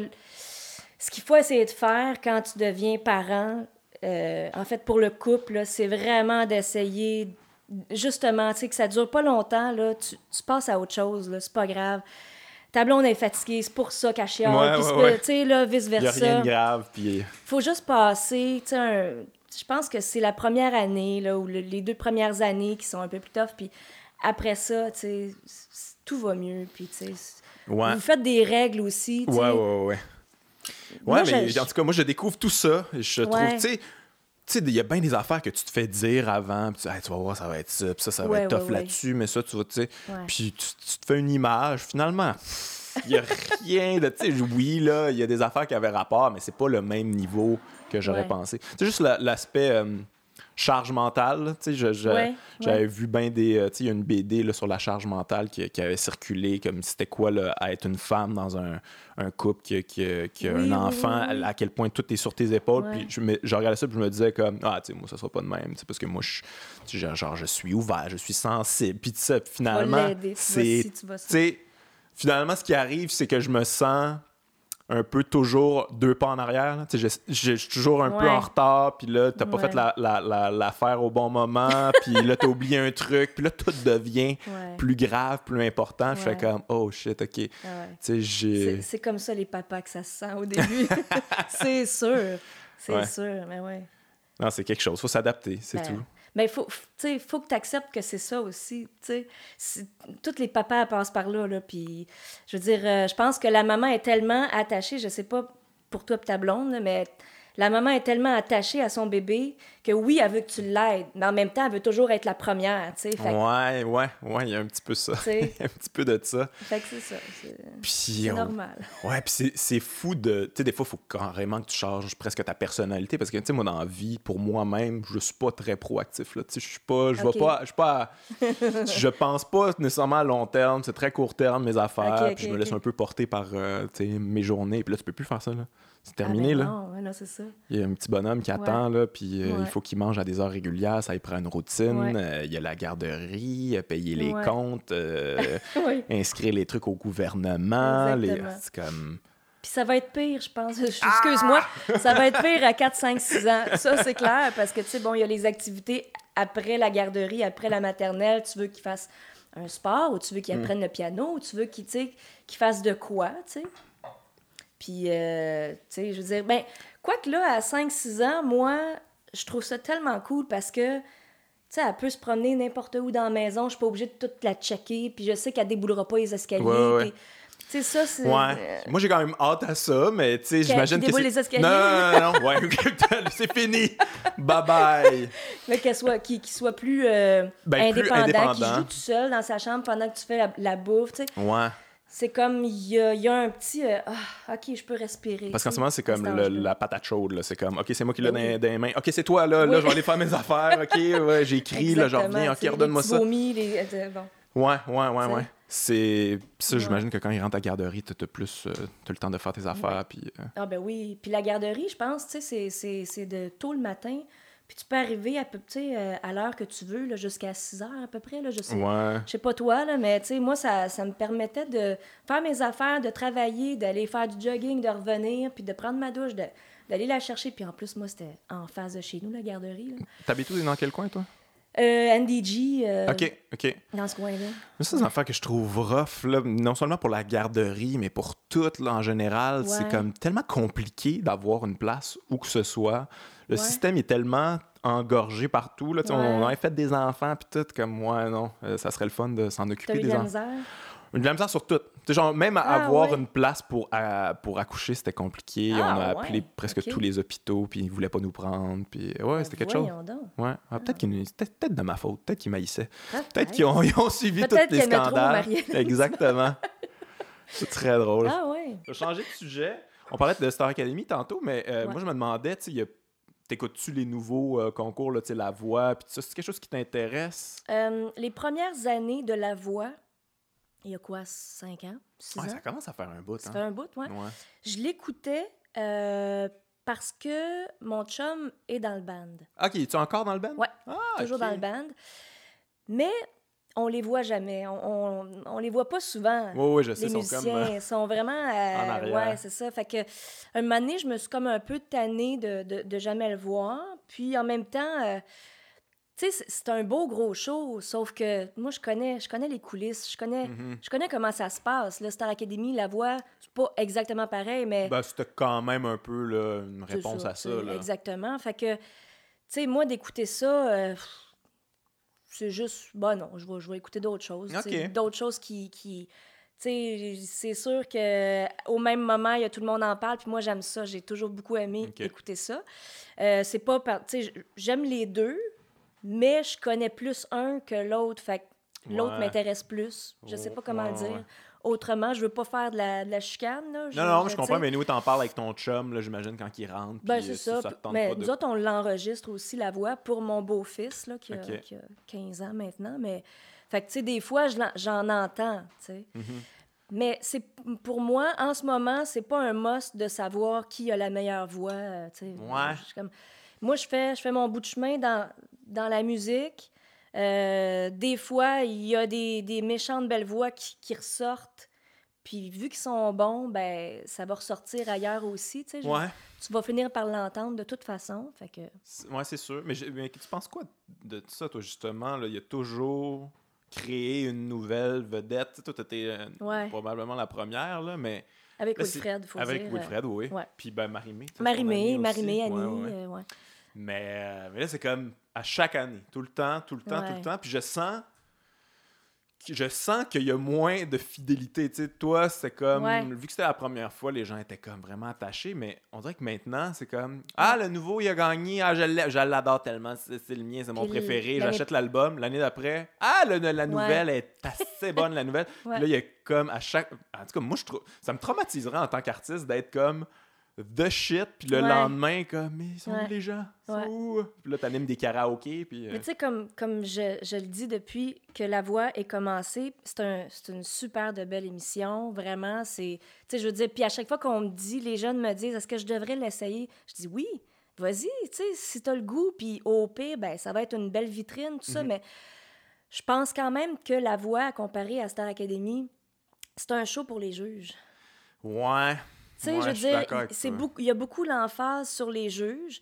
ce qu'il faut essayer de faire quand tu deviens parent, euh, en fait, pour le couple, c'est vraiment d'essayer, justement, tu sais, que ça dure pas longtemps, là, tu, tu passes à autre chose, là, c'est pas grave. Ta blonde est fatiguée, c'est pour ça qu'elle chiale, Ouais, puis ouais, ouais. tu sais, là, Il n'y a vice-versa rien de grave, puis. faut juste passer, tu sais, un- je pense que c'est la première année, là, ou le- les deux premières années qui sont un peu plus tough, puis après ça, tu sais, tout va mieux, puis tu sais, Ouais. vous faites des règles aussi. Ouais, ouais, ouais, ouais. Moi, mais je- en tout cas, moi, je découvre tout ça. Je trouve, tu sais, tu sais, il y a bien des affaires que tu te fais dire avant, puis tu, Hey, tu vas voir, ça va être ça, puis ça, ça va Ouais, être tough ouais, là-dessus, mais ça, tu vas, tu sais, puis tu, tu te fais une image, finalement. Il n'y a rien de, tu sais, oui, là, il y a des affaires qui avaient rapport, mais c'est pas le même niveau que j'aurais pensé. C'est juste la- l'aspect euh, charge mentale, j'avais ouais. vu bien des, euh, il y a une BD là, sur la charge mentale qui, qui avait circulé, comme c'était quoi, là, à être une femme dans un, un couple qui, a- qui a- qui a Oui, un enfant, oui, oui. à, quel point tout est sur tes épaules. Puis je, me, je regardais ça, puis je me disais comme, ah, tu sais, moi, ça sera pas de même, tu sais, parce que moi, je, genre, je suis ouvert, je suis sensible, puis ça, finalement, c'est, finalement, ce qui arrive, c'est que je me sens un peu toujours deux pas en arrière. là. Je, je- je suis toujours un peu en retard, puis là, t'as pas Ouais. fait la- la- la- l'affaire au bon moment, puis là, t'as oublié un truc, puis là, tout devient Ouais. plus grave, plus important. Je fais comme, oh shit, ok. C'est- comme ça, les papas, que ça se sent au début. c'est sûr. C'est sûr, mais ouais. Non, c'est quelque chose, faut s'adapter, c'est Ben, tout. Mais il faut, sais, faut que tu acceptes que c'est ça aussi. Tous les papas passent par là. là je veux dire, euh, je pense que la maman est tellement attachée, je sais pas pour toi et blonde, mais la maman est tellement attachée à son bébé que oui, elle veut que tu l'aides, mais en même temps, elle veut toujours être la première. tu sais. Fait, Ouais, ouais, ouais, il y a un petit peu ça. Il y a un petit peu de ça. fait que c'est ça. C'est Puis c'est on- normal. Ouais, puis c'est- fou de. Tu sais, des fois, il faut carrément que tu changes presque ta personnalité parce que, tu sais, moi, dans la vie, pour moi-même, je suis pas très proactif. là. Tu sais, je suis pas. Je vais pas. Je pas. je pense pas nécessairement à long terme. C'est très court terme, mes affaires. Puis je me laisse un peu porter par euh, tu sais, mes journées. Puis là, tu peux plus faire ça, là. C'est Ah, terminé, ben là. Non, c'est ça. Il y a un petit bonhomme qui attend, là, puis euh, il faut qu'il mange à des heures régulières, ça il prend une routine. Ouais. euh, il y a la garderie, payer les comptes, euh, oui. inscrire les trucs au gouvernement. les- Exactement. C'est comme. Puis ça va être pire, je pense. Excuse-moi, ça va être pire à 4, 5, 6 ans. Ça, c'est clair, parce que, tu sais, bon, il y a les activités après la garderie, après la maternelle. Tu veux qu'ils fassent un sport, ou tu veux qu'ils apprennent le piano, ou tu veux qu'ils, tu sais, qu'ils fassent de quoi, tu sais? Puis, euh, tu sais, je veux dire, ben, quoique là, à 5, 6 ans, moi, je trouve ça tellement cool parce que, tu sais, elle peut se promener n'importe où dans la maison. Je suis pas obligée de toute la checker. Puis je sais qu'elle déboulera pas les escaliers. Ouais, ouais, sais, ça, c'est... Ouais. euh, Moi, j'ai quand même hâte à ça, mais tu sais, j'imagine que. c'est- les escaliers. Non, non, non, non, ouais, c'est fini. Bye bye. Mais qu'elle soit, qu'il soit plus, euh, Ben, indépendant, qu'il joue tout seul dans sa chambre pendant que tu fais la, la bouffe, tu sais. Ouais. C'est comme, il y a, il y a un petit... euh, ah, OK, je peux respirer. Parce qu'en ce moment, c'est comme le- la patate chaude. C'est comme, OK, c'est moi qui l'ai Ben dans, oui. dans les mains. OK, c'est toi, là. Là, je vais aller faire mes affaires. OK, ouais, j'écris, là, je reviens. OK, redonne-moi ça. vomis, les... euh, bon. Ouais, ouais, ouais, ouais. C'est. Ça, Ouais. j'imagine que quand il rentre à la garderie, t'as plus. euh, t'as le temps de faire tes affaires. Puis. euh, Ah ben oui. Puis la garderie, je pense, tu sais, c'est de tôt le matin. Puis tu peux arriver à peu euh, à l'heure que tu veux, jusqu'à 6 heures à peu près. Là, je sais, Ouais. je sais pas toi, là, mais tu sais, moi, ça, ça me permettait de faire mes affaires, de travailler, d'aller faire du jogging, de revenir, puis de prendre ma douche, d'aller la chercher. Puis en plus, moi, c'était en face de chez nous, la garderie. T'habites où dans quel coin, toi? Euh, NDG, euh, OK, OK. dans ce coin-là. Mais ça, c'est une affaire que je trouve rough, là, non seulement pour la garderie, mais pour tout là, en général. C'est comme tellement compliqué d'avoir une place où que ce soit. Le Ouais. système est tellement engorgé partout. Là, On Ouais. aurait fait des enfants, puis tout, comme moi, non, euh, ça serait le fun de s'en T'as occuper eu des enfants. De la misère sur tout. Genre, même à Ah, avoir ouais. une place pour, à- pour accoucher, c'était compliqué. Ah, On a appelé ouais. presque tous les hôpitaux, puis ils voulaient pas nous prendre. Puis ouais, c'était quelque chose. Voyons donc. Ouais. Ah, peut-être qu'ils de ma faute. Peut-être qu'ils maïssaient. Peut-être. Qu'ils ont, ils ont suivi tous les scandales. Exactement. C'est très drôle. Ah ouais. Je vais changer de sujet. On parlait de Star Academy tantôt, mais euh, Ouais. moi, je me demandais, tu sais, il y a- t'écoutes-tu les nouveaux euh, concours, là, la voix, puis tout ça, c'est quelque chose qui t'intéresse? Euh, les premières années de La Voix, il y a quoi, 5 ans, 6 Ouais, ans? ça commence à faire un bout, Ça hein? fait un bout, ouais. Ouais. Je l'écoutais euh, parce que mon chum est dans le band. Ok, es-tu encore dans le band? Ouais, Ah, toujours dans le band. Mais on les voit jamais. On, on, on les voit pas souvent. Oui, oui, je sais, les ils sont comme... euh, sont vraiment euh, en arrière. ouais c'est ça fait que un moment donné je me suis comme un peu tannée de, de, de jamais le voir puis en même temps euh, tu sais c'est- un beau gros show sauf que moi je connais je connais les coulisses je connais mhm. je connais comment ça se passe le Star Academy la voix c'est pas exactement pareil mais Ben, c'était quand même un peu là, une réponse à ça. Là. exactement fait que tu sais moi d'écouter ça euh, c'est juste bah non je vais je vais écouter d'autres choses d'autres choses qui qui c'est sûr que au même moment il y a tout le monde en parle puis moi j'aime ça j'ai toujours beaucoup aimé écouter ça Euh, c'est pas j'aime les deux mais je connais plus un que l'autre fait que l'autre Ouais. m'intéresse plus je sais Oh, pas comment ouais, le dire ouais. autrement je veux pas faire de la, de la chicane là. Non, non, je tu comprends, mais nous, t'en parles avec ton chum, là, j'imagine, quand il rentre. Ben, c'est euh, ça. tente mais de- nous autres, on l'enregistre aussi, la voix, pour mon beau-fils, là, qui, a, qui a 15 ans maintenant. Mais, fait que, tu sais, des fois, je j'en entends, tu sais. Mhm. Mais c'est pour moi, en ce moment, c'est pas un must de savoir qui a la meilleure voix, euh, tu sais. Ouais. Je suis comme- Moi, je fais, je fais mon bout de chemin dans, dans la musique. Euh, des fois, il y a des, des méchantes belles voix qui, qui ressortent. Puis vu qu'ils sont bons, ben ça va ressortir ailleurs aussi, tu sais. je- Ouais, tu vas finir par l'entendre de toute façon. Fait que, ouais, c'est sûr. Mais, tu penses quoi de ça, toi, justement? là? Il y a toujours créé une nouvelle vedette. Tu sais, toi, t'étais euh, Ouais. probablement la première, là, mais... avec c'est- Wilfred, faut Avec dire. euh, Wilfred, oui. ouais. Puis ben, Marimé. Marimé. Marimé, Annie. Euh. Mais, euh, mais là, c'est comme à chaque année, tout le temps, tout le temps, tout le temps. Puis je sens, que- je sens qu'il y a moins de fidélité. Tu sais, toi, c'est comme, Ouais. vu que c'était la première fois, les gens étaient comme vraiment attachés. Mais on dirait que maintenant, c'est comme, ah, le nouveau, il a gagné, ah, je l'adore tellement, c'est le mien, c'est mon Puis préféré. J'achète l'album. L'année d'après, ah, le- la nouvelle est assez bonne, la nouvelle. Puis là, il y a comme à chaque. En tout cas, moi, je trouve. Ça me traumatiserait en tant qu'artiste d'être comme the shit, puis le Ouais. lendemain, comme, mais ils sont où Ouais. les gens? Ils sont Ouais. où? Puis là, t'animes des karaokés, puis. euh, Mais tu sais, comme, comme je, je le dis depuis que la voix est commencée, c'est un, une super de belle émission. Vraiment, c'est. Tu sais, je veux dire, puis à chaque fois qu'on me dit, les jeunes me disent, est-ce que je devrais l'essayer? Je dis oui, vas-y, tu sais, si t'as le goût, puis au pire, ben, ça va être une belle vitrine, tout ça, Mhm. mais je pense quand même que la voix, comparée à Star Academy, c'est un show pour les juges. Ouais. Tu sais, Ouais, je veux dire, il y a beaucoup l'emphase sur les juges.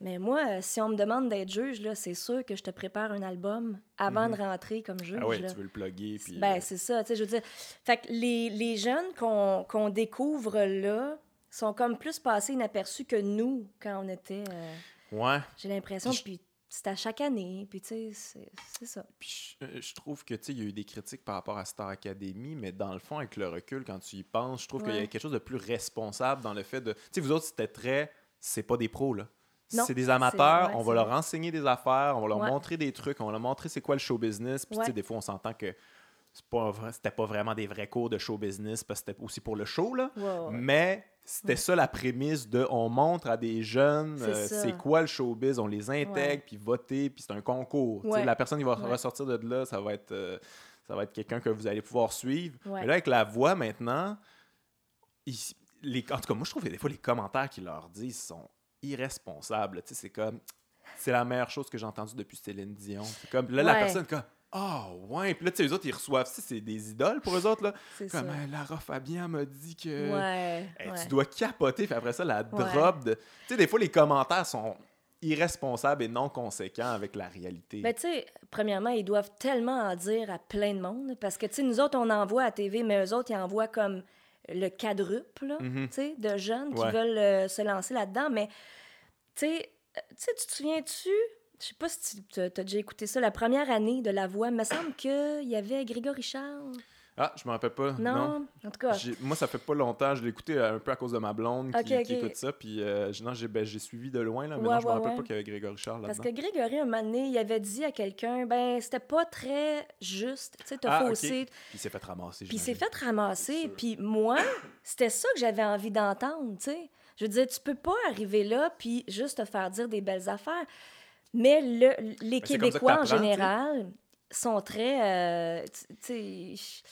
Mais moi, euh, si on me demande d'être juge, là, c'est sûr que je te prépare un album avant de rentrer comme juge. Ah ouais, là. tu veux le plugger, puis. Ben, euh, c'est ça, tu sais, je veux dire. Fait que les, les jeunes qu'on qu'on découvre là sont comme plus passés inaperçus que nous quand on était. euh, ouais. J'ai l'impression, Puis puis c'est à chaque année, puis tu sais, c'est- ça. Puis je, euh, je trouve que, tu sais, il y a eu des critiques par rapport à Star Academy, mais dans le fond, avec le recul, quand tu y penses, je trouve qu'il y a quelque chose de plus responsable dans le fait de. Tu sais, vous autres, c'était très. C'est pas des pros, là. C'est des amateurs, ouais, on va leur enseigner des affaires, on va leur Ouais. montrer des trucs, on va leur montrer c'est quoi le show business. Puis, tu sais, des fois, on s'entend que c'était pas vraiment des vrais cours de show business parce que c'était aussi pour le show, là. Mais c'était Ouais. ça la prémisse de on montre à des jeunes C'est euh, c'est quoi le showbiz, on les intègre, puis voter, puis c'est un concours. Ouais. La personne qui va Ouais. ressortir de là, ça va être, euh, ça va être quelqu'un que vous allez pouvoir suivre. Mais là, avec la voix maintenant, ils- les, en tout cas, moi, je trouve que des fois, les commentaires qu'ils leur disent sont irresponsables. C'est comme, c'est la meilleure chose que j'ai entendue depuis Céline Dion. C'est comme, là, la personne, comme, ah, ouais. Puis là, tu sais, les autres, ils reçoivent, ça, c'est des idoles pour eux autres, là. C'est ça. Comme, Hey, Lara Fabian m'a dit que. Ouais, Hey, ouais. Tu dois capoter, puis après ça, la Ouais. drop de. Tu sais, des fois, les commentaires sont irresponsables et non conséquents avec la réalité. Ben, tu sais, premièrement, ils doivent tellement en dire à plein de monde. Parce que, tu sais, nous autres, on envoie à TV, mais eux autres, ils envoient comme le quadruple, là, tu sais, de jeunes qui Ouais. veulent euh, se lancer là-dedans. Mais, tu sais, euh, tu sais, tu te souviens-tu, je sais pas si tu as déjà écouté ça, la première année de La Voix, il me semble qu'il y avait Grégory Charles. Ah, je me rappelle pas. Non, Non. en tout cas. Moi, ça fait pas longtemps. Je l'ai écouté euh, un peu à cause de ma blonde qui, Ok, qui ok. écoute ça. Puis, euh, j'ai- ben, j'ai suivi de loin, là. Mais Ouais, non, je me ouais, rappelle ouais. pas qu'il y avait Grégory Charles Parce là-dedans. que Grégory, un moment donné, il avait dit à quelqu'un, ben, c'était pas très juste. Tu sais, t'as Ah, faussé. Puis il s'est fait ramasser. Puis il s'est fait ramasser. Puis moi, c'était ça que j'avais envie d'entendre, tu sais. Je veux dire, tu peux pas arriver là puis juste te faire dire des belles affaires. Mais le, les ça Québécois, en général, sont très... euh,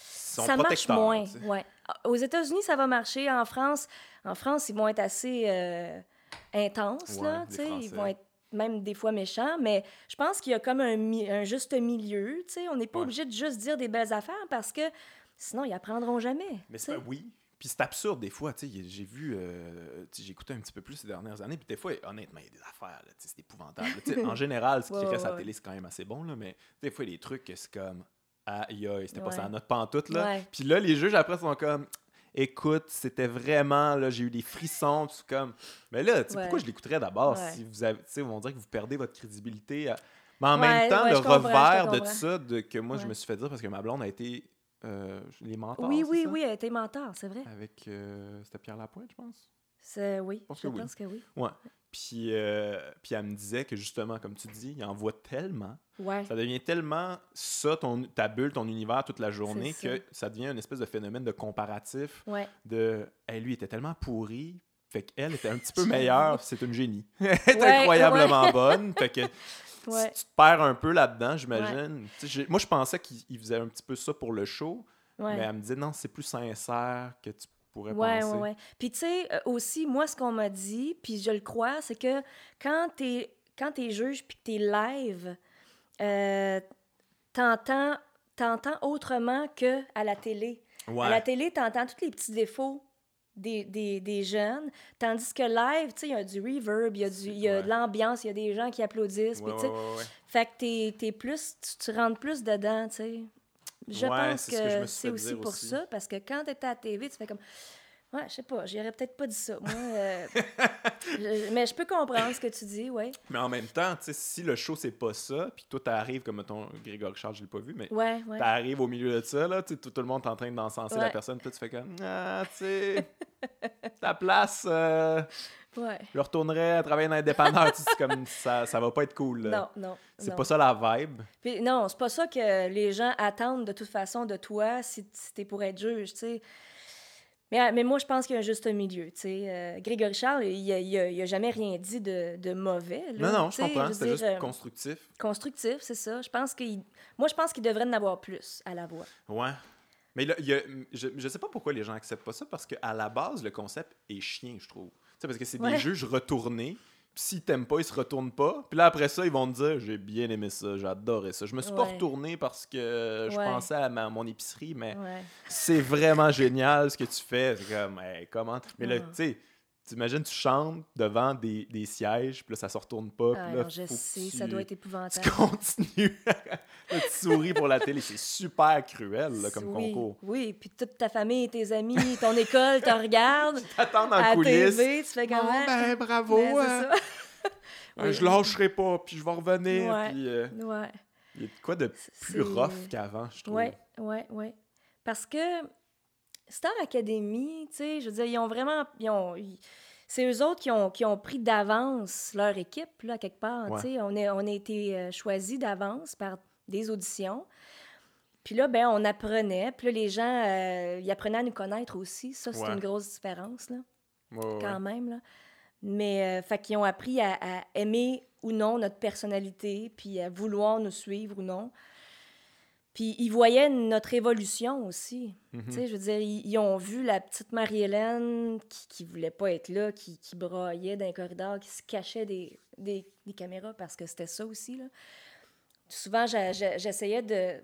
sont ça marche moins. Ouais. Aux États-Unis, ça va marcher. En France, en France, ils vont être assez euh, intenses, Ouais, là. Ils vont être même des fois méchants, mais je pense qu'il y a comme un, juste milieu. tu sais. On n'est pas Ouais. obligé de juste dire des belles affaires parce que sinon, ils apprendront jamais. Mais pas oui. Puis c'est absurde des fois, tu sais, j'ai vu, euh, écouté un petit peu plus ces dernières années, puis des fois, honnêtement, il y a des affaires, là, c'est épouvantable. En général, ce qui Ouais, reste à la télé, c'est quand même assez bon, là, mais des fois, il y a des trucs que c'est comme, aïe aïe, c'était pas ça à notre pantoute, là. Puis là, les juges, après, sont comme, écoute, c'était vraiment, là, j'ai eu des frissons, tout comme, mais là, tu sais, pourquoi je l'écouterais d'abord si vous avez, tu sais, on dirait que vous perdez votre crédibilité. à- Mais en même temps, le revers de comprends. ça, de, que moi, je me suis fait dire, parce que ma blonde a été euh, les mentors. Oui, oui, ça? oui, elle été mentor, c'est vrai. Avec. euh, C'était Pierre Lapointe, je pense? C'est- Oui, pense je que oui. pense que oui. Ouais. Puis, euh, puis elle me disait que justement, comme tu dis, il en voit tellement. Ouais. Ça devient tellement ça, ton, ta bulle, ton univers toute la journée, ça. que ça devient une espèce de phénomène de comparatif. Ouais. De. Hey, lui était tellement pourri. Fait qu'elle était un petit peu meilleure, c'est une génie. Elle est Ouais, incroyablement bonne. Fait que Ouais. si tu te perds un peu là-dedans, j'imagine. Moi, je pensais qu'il il faisait un petit peu ça pour le show, mais elle me disait non, c'est plus sincère que tu pourrais penser. ouais, ouais. Puis tu sais, euh, aussi, moi, ce qu'on m'a dit, puis je le crois, c'est que quand t'es quand t'es juge puis que t'es live, euh, t'entends autrement que à la télé. À la télé, t'entends tous les petits défauts des, des, des jeunes, tandis que live, tu sais, il y a du reverb, il y a, du, y a Ouais. de l'ambiance, il y a des gens qui applaudissent, Ouais, puis tu sais, ouais, fait que t'es, t'es plus, tu, tu rentres plus dedans, tu sais. Je pense que c'est aussi pour ça, parce que quand t'étais à la TV, tu fais comme... Ouais, je sais pas, j'aurais peut-être pas dit ça. Moi, euh, je- mais je peux comprendre ce que tu dis, ouais. Mais en même temps, tu sais, si le show, c'est pas ça, puis toi, t'arrives, comme ton Grégory Charles, je l'ai pas vu, mais Ouais, ouais. t'arrives au milieu de ça, là, tout, tout le monde est en train d'encenser la Ouais. personne, puis tu fais comme, ah, tu sais, ta place, euh, Ouais. je retournerais à travailler dans les dépanneurs, tu sais, comme, ça, ça va pas être cool. là. Non, non. C'est pas ça la vibe. Puis non, c'est pas ça que les gens attendent de toute façon de toi si, si t'es pour être juge, tu sais. Mais, mais moi, je pense qu'il y a un juste milieu, tu sais. Euh, Grégory Charles, il a, il a- il a jamais rien dit de, de mauvais. là, Non, non, je comprends, c'était juste euh, constructif. constructif, c'est ça. Je pense qu'il... Moi, je pense qu'il devrait en avoir plus à la voix. Ouais. Mais là, il y a- je, je sais pas pourquoi les gens acceptent pas ça, parce qu'à la base, le concept est chien, je trouve. Tu sais, parce que c'est des juges retournés. S'ils t'aiment pas, ils se retournent pas. Puis là, après ça, ils vont te dire J'ai bien aimé ça, j'ai adoré ça. Je me suis pas retourné parce que je Ouais. pensais à ma- mon épicerie, mais Ouais. c'est vraiment génial ce que tu fais. C'est comme, Hey, comment? Mais là, Ah. tu sais, t'imagines, tu chantes devant des, des sièges, puis là, ça se retourne pas. Ah, puis là, non, je faut que sais, tu- ça doit être Tu épouvantable. continues. Là, tu souris pour la télé. C'est super cruel là, comme oui, concours. Oui, puis toute ta famille, tes amis, ton école te regarde T'attends en coulisses. TV, tu fais comment? ben, bravo. Ben, c'est hein. Euh. Je lâcherai pas, puis je vais revenir. Ouais. Puis, euh, Ouais. il y a de quoi de plus rough qu'avant, je trouve. Oui, oui, oui. Parce que Star Academy, tu sais, je veux dire, ils ont vraiment. Ils ont, ils- c'est eux autres qui ont, qui ont pris d'avance leur équipe, là, quelque part. Ouais. tu sais. On, est, on a été euh, choisis d'avance par des auditions. Puis là, ben, on apprenait. Puis là, les gens, euh, ils apprenaient à nous connaître aussi. Ça, c'est Ouais. une grosse différence, là, ouais, quand même. Là. Mais, euh, fait qu'ils ont appris à, à aimer ou non notre personnalité, puis à vouloir nous suivre ou non. Puis ils voyaient notre évolution aussi. Mhm. Tu sais, je veux dire, ils, ils ont vu la petite Marie-Hélène qui, qui voulait pas être là, qui, qui braillait dans les corridors, qui se cachait des, des, des caméras parce que c'était ça aussi. Là. Souvent, j'essayais de,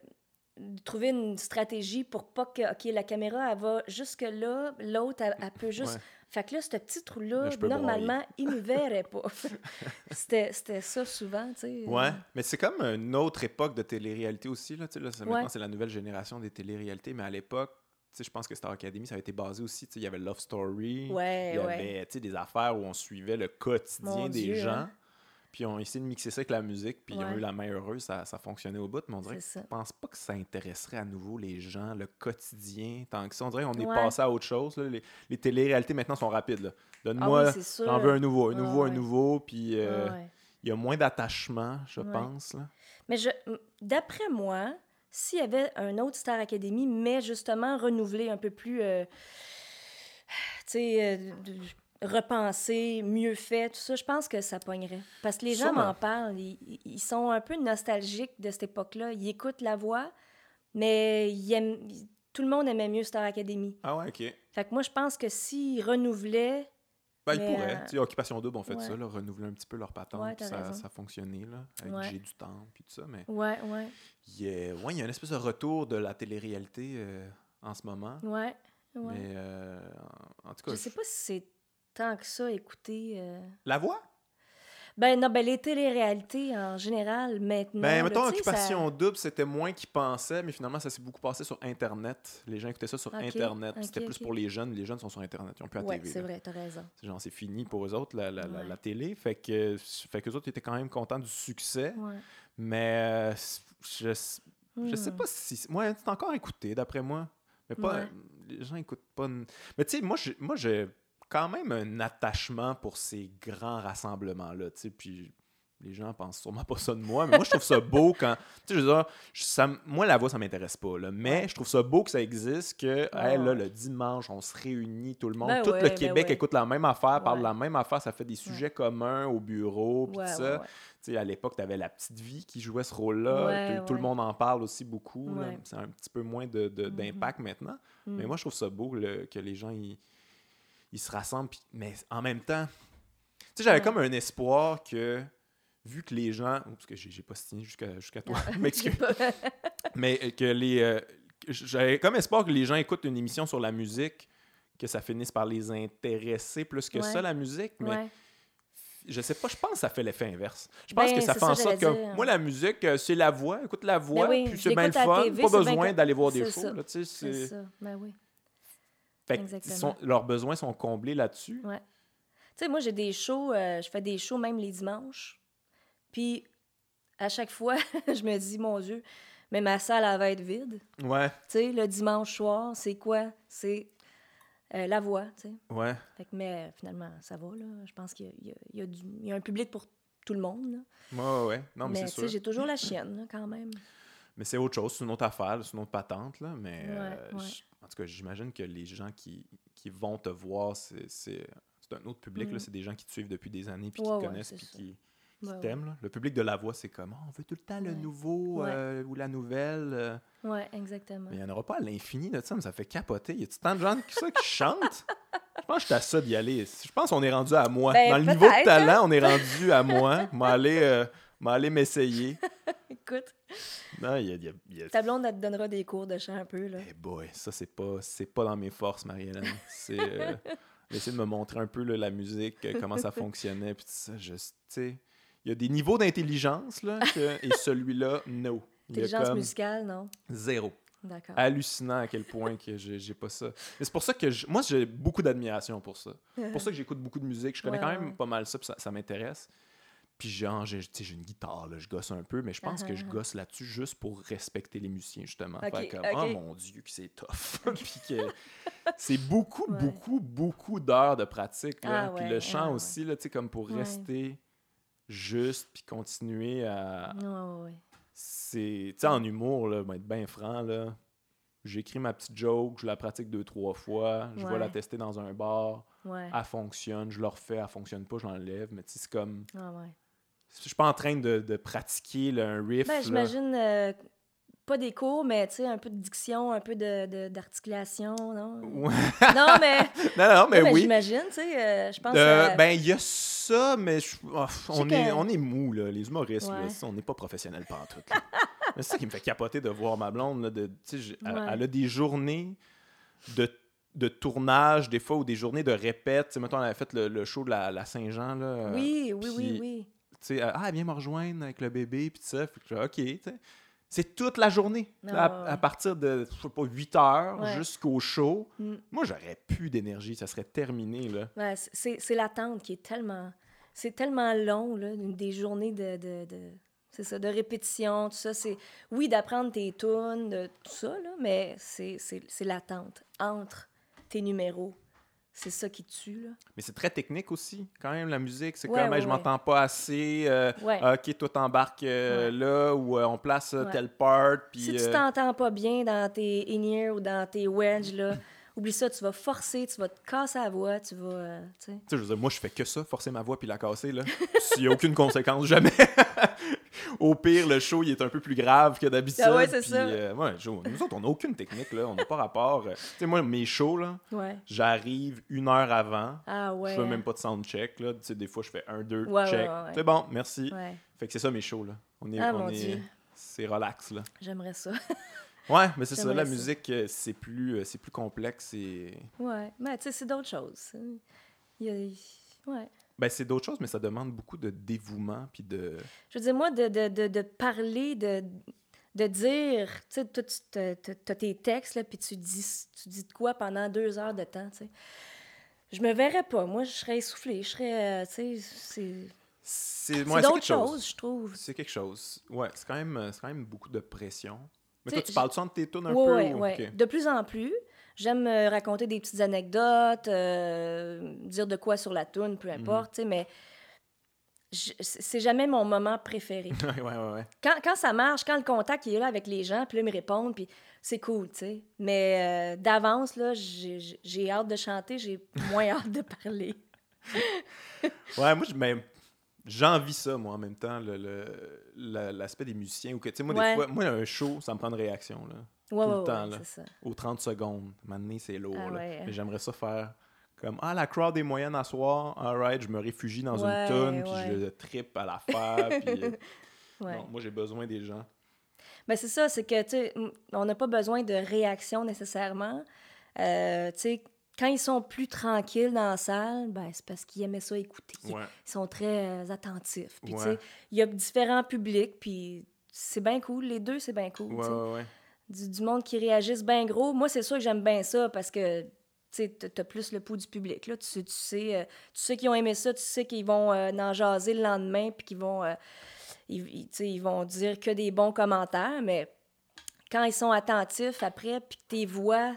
de trouver une stratégie pour pas que, OK, la caméra, elle va jusque-là, l'autre, elle, elle peut juste. Ouais. Fait que là, ce petit trou-là, normalement, il ne verrait pas. C'était ça souvent, tu sais. Ouais, mais c'est comme une autre époque de télé-réalité aussi. Là, tu sais, là, Ouais. Maintenant, c'est la nouvelle génération des télé-réalités, mais à l'époque, tu sais, je pense que Star Academy, ça avait été basé aussi. tu sais, Il y avait Love Story, Ouais, il y ouais. avait tu sais, des affaires où on suivait le quotidien Mon des Dieu, gens. hein. Puis on a essayé de mixer ça avec la musique, puis ils ont eu la main heureuse, ça, ça fonctionnait au bout, mais on dirait que je pense pas que ça intéresserait à nouveau les gens, le quotidien, tant que ça. On dirait qu'on est Ouais. passé à autre chose. là. Les, les téléréalités maintenant sont rapides. là. Ah Donne-moi, oui, j'en veux un nouveau, un nouveau, un nouveau, puis euh, il y a moins d'attachement, je pense. Là. Mais je, d'après moi, s'il y avait un autre Star Academy, mais justement renouvelé un peu plus, euh, tu sais, euh, repensé, mieux fait, tout ça, je pense que ça pognerait. Parce que les gens m'en parlent, ils, ils sont un peu nostalgiques de cette époque-là. Ils écoutent la voix, mais ils aiment- ils- tout le monde aimait mieux Star Academy. Ah ouais, ok. Fait que moi, je pense que s'ils renouvelaient, Ben, ils pourraient. euh, Tu sais, Occupation Double ont fait ouais. ça, là, renouveler un petit peu leur patente, Ouais, puis t'as ça, ça a fonctionné, là, avec Ouais. J'ai du temps, puis tout ça, mais ouais, ouais, il y a, ouais, il y a une espèce de retour de la télé-réalité euh, en ce moment, ouais, ouais. mais euh, en en tout cas, Je sais pas si c'est tant que ça, écouter... euh, la voix? Ben non, ben les téléréalités en général, maintenant. Ben, là, mettons, tu sais, Occupation Double, c'était moins qu'ils pensaient, mais finalement, ça s'est beaucoup passé sur Internet. Les gens écoutaient ça sur Ok, Internet. puis ok, c'était plus ok. pour les jeunes. Les jeunes sont sur Internet. Ils n'ont plus la Ouais, TV. c'est là. vrai, t'as raison. C'est genre, c'est fini pour eux autres, la, la, la- Ouais. télé. Fait que, fait que eux autres étaient quand même contents du succès. Ouais. Mais euh, je, je sais Hmm. pas si. Moi, c'est encore écouté, d'après moi. Mais pas. Ouais. Les gens écoutent pas. Mais tu sais, moi, j'ai- moi, j'ai quand même un attachement pour ces grands rassemblements-là. Puis les gens pensent sûrement pas ça de moi, mais moi, je trouve ça beau quand. Tu sais, je veux dire, je- ça, moi, la voix, ça m'intéresse pas. Là, mais je trouve ça beau que ça existe, que, hey, là, le dimanche, on se réunit, tout le monde. Ben tout ouais, le ben Québec ouais. écoute la même affaire, parle de Ouais. la même affaire, ça fait des sujets communs au bureau, puis ça. ouais. Tu sais, à l'époque, tu avais la petite vie qui jouait ce rôle-là. Tout, le monde en parle aussi beaucoup. C'est un petit peu moins de- de- Mhm. d'impact maintenant. Mais Mm. moi, je trouve ça beau le- que les gens ils, ils se rassemblent. mais en même temps, tu sais, j'avais Ouais. comme un espoir que, vu que les gens. Oups, parce que j'ai pas signé jusqu'à jusqu'à toi. M'excuse. mais euh, que les. euh, j'avais comme espoir que les gens écoutent une émission sur la musique, que ça finisse par les intéresser plus que Ouais. ça, la musique. Mais Ouais. je sais pas, je pense que ça fait l'effet inverse. Je pense Ben, que ça fait en sorte que moi, la musique, euh, c'est la voix. Écoute la voix, oui, puis c'est bien le fun. TV, pas besoin d'aller voir des shows. c'est- ça. Ben oui. Fait que sont- leurs besoins sont comblés là-dessus. Ouais. Tu sais, moi, j'ai des shows, euh, je fais des shows même les dimanches. Puis, à chaque fois, je me dis, mon Dieu, mais ma salle, elle va être vide. Ouais, Tu sais, le dimanche soir, c'est quoi? C'est euh, la voix, tu sais. ouais. Fait que, mais euh, finalement, ça va, là. Je pense qu'il y a, y y y un public pour tout le monde, là. Ouais, ouais. Non, mais, mais c'est tu sais, sûr. j'ai toujours la chienne, là, quand même. Mais c'est autre chose, c'est une autre affaire, c'est une autre patente. Là, mais Ouais, euh, ouais. En tout cas, j'imagine que les gens qui, qui vont te voir, c'est un autre public. Mm. C'est des gens qui te suivent depuis des années, puis qui ouais, te connaissent, puis qui, qui Ouais, t'aiment. Le public de la voix, c'est comme Ah, on veut tout le temps le nouveau euh, ou la nouvelle. euh. Ouais, exactement. Mais il n'y en aura pas à l'infini de ça, mais ça fait capoter. Y a-tu tant de gens que ça qui chantent? Je pense que je ça d'y aller. Je pense qu'on est rendu à moi. Ben, Dans le niveau de peut-être, talent, on est rendu à moi. M'aller euh, m'aller m'essayer. Écoute, Non, il y a, il y a- il y a- ta blonde, elle te donnera des cours de chant un peu, là. Eh boy, ça c'est pas c'est pas dans mes forces, Marie-Hélène. C'est euh, essayer de me montrer un peu là, la musique, euh, comment ça fonctionnait, puis ça. Je, sais, il y a des niveaux d'intelligence là, que- et celui-là, no. Intelligence comme musicale, non? zéro. D'accord. Hallucinant à quel point que j'ai pas ça. Mais c'est pour ça que je- moi j'ai beaucoup d'admiration pour ça. C'est pour ça que j'écoute beaucoup de musique. Je connais Ouais, quand même ouais. pas mal ça, puis ça, ça m'intéresse. Puis genre, j'ai une guitare, là, je gosse un peu, mais je pense que je Ah, ah, ah. gosse là-dessus juste pour respecter les musiciens, justement. Ok. oh mon Dieu, que c'est tough. puis que c'est beaucoup, Ouais. beaucoup, beaucoup d'heures de pratique. là. Ah puis ouais, le chant ouais. aussi, là, tu sais, comme pour rester juste, puis continuer à... Ouais, ouais, ouais. C'est, tu sais, en humour, là, ben, être bien franc, là, j'écris ma petite joke, je la pratique deux, trois fois, je vais la tester dans un bar, elle fonctionne, je le refais, elle fonctionne pas, je l'enlève, mais tu sais, c'est comme... Ah, ouais. Je suis pas en train de, de pratiquer là, un riff. Ben, j'imagine euh, pas des cours, mais tu sais, un peu de diction, un peu de, de- d'articulation, non? Ouais. non, mais, non, non, mais non, mais oui. j'imagine, tu sais, euh, je pense... Euh, ben, il y a ça, mais je- oh, on, est, on est mou, là, les humoristes. là, Ouais. on n'est pas professionnels. Mais c'est ça qui me fait capoter de voir ma blonde. Là, de, elle, a des journées de, de tournage, des fois, ou des journées de répète. Tu sais, mettons, elle avait fait le, le show de la, la Saint-Jean. Là, oui, oui, oui, oui. Tu sais, euh, ah, vient me rejoindre avec le bébé, puis tout ça. Fait que OK, tu sais. C'est toute la journée. Ah, à, partir de, je sais pas, 8 heures Ouais. jusqu'au show. Mm. Moi, j'aurais plus d'énergie. Ça serait terminé, là. Ouais, c'est- l'attente qui est tellement... c'est tellement long, là, des journées de, de, de- c'est ça, de répétition, tout ça. C'est, oui, d'apprendre tes tunes, de tout ça, là, mais c'est, c'est, c'est l'attente entre tes numéros. C'est ça qui tue, là. Mais c'est très technique aussi, quand même, la musique. C'est Ouais, comme, ouais, je ouais. m'entends pas assez. euh, Ouais. ah, OK, toi, t'embarques euh, là, ou euh, on place euh, Ouais. tel part. Puis, Si tu t'entends pas bien dans tes in-ear ou dans tes wedges, là, oublie ça, tu vas forcer, tu vas te casser la voix, tu vas, tu sais. Tu sais, je veux dire, moi, je fais que ça, forcer ma voix puis la casser, là. S'il n'y a aucune conséquence, jamais. Au pire, le show, il est un peu plus grave que d'habitude. Ah ouais, c'est ça. euh, ouais, nous autres, on n'a aucune technique, là. On n'a pas rapport. euh, Tu sais, moi, mes shows, là, Ouais. j'arrive une heure avant. Ah ouais. Je fais même pas de soundcheck, là. Tu sais, des fois, je fais un, deux, Ouais, check. C'est bon, merci. Fait que c'est ça, mes shows, là. On est... Ah, on mon est... Dieu. C'est relax, là. j'aimerais ça. Ouais, mais c'est ça, la ça. musique, euh, c'est plus, c'est plus complexe et... ouais, mais tu sais, c'est d'autres choses. Il y a- Ouais. Ben, c'est d'autres choses, mais ça demande beaucoup de dévouement puis de... Je veux dire, moi, de, de, de, de parler, de, de dire, tu sais, toi, tu as tes textes, là, puis tu dis, tu dis de quoi pendant deux heures de temps, tu sais. Je me verrais pas. Moi, je serais essoufflée. Je serais, euh, tu sais, c'est... C'est ouais, d'autres quelque chose. choses, je trouve. C'est quelque chose. Ouais, c'est quand même, euh, quand même beaucoup de pression. Mais Tu toi, sais, tu parles-tu entre tes tunes un Oui, peu? oui, ou- ok? De plus en plus. J'aime euh, raconter des petites anecdotes, euh, dire de quoi sur la toune, Mhm. peu importe, tu sais, mais c'est jamais mon moment préféré. ouais, ouais, ouais, quand, quand ça marche, quand le contact il est là avec les gens, puis là, ils me répondent, puis c'est cool, tu sais. Mais euh, d'avance, là, j'ai hâte de chanter, j'ai moins hâte de parler. Ouais, moi, je- mais j'envie ça, moi, en même temps, le- le- l'aspect des musiciens. Ou que, tu sais, moi, des fois, moi, un show, ça me prend une réaction, là. Ouais, Tout ouais, le temps, là. ça. Aux 30 secondes. Maintenant, c'est lourd, Ah là. Mais j'aimerais ça faire comme, ah, la crowd est moyenne à soir, alright, je me réfugie dans Ouais, une tonne, puis ouais. je trippe à la faire, puis... euh, Ouais. non, moi, j'ai besoin des gens. Ben, c'est ça, c'est que, tu sais, on n'a pas besoin de réaction nécessairement. Euh, tu sais, quand ils sont plus tranquilles dans la salle, ben, c'est parce qu'ils aimaient ça écouter. Ils sont très euh, attentifs. Puis, tu sais, il y a différents publics, puis c'est bien cool. Les deux, c'est bien cool. Du, du monde qui réagisse bien gros. Moi, c'est sûr que j'aime bien ça parce que, tu t'as plus le pouls du public, là. Tu, sais- tu sais, euh, tu sais qu'ils ont aimé ça, tu sais qu'ils vont euh, en jaser le lendemain, puis qu'ils vont... euh, ils, vont dire que des bons commentaires, mais quand ils sont attentifs après, puis que tes voix,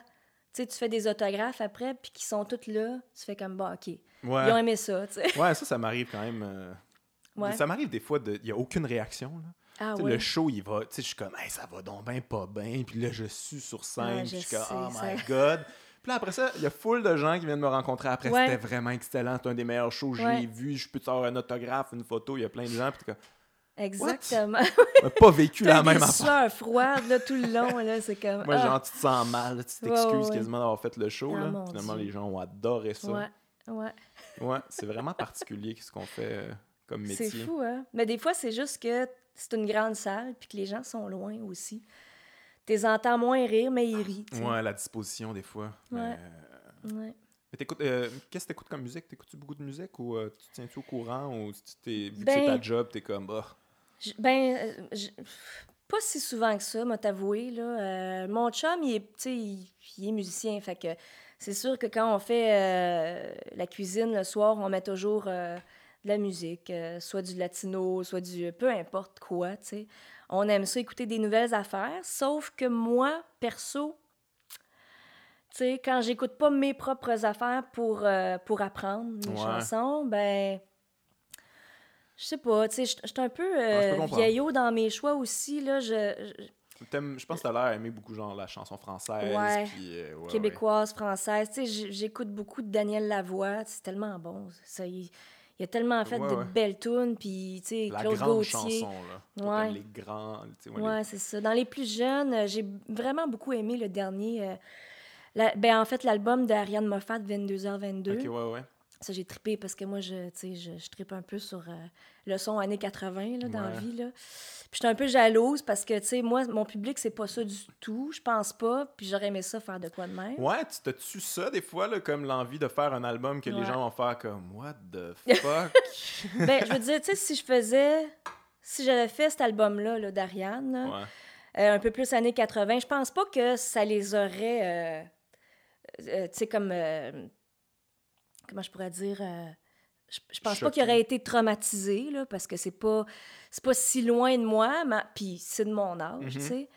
tu fais des autographes après, puis qu'ils sont tous là, tu fais comme, bah, OK. Ils ont aimé ça, tu sais. Ouais, ça, ça m'arrive quand même. Ouais. Ça m'arrive des fois, de- il n'y a aucune réaction. Là. Ah ouais. Le show, il va, tu sais, je suis comme, hey, ça va donc bien pas bien. Puis là, je suis sur scène, Ouais, puis je suis comme, oh ça- my god. Puis là, après ça, il y a full de gens qui viennent me rencontrer après. Ouais. C'était vraiment excellent, c'était un des meilleurs shows que j'ai vu. Je peux te faire un autographe, une photo. Il y a plein de gens. Puis Exactement. on pas vécu la même affaire. sueurs froides, là, tout le long, là, c'est comme... Moi, ah. genre, tu te sens mal, là, tu t'excuses ouais, ouais. quasiment d'avoir fait le show. Ah, là. Finalement, Dieu. les gens ont adoré ça. Ouais, ouais. Ouais, c'est vraiment particulier ce qu'on fait euh, comme métier. C'est fou, hein? Mais des fois, c'est juste que c'est une grande salle, puis que les gens sont loin aussi. T'es entends moins rire, mais ils rient, tu sais. Ouais, la disposition, des fois. Mais, Ouais. euh, Ouais. Mais t'écoutes, euh, qu'est-ce que t'écoutes comme musique? T'écoutes-tu beaucoup de musique ou euh, tu te tiens-tu au courant ou tu t'es, vu que Ben- c'est ta job, t'es comme, bah, J- Ben, euh, pas si souvent que ça, m'a t'avouer, là. Euh, mon chum, il est, il, il est musicien, fait que c'est sûr que quand on fait la cuisine le soir, on met toujours de la musique, euh, soit du latino, soit du... peu importe quoi, tu sais. On aime ça écouter des nouvelles affaires, sauf que moi, perso, tu sais, quand j'écoute pas mes propres affaires pour, euh, pour apprendre mes Ouais. chansons, ben... Je sais pas, tu sais, je suis un peu euh, vieillot dans mes choix aussi, là. Je, je- pense que t'as l'air aimer beaucoup genre la chanson française. Ouais. euh, ouais, québécoise, française, tu sais, j- j'écoute beaucoup de Daniel Lavoie, c'est tellement bon. Ça, il, il a tellement fait Ouais, de ouais. belles tunes, puis, tu sais, Claude Gauthier. chanson, là. Ouais. les grands, ouais, les- c'est ça. Dans les plus jeunes, euh, j'ai vraiment beaucoup aimé le dernier. euh, la- ben, en fait, l'album d'Ariane Moffat, 22h22. Ok, ouais, ouais. Ça, j'ai trippé parce que moi, je, tu sais, je, je trippe un peu sur euh, le son années 80 là, dans la vie. Là. Puis j'étais un peu jalouse parce que, tu sais, moi, mon public, c'est pas ça du tout. Je pense pas. Puis j'aurais aimé ça faire de quoi de même. Ouais, tu t'as-tu ça des fois, là, comme l'envie de faire un album que les gens vont faire comme, what the fuck? ben, je veux dire, tu sais, si je faisais. Si j'avais fait cet album-là là, d'Ariane, ouais. euh, un peu plus années 80, je pense pas que ça les aurait. euh, tu sais, comme. Comment je pourrais dire. euh, je, je pense pas qu'il aurait été traumatisé, là, parce que c'est pas, c'est pas si loin de moi, mais, puis c'est de mon âge, tu sais.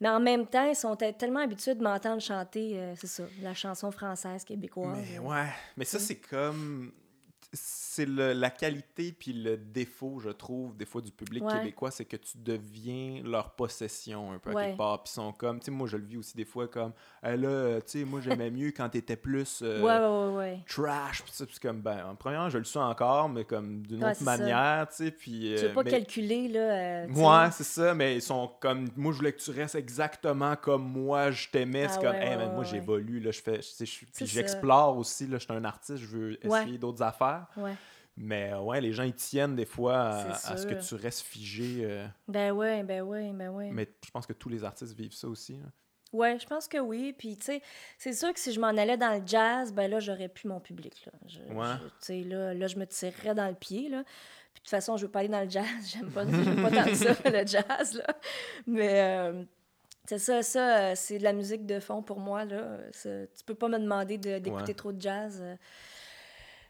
Mais en même temps, ils sont te- tellement habitués de m'entendre chanter, euh, c'est ça, la chanson française québécoise. Mais euh. ouais, mais ça, c'est comme. C'est le- la qualité puis le défaut, je trouve, des fois du public Ouais. québécois, c'est que tu deviens leur possession un peu à quelque part. Puis ils sont comme, tu sais, moi je le vis aussi des fois comme, Eh là, euh, tu sais, moi j'aimais mieux quand t'étais plus euh, Ouais, trash. Puis c'est comme, ben, en premièrement, je le sens encore, mais comme d'une autre manière, tu sais. Puis. Tu euh, veux pas mais- calculer, là. euh, tu. Ouais, c'est ça, mais ils sont comme. Moi, je voulais que tu restes exactement comme moi, je t'aimais. C'est Ah comme, hey, man, moi, j'évolue, là, je fais. suis- Puis j'explore aussi, là, je suis un artiste, je veux essayer d'autres affaires. Ouais. Mais euh, ouais, les gens, ils tiennent des fois à, ce que tu restes figé. euh, Ben ouais, ben ouais, ben ouais. mais je pense que tous les artistes vivent ça aussi. là. Ouais, je pense que oui. Puis, tu sais, c'est sûr que si je m'en allais dans le jazz, ben là, j'aurais plus mon public, là. Je, Ouais. je- tu sais, là, là, je me tirerais dans le pied, là. Puis, de toute façon, je veux pas aller dans le jazz. J'aime pas, pas tant ça, le jazz, là. Mais, euh, c'est ça, ça, euh, c'est de la musique de fond pour moi, là. Tu peux pas me demander de- d'écouter Ouais. trop de jazz. euh.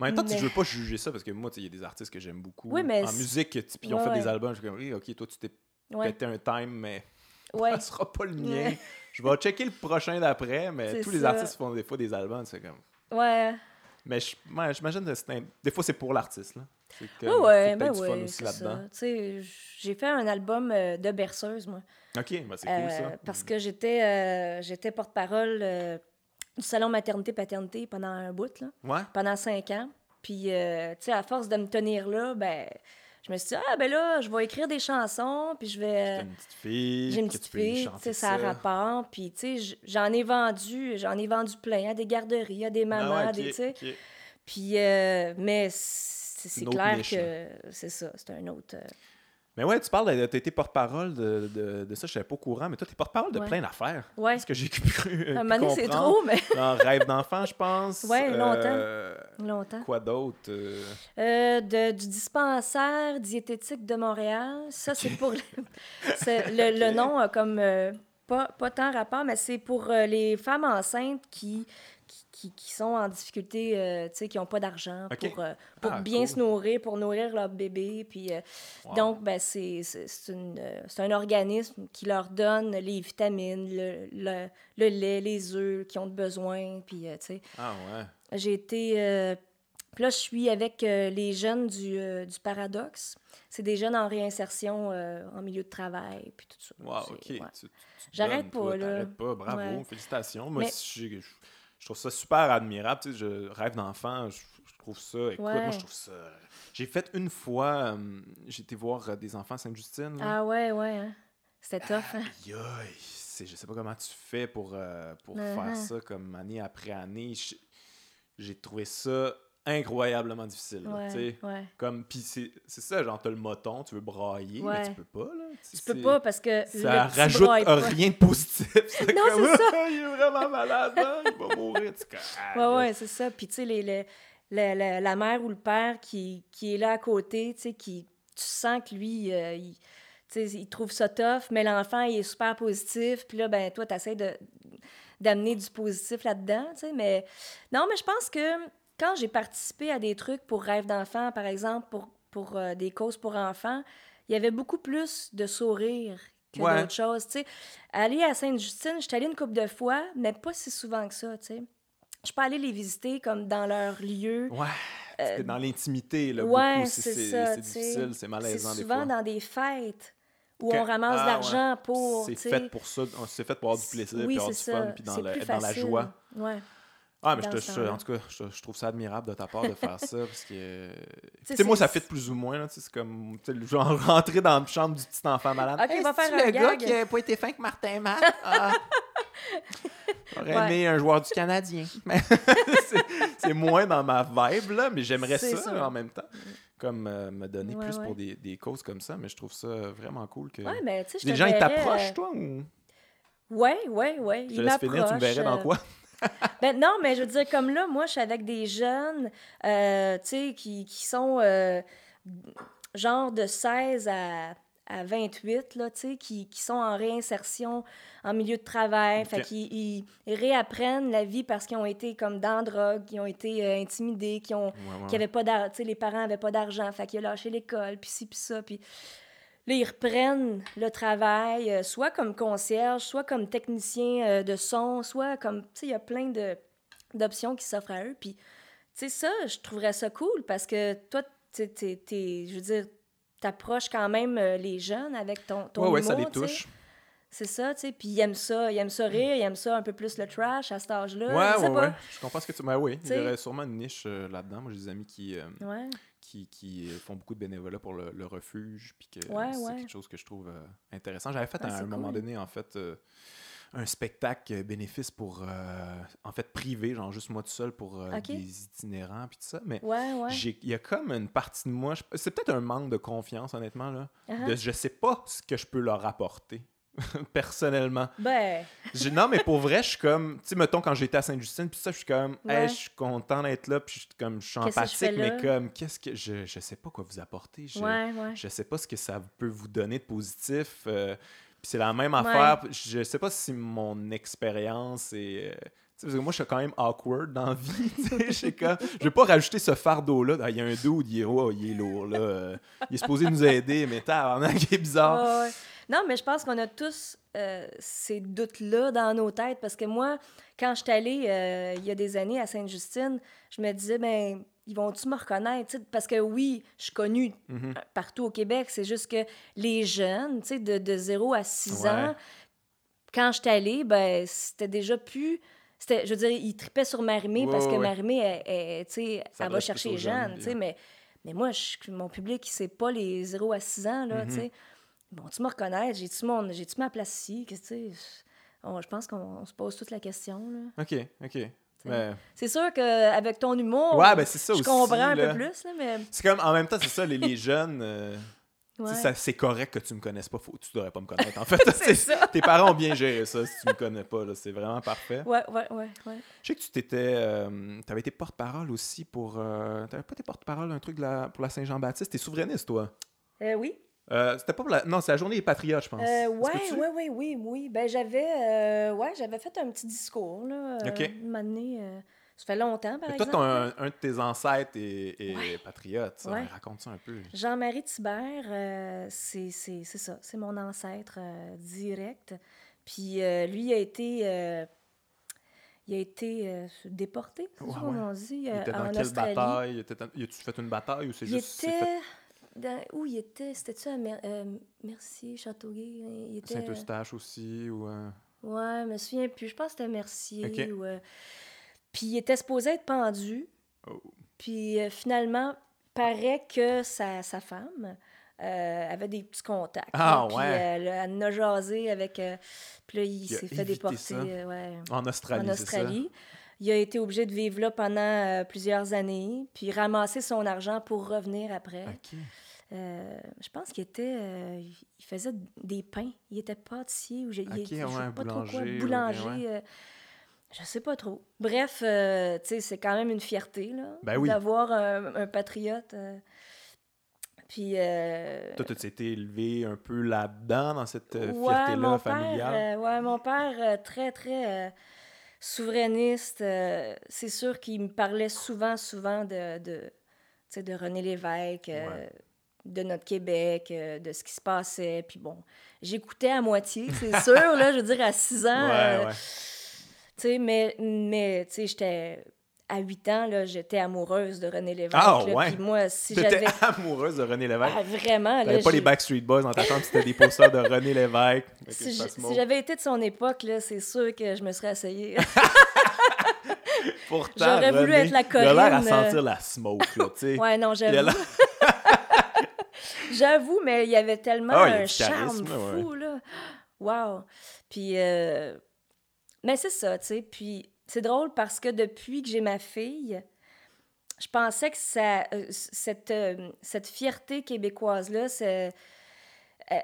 Mais en même temps, tu je veux pas juger ça parce que moi, il y a des artistes que j'aime beaucoup. Oui, mais en musique, puis ils ont Ouais, fait ouais. des albums. Je suis comme, oui, ok, toi, tu t'es pété un time, mais ça sera pas le mien. Je vais checker le prochain d'après, mais tous les artistes font des fois des albums, c'est comme. Ouais. Mais j'imagine que c'est un- des fois c'est pour l'artiste là. C'est Ouais, comme, ouais, ben fun ouais, aussi là-dedans. j'ai fait un album euh, de berceuse, moi. Ok, ben c'est cool Euh, ça. Parce que j'étais euh, j'étais porte-parole euh, du salon maternité-paternité pendant un bout, là, Ouais. pendant cinq ans. Puis, euh, tu sais, à force de me tenir là, ben, je me suis dit, ah, ben là, je vais écrire des chansons, puis je vais. Euh, une petite fille. J'ai une petite fille, tu sais, ça a rapport. Puis, tu sais, j'en ai vendu, j'en ai vendu plein à des garderies, à des Ah mamans, ouais, des, tu sais. Puis, euh, mais c'est clair niche, que c'est ça, c'est un autre. euh, Mais ouais, tu parles, de- t'as été porte-parole de, de, de ça, je savais pas au courant, mais toi, t'es porte-parole de Ouais. plein d'affaires. Ouais. Ce que j'ai cru. À un moment c'est trop, mais Dans Rêve d'enfant, je pense. Ouais, longtemps. Euh, longtemps. Quoi d'autre euh, Euh, de- du dispensaire diététique de Montréal. Ça, c'est pour. le, c'est- le, le nom a comme. euh, pas, pas tant rapport, mais c'est pour euh, les femmes enceintes qui, qui, sont en difficulté, euh, tu sais, qui n'ont pas d'argent pour, euh, pour Ah, bien cool. se nourrir, pour nourrir leur bébé. Puis, euh, Wow. Donc, ben, c'est un organisme qui leur donne les vitamines, le, le, le lait, les œufs qu'ils ont besoin. Puis, tu sais. Ah ouais. J'ai été. puis là, je suis avec euh, les jeunes du, euh, du Paradoxe. C'est des jeunes en réinsertion euh, en milieu de travail, puis tout ça. Wow, ok. ouais. J'arrête pas, là. t'arrêtes pas, bravo, Ouais. félicitations. Moi, Mais- je, je- je trouve ça super admirable. Tu sais, je rêve d'enfant, je, je trouve ça. Écoute, Ouais. moi, je trouve ça. J'ai fait une fois, euh, j'ai été voir euh, des enfants à Sainte-Justine. Ah ouais, ouais. hein. C'était tough. Hein? Aïe, aïe, c'est- je sais pas comment tu fais pour, euh, pour Uh-huh. faire ça comme année après année. J'ai trouvé ça incroyablement difficile. Ouais, ouais. Comme, puis c'est c'est ça, genre, t'as le moton, tu veux brailler, mais tu peux pas, là. Tu peux pas parce que Ça le rajoute rien de positif. Non, comme, c'est ça. Il est vraiment malade, hein, il va mourir. Tu ah, Ouais, ouais, c'est ça. Puis, tu sais, les, les- la, la- la mère ou le père qui, qui est là à côté, tu sais, qui, tu sens que lui, euh, il, il trouve ça tough, mais l'enfant, il est super positif. Puis là, ben, toi, tu essaies d'amener du positif là-dedans, tu sais. Mais non, mais je pense que quand j'ai participé à des trucs pour Rêve d'enfant, par exemple, pour, pour euh, des causes pour enfants, il y avait beaucoup plus de sourires que Ouais. d'autres choses, tu sais. Aller à Sainte-Justine, je suis allée une couple de fois, mais pas si souvent que ça, tu sais. Je peux aller les visiter comme dans leur lieu. Ouais, c'était dans l'intimité, là, Euh, ouais, beaucoup. C'est c'est difficile, c'est malaisant des souvent dans des fêtes où on ramasse Ah, de l'argent pour. C'est fait pour ça, c'est fait pour avoir du plaisir, Oui, puis avoir du fun, puis dans, le- dans la joie. Ouais. Ah, mais je te- je- en tout cas, je, je trouve ça admirable de ta part de faire ça, parce que... Tu sais, sais, moi, ça fit plus ou moins, c'est comme, tu sais, le genre rentrer dans la chambre du petit enfant malade. Ok, on va c'est-tu faire un le gars gag? qui a pas été fin que Martin Matt? Ah. J'aurais Ouais. aimé un joueur du Canadien. C'est- moins dans ma vibe, là, mais j'aimerais ça, ça. en même temps. Comme euh, me donner Ouais, plus ouais. pour des, des causes comme ça, mais je trouve ça vraiment cool que... Mais Les gens, ils t'approchent, euh, toi, ou... Ouais, ouais, ouais. Je te laisse finir, tu me verrais dans m'approchent, quoi? Ben non, mais je veux dire, comme là, moi, je suis avec des jeunes, euh, tu sais, qui, qui sont euh, genre de 16 à, à 28, là, tu sais, qui, qui sont en réinsertion en milieu de travail. Fait qu'ils ils- ils réapprennent la vie parce qu'ils ont été comme dans la drogue, qui ont été euh, intimidés, qui ont Ouais, ouais. qui avaient pas d'argent, tu sais, les parents avaient pas d'argent, fait qu'ils ont lâché l'école, puis ci, puis ça, puis là, ils reprennent le travail, euh, soit comme concierge, soit comme technicien euh, de son, soit comme, tu sais, il y a plein de d'options qui s'offrent à eux, puis, tu sais, ça, je trouverais ça cool, parce que toi, tu t'es- je veux dire, t'approches quand même euh, les jeunes avec ton, ton Ouais, ouais, ça les sais. touche. C'est ça, tu sais, puis ils aiment ça, ils aiment ça rire, ils aiment ça un peu plus le trash à cet âge-là, Ouais, je sais ouais, pas. ouais. Je comprends ce que tu. Ben oui, il y aurait sûrement une niche euh, là-dedans. Moi, j'ai des amis qui, euh, Ouais. Qui, qui font beaucoup de bénévolat pour le, le refuge, puis que Ouais, c'est ouais. quelque chose que je trouve euh, intéressant. J'avais fait Ah, à un moment donné, en fait, euh, un spectacle bénéfice pour, euh, en fait, privé, genre juste moi tout seul pour des itinérants, puis tout ça. Mais il y a comme une partie de moi, c'est peut-être un manque de confiance, honnêtement, là. De, je sais pas ce que je peux leur apporter. personnellement. Ben, non, mais pour vrai, je suis comme, tu sais, mettons, quand j'étais à Sainte-Justine, puis ça, je suis comme, Ouais. hey, je suis content d'être là, puis je suis comme, je suis empathique, mais comme, qu'est-ce que, je, je sais pas quoi vous apporter. Je, ouais, ouais. je sais pas ce que ça peut vous donner de positif. euh, puis c'est la même affaire. Je sais pas si mon expérience est. euh, parce que moi, je suis quand même awkward dans la vie. Je je vais pas rajouter ce fardeau-là. Ah, Il y a un dude, il est, oh, il est lourd. Là. euh, il est supposé nous aider, mais tabarnak, il est bizarre. Ouais. Non, mais je pense qu'on a tous euh, ces doutes-là dans nos têtes parce que moi, quand je suis allée euh, il y a des années à Sainte-Justine, je me disais, ben, ils vont-tu me reconnaître? Parce que oui, je suis connue Mhm. euh, partout au Québec, c'est juste que les jeunes, de, de 0 à 6 Ouais. ans, quand je suis allée, ben, c'était déjà plus. Je veux dire, ils tripaient sur Marimé Ouais, parce que ouais. Marimé, elle, elle, tu sais, Ça elle va chercher les jeunes, tu sais, mais, mais moi, je- mon public, c'est pas les 0 à 6 ans, là, tu sais. Bon, tu me reconnaître, j'ai-tu mon, j'ai-tu ma place ici? Que tu sais? On- je pense qu'on on se pose toute la question, là. Ok, ok. Mais- C'est sûr qu'avec ton humour, Ouais, ben ça je aussi. comprends un peu plus, là, mais... C'est comme, en même temps, c'est ça, les, les jeunes. euh, Ouais. ça- c'est correct que tu me connaisses pas. Faut, tu devrais pas me connaître, en fait. Ça. Tes parents ont bien géré ça si tu me connais pas. là, C'est vraiment parfait. Ouais, ouais, ouais, ouais. Je sais que tu t'étais. euh, t'avais été porte-parole aussi pour. euh, t'avais pas été porte-parole d'un truc de la- pour la Saint-Jean-Baptiste. T'es souverainiste, toi? Euh, oui. Euh, C'était pas pour la. Non, c'est la journée des patriotes, je pense. Euh, ouais, peut-tu? ouais, ouais, oui, oui. Ben, j'avais, euh, ouais, j'avais fait un petit discours, là. Ok. Une année, ça fait longtemps, par Mais toi, exemple. ton- un, un de tes ancêtres est, est Ouais. patriote. ça. Ouais. Raconte ça un peu? Jean-Marie Thibert, euh, c'est c'est- c'est ça, c'est mon ancêtre euh, direct. Puis euh, lui a été, il a été déporté, c'est Ouais, ouais. dit, Il était dans en quelle Australie. bataille? Il était dans- Y a-tu fait une bataille ou c'est Il juste. était fait dans- où il était, c'était-tu à Mer- Mercier, Châteauguay? Il était... Saint-Eustache aussi ou. Ouais, je me souviens plus. Je pense que c'était Mercier. Ok. ou, euh, Puis il était supposé être pendu. Oh. Puis euh, finalement, paraît que sa, sa femme euh, avait des petits contacts. Ah, là, puis ouais. elle, elle en a jasé avec. euh, puis là, il s'est fait déporter euh, ouais, En Australie, en ça? Australie. Il a été obligé de vivre là pendant euh, plusieurs années, puis ramasser son argent pour revenir après. Ok. Euh, je pense qu'il était. euh, il faisait des pains. Il était pâtissier ou j'ai- il je sais ouais, pas trop quoi, boulanger, boulanger. ouais, euh, je sais pas trop. Bref, euh, tu sais, c'est quand même une fierté là, Ben oui. d'avoir un, un patriote. euh. Puis. euh, Toi, tu été élevé un peu là-dedans, dans cette euh, ouais, fierté-là mon familiale? Père, ouais, mon père, très, très souverainiste. c'est sûr qu'il me parlait souvent, souvent de, de, de René Lévesque, Ouais. de notre Québec, euh, de ce qui se passait. Puis bon, j'écoutais à moitié, c'est sûr, là, je veux dire, à 6 ans. ouais, euh, ouais. Mais, mais tu sais, j'étais... À 8 ans, là, j'étais amoureuse de René Lévesque. Ah, là, ouais? Moi, si j'avais... amoureuse de René Lévesque? Ah, vraiment, T'avais pas les Backstreet Boys dans ta chambre, c'était des posters de René Lévesque. Si j'avais été de son époque, là, c'est sûr que je me serais essayée. Pourtant, j'aurais voulu être la Il a l'air à Corinne, euh, sentir la smoke, là, tu sais. ouais, non, j'avoue. J'avoue, mais il y avait tellement Ah, un charme ouais. fou, là. Wow! Puis, euh, mais c'est ça, tu sais. Puis, c'est drôle parce que depuis que j'ai ma fille, je pensais que ça, euh, cette, euh, cette fierté québécoise-là, c'est- elle-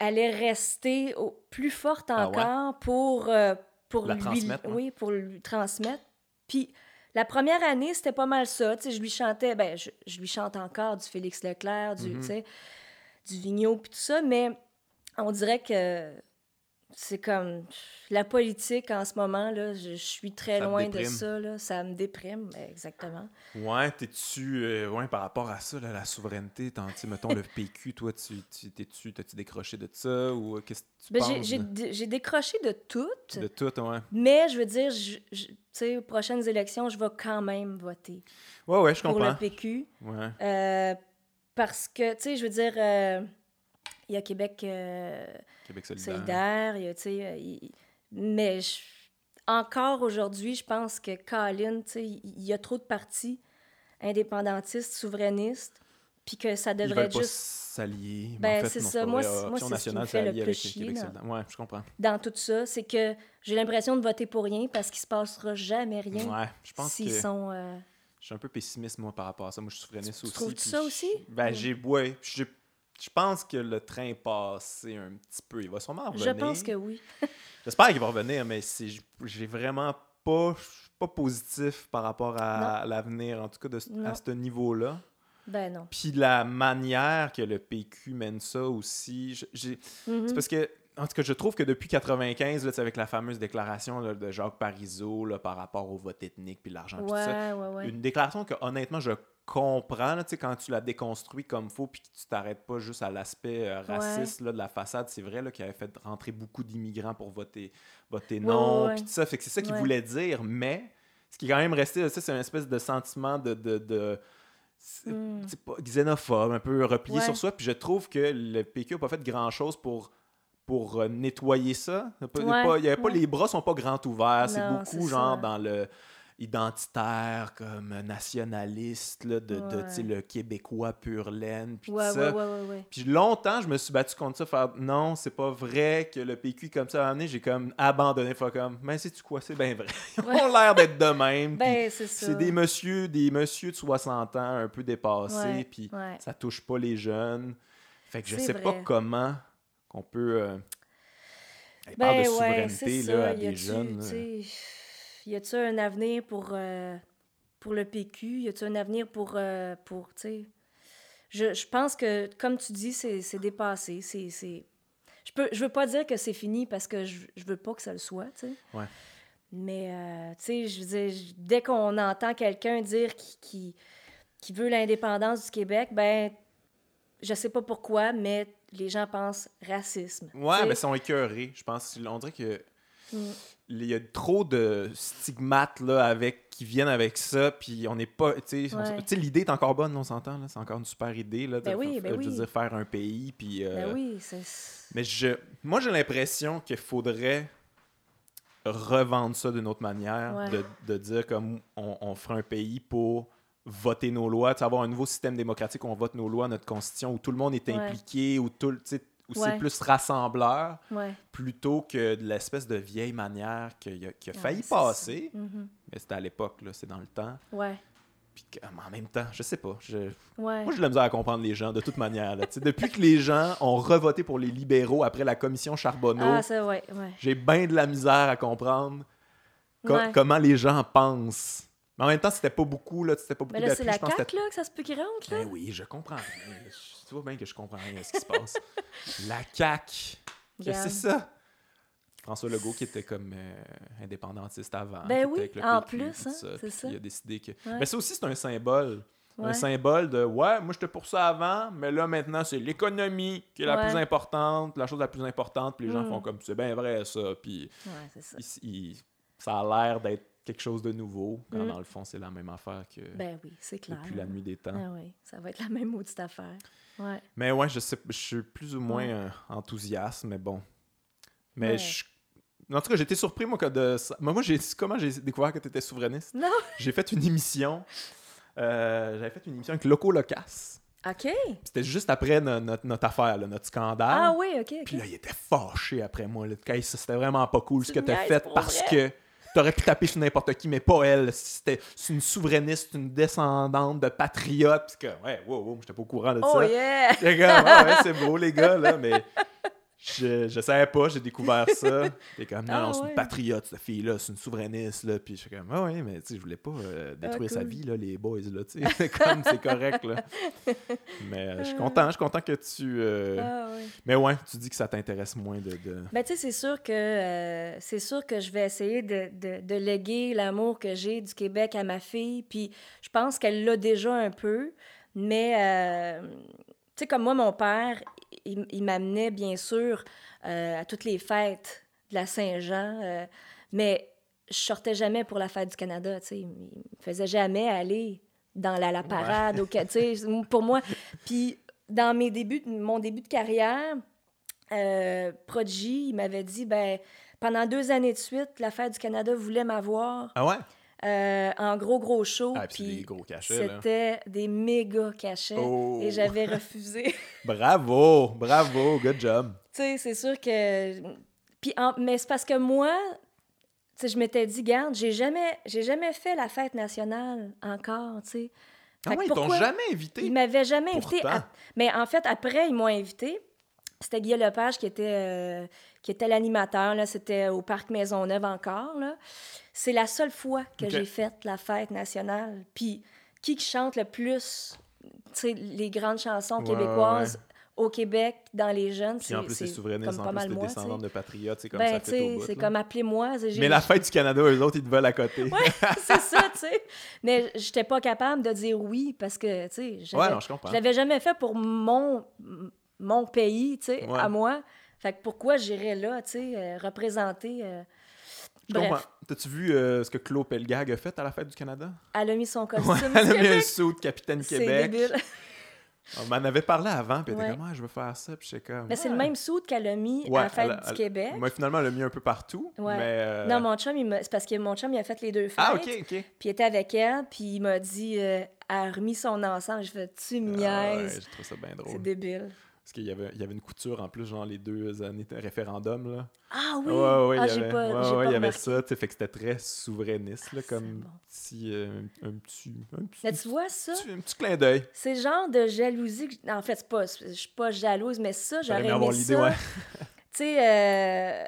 allait rester au- plus forte Ah ouais? encore pour, euh, pour La lui, transmettre, ouais. oui, pour lui transmettre. Puis la première année, c'était pas mal ça. Tu sais, je lui chantais, ben, je, je lui chante encore du Félix Leclerc, du, tu sais. du vigno puis tout ça, mais on dirait que c'est comme la politique en ce moment là je, je suis très Ça loin de ça là ça me déprime exactement Ouais, t'es-tu. euh, ouais, par rapport à ça, là, la souveraineté, mettons le PQ, toi, tu, tu, t'es-tu, t'as-tu décroché de ça ou euh, qu'est-ce que tu Ben, penses? j'ai- j'ai j'ai décroché de tout De tout, ouais. mais je veux dire tu sais aux prochaines élections je vais quand même voter Ouais, ouais, je pour comprends. le PQ Ouais. euh, parce que tu sais je veux dire euh, il y a Québec euh, Québec solidaire. solidaire, il y a, tu sais, il- mais je- encore aujourd'hui, je pense que Colin, tu sais, il y a trop de partis indépendantistes, souverainistes, puis que ça Ils devrait pas juste s'allier. Ben, en fait, c'est ça. Moi, c'est- moi, c'est ce qui nationale me fait le plus chier. Ouais, je comprends. dans tout ça, c'est que j'ai l'impression de voter pour rien parce qu'il se passera jamais rien Ouais, je pense s'ils que sont... euh, je suis un peu pessimiste, moi, par rapport à ça. Moi, je suis souverainiste Tu aussi. trouves puis ça je- aussi? Ben, Mm. j'ai. Ouais. j'ai- Je pense que le train est passé un petit peu. Il va sûrement revenir. je pense que oui. J'espère qu'il va revenir, mais j'ai vraiment pas, je suis pas positif par rapport à l'avenir, en tout cas de, à ce niveau-là. Ben non. Puis la manière que le PQ mène ça aussi, Mhm. c'est parce que, en tout cas, je trouve que depuis 95, là, avec la fameuse déclaration là, de Jacques Parizeau là, par rapport au vote ethnique puis l'argent, ouais. une déclaration que honnêtement je comprends là, tu sais, quand tu la déconstruis comme faut puis que tu t'arrêtes pas juste à l'aspect euh, raciste là, de la façade c'est vrai qu'il avait fait rentrer beaucoup d'immigrants pour voter voter Ouais, non puis tout ça fait que c'est ça qu'il voulait dire mais ce qui est quand même resté c'est une espèce de sentiment de, de, de- c'est Mm. c'est pas xénophobe un peu replié Ouais. sur soi puis je trouve que le PQ a pas fait grand chose pour pour euh, nettoyer ça. Il y pas- Ouais, pas- les bras sont pas grands ouverts. C'est beaucoup genre ça. dans le identitaire, comme nationaliste, là, de, le québécois pur laine, puis Ouais, ça. Puis longtemps, je me suis battu contre ça, faire non, c'est pas vrai que le PQ comme ça. À j'ai comme abandonné, faire comme, mais sais-tu quoi, c'est bien vrai. Ils Ouais. ont l'air d'être de même. Ben, c'est des messieurs, des messieurs de 60 ans un peu dépassés, puis ça touche pas les jeunes. Fait que je sais pas comment qu'on peut. euh, elle parle Ben de ouais, souveraineté là, à des jeunes. là. Y a-tu un avenir pour, euh, pour le PQ? Y a-tu un avenir pour. euh, pour tu sais? Je, je pense que, comme tu dis, c'est dépassé. C'est. Je, peux, je veux pas dire que c'est fini parce que je, je veux pas que ça le soit, tu sais. Ouais. Mais, euh, tu sais, je veux dire, dès qu'on entend quelqu'un dire qui, qui, qui veut l'indépendance du Québec, ben, je sais pas pourquoi, mais les gens pensent racisme. Ouais, mais ils sont écœurés. Je pense on dirait que Mm. Il y a trop de stigmates là, avec, qui viennent avec ça, puis on n'est pas. Tu sais, Ouais. l'idée est encore bonne, on s'entend, là, c'est encore une super idée. Là, de, Ben oui, ben je veux oui. dire, faire un pays, puis. euh, Ben oui. Mais je, moi, j'ai l'impression qu'il faudrait revendre ça d'une autre manière, Ouais. de, de dire comme on, on fera un pays pour voter nos lois, avoir un nouveau système démocratique où on vote nos lois, notre constitution, où tout le monde est Ouais. impliqué, où, tout, où c'est plus rassembleur, Ouais. plutôt que de l'espèce de vieille manière qui a, failli passer. Mhm. Mais c'était à l'époque, là, c'est dans le temps. Ouais. Puis en même temps, je sais pas. Je, Ouais. moi, j'ai de la misère à comprendre les gens, de toute manière. là. Depuis que les gens ont revoté pour les libéraux après la commission Charbonneau, Ah, ça, ouais, ouais. j'ai bien de la misère à comprendre co- comment les gens pensent. Mais en même temps, c'était pas beaucoup, là, c'était pas beaucoup Mais là, c'est la CAQ, là, que ça se peut qu'il rentre, là. Ben oui, je comprends Tu vois bien que je comprends rien à ce qui se passe. la CAQ, qu'est-ce que Regarde. c'est ça? François Legault qui était comme euh, indépendantiste avant. Ben oui, était avec le en PQ, plus, hein, c'est ça. Il a décidé que. Ouais. Mais ça aussi, c'est un symbole. Un symbole de ouais, moi j'étais pour ça avant, mais là maintenant c'est l'économie qui est la Ouais. plus importante, la chose la plus importante, puis les gens Mm. font comme c'est bien vrai ça, puis ça. il- il- ça a l'air d'être quelque chose de nouveau, quand Mm. dans le fond c'est la même affaire que Ben oui, c'est clair. depuis la nuit des temps. Ah oui, ça va être la même maudite affaire. Ouais. Mais ouais, je sais, je suis plus ou moins euh, enthousiaste, mais bon. Mais Ouais. je- en tout cas, j'étais surpris moi que de ça. Moi, moi, j'ai comment j'ai découvert que tu étais souverainiste? Non! J'ai fait une émission. euh, J'avais fait une émission avec Loco Locas. OK. C'était juste après no- notre, notre affaire, là, notre scandale. Ah oui, OK. Puis là, il était fâché après moi. C'était vraiment pas cool ce que t'as fait parce vrai? que t'aurais pu taper sur n'importe qui, mais pas elle. C'était c'est une souverainiste, une descendante de patriote. Puis que, ouais, wow, wow, j'étais pas au courant de Oh ça. yeah! Les gars, ouais, ouais, c'est beau, les gars, là, mais. Je, je savais pas, j'ai découvert ça. T'es comme, non, Ah non, c'est ouais. une patriote, cette fille-là, c'est une souverainiste, là. Puis je suis comme, ah oui, mais tu sais, je voulais pas euh, détruire sa cool. vie, là, les boys, là, tu sais. C'est comme, c'est correct, là. Mais euh, je suis content, je suis content que tu. euh, Ah, ouais. Mais ouais, tu dis que ça t'intéresse moins de. de... Ben, tu sais, c'est sûr que c'est sûr que je vais essayer de, de, de léguer l'amour que j'ai du Québec à ma fille. Puis je pense qu'elle l'a déjà un peu. Mais, tu sais, comme moi, mon père, il, il m'amenait, bien sûr, euh, à toutes les fêtes de la Saint-Jean. euh, mais je sortais jamais pour la fête du Canada, tu sais. Il me faisait jamais aller dans la, la parade, au, tu sais, pour moi. Puis dans mes débuts, mon début de carrière, euh, Prodigy, il m'avait dit, ben, pendant deux années de suite, la Fête du Canada voulait m'avoir Ah ouais? Euh, en gros, gros show. Ah, puis des gros cachets. C'était des méga cachets. Oh. Et j'avais refusé. Bravo, bravo, good job. tu sais, c'est sûr que. Puis, en- Mais c'est parce que moi, tu sais, je m'étais dit, garde, j'ai jamais, j'ai jamais fait la fête nationale encore, tu sais. Ah ouais, ils t'ont jamais invité? Ils m'avaient jamais invité. À- Mais en fait, après, ils m'ont invité. C'était Guy Lepage qui était, euh, qui était l'animateur. là. C'était au Parc Maisonneuve encore. là. C'est la seule fois que j'ai fait la fête nationale. Puis, qui chante le plus les grandes chansons Ouais, québécoises ouais. au Québec, dans les jeunes? Puis en plus, c'est souverainiste, comme en pas plus, mal des descendants de patriotes, c'est comme Ben, ça fait c'est comme appelez-moi. Mais la fête du Canada, eux autres, ils te veulent à côté. Ouais, c'est ça, tu sais. Mais j'étais pas capable de dire oui parce que, tu sais, Ouais, je l'avais jamais fait pour mon, mon pays, tu sais, Ouais. à moi. Fait que pourquoi j'irais là, tu sais, euh, représenter... euh, Bref. T'as-tu vu euh, ce que Claude Pelgag a fait à la fête du Canada? elle a mis son costume Ouais, elle a mis un Québec. saut de Capitaine C'est Québec. débile. On m'en avait parlé avant, puis elle était comme, ah, je veux faire ça, puis j'étais comme. Mais c'est le Ah. même saut qu'elle a mis Ouais, à la fête elle du elle- Québec. Moi, finalement, elle l'a mis un peu partout. Ouais. Mais. euh, Non, mon chum, c'est parce que mon chum, il a fait les deux fêtes. Ah, ok, ok. Puis il était avec elle, puis il m'a dit, euh, elle a remis son ensemble. Je fais, tu me Ah, ouais, je trouve ça bien c'est drôle. débile. Parce qu'il y avait, il y avait une couture en plus, genre les deux années de référendum. Là. Ah oui! Ouais, ouais, ah, il y j'ai avait, pas, ouais, ouais, pas il y avait ça. Fait que c'était très souverainiste, là, c'est comme bon. petit, euh, un, petit, un petit, Mais tu vois ça? petit- un petit clin d'œil. C'est le genre de jalousie que... En fait, pas... je suis pas jalouse, mais ça, J'aurais aimé avoir l'idée, ouais. Tu sais, euh,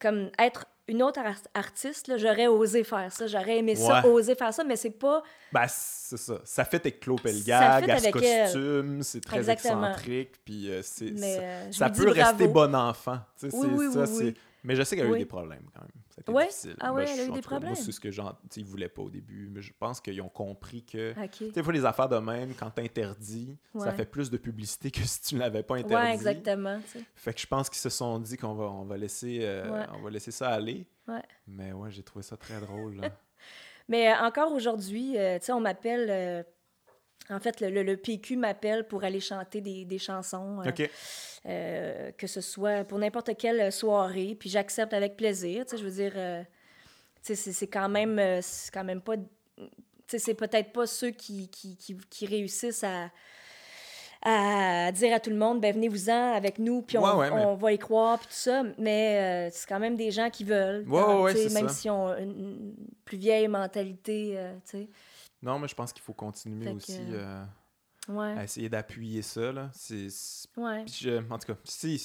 comme être une autre ar- artiste, j'aurais osé faire ça. J'aurais aimé ça, oser faire ça, mais c'est pas... Ben, c'est ça. Ça fait avec Claude Pelgag, à ce costume, c'est très Exactement. excentrique, puis euh, c'est, ça, euh, ça peut rester bon enfant. Oui, oui, ça, oui. Mais je sais qu'elle a eu des problèmes quand même. Ça a été Ouais? difficile. Ah ouais, elle a eu des cas, Moi, problèmes? c'est ce que j'en... Ils voulaient pas au début, mais je pense qu'ils ont compris que... OK. Tu sais, fois, les affaires de même, quand t'interdis, ça Ouais. fait plus de publicité que si tu ne l'avais pas interdit. Ouais, exactement. Fait que je pense qu'ils se sont dit qu'on va, on va, laisser, euh, Ouais. on va laisser ça aller. Ouais. Mais ouais, j'ai trouvé ça très drôle. là. Mais euh, encore aujourd'hui, euh, tu sais, on m'appelle... en fait, le, le- le PQ m'appelle pour aller chanter des, des chansons. euh, euh, que ce soit pour n'importe quelle soirée, puis j'accepte avec plaisir. Tu sais, je veux dire, euh, tu sais, c'est quand même, c'est quand même pas, tu sais, c'est peut-être pas ceux qui, qui, qui, qui réussissent à, à dire à tout le monde, ben venez-vous-en avec nous, puis on, Ouais, ouais, mais- on va y croire, puis tout ça. Mais euh, c'est quand même des gens qui veulent, Ouais, même ça. s'ils ont une, une plus vieille mentalité, euh, tu sais. Non, mais je pense qu'il faut continuer Fait aussi euh, euh, Ouais, à essayer d'appuyer ça. Là. C'est, c'est- ouais. puis je- en tout cas, si,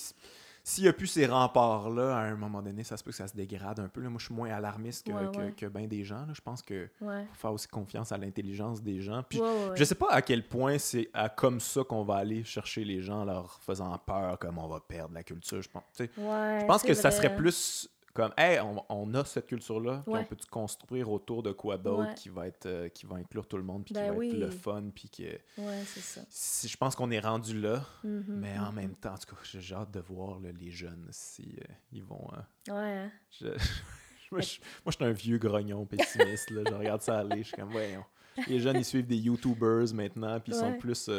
s'il n'y a plus ces remparts-là, à un moment donné, ça se peut que ça se dégrade un peu. Là. Moi, je suis moins alarmiste que, Ouais, que, bien des gens. là. Je pense que faut faire aussi confiance à l'intelligence des gens. Puis. Je sais pas à quel point c'est à comme ça qu'on va aller chercher les gens, leur faisant peur, comme on va perdre la culture. Je pense, je pense que ça serait plus comme, hey, on, on a cette culture-là, puis Ouais. on peut construire autour de quoi d'autre Ouais. qui va être, euh, qui va inclure tout le monde, puis Ben qui va oui. être le fun, puis que Ouais, c'est ça. si je pense qu'on est rendu là, Mhm, mais en mhm. même temps, en tout cas, j'ai hâte de voir là, les jeunes si euh, ils vont. euh, Ouais, hein. je- moi, je, moi, je suis un vieux grognon pessimiste. Là. Je regarde ça aller. Je suis comme, voyons. Les jeunes, ils suivent des YouTubers maintenant, puis ils sont plus.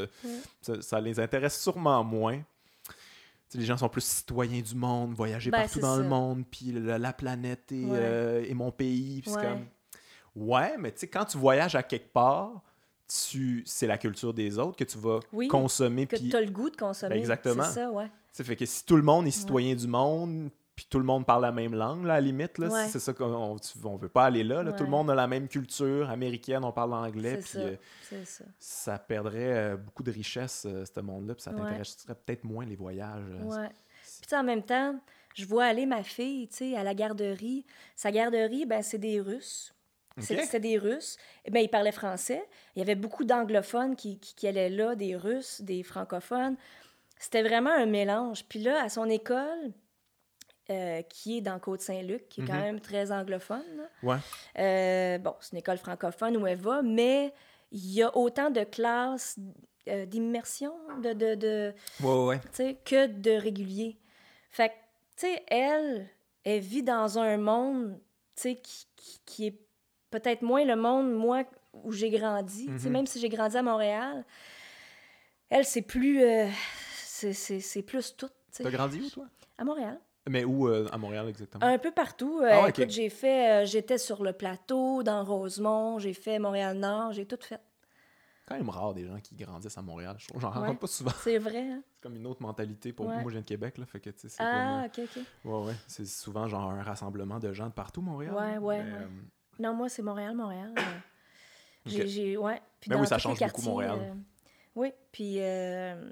ça les intéresse sûrement moins. Les gens sont plus citoyens du monde, voyager Ben, partout dans le monde, puis la, la planète et, Ouais. euh, et mon pays. Ouais. comme. Ouais, mais tu sais, quand tu voyages à quelque part, tu c'est la culture des autres que tu vas Oui, consommer. Que tu as le goût de consommer. Ben, exactement. C'est ça, ouais. ça fait que si tout le monde est citoyen du monde, puis tout le monde parle la même langue, là, à la limite, là, Ouais. c'est ça qu'on on veut pas aller là. là. Tout le monde a la même culture américaine, on parle anglais, C'est puis ça. euh, ça. ça perdrait euh, beaucoup de richesse, euh, ce monde-là, puis ça Ouais. t'intéresserait peut-être moins les voyages. Puis en même temps, je vois aller ma fille, tu sais, à la garderie. Sa garderie, ben c'est des Russes. C'est- Ok. C'était des Russes. Eh ben, ils parlaient français. Il y avait beaucoup d'anglophones qui, qui, qui allaient là, des Russes, des francophones. C'était vraiment un mélange. Puis là, à son école, euh, qui est dans Côte-Saint-Luc, qui est quand Mhm. même très anglophone, Ouais. euh, bon, c'est une école francophone où elle va, mais il y a autant de classes euh, d'immersion, de, de, de, Ouais, ouais, que de réguliers. Fait que, tu sais, elle, elle vit dans un monde, tu sais, qui, qui, qui est peut-être moins le monde, moi, où j'ai grandi. Sais, Mhm. même si j'ai grandi à Montréal, elle, c'est plus... c'est- plus tout. T'as grandi où, toi? À Montréal. Mais où euh, à Montréal exactement? Un peu partout. Euh, Ah. Écoute, j'ai fait... euh, J'étais sur le plateau, dans Rosemont, j'ai fait Montréal-Nord, j'ai tout fait. quand même rare des gens qui grandissent à Montréal. Je trouve- J'en Ouais. rencontre pas souvent. C'est vrai, hein? C'est comme une autre mentalité pour Ouais. moi. Moi, je viens de Québec, là, fait que, tu sais, Ah, comme... OK, OK. Ouais, ouais. C'est souvent genre un rassemblement de gens de partout, Montréal. Ouais, ouais, Mais, ouais. Non, moi, c'est Montréal, Montréal. Euh, J'ai, ouais. Puis dans oui, ça change beaucoup, Montréal. oui, puis, euh,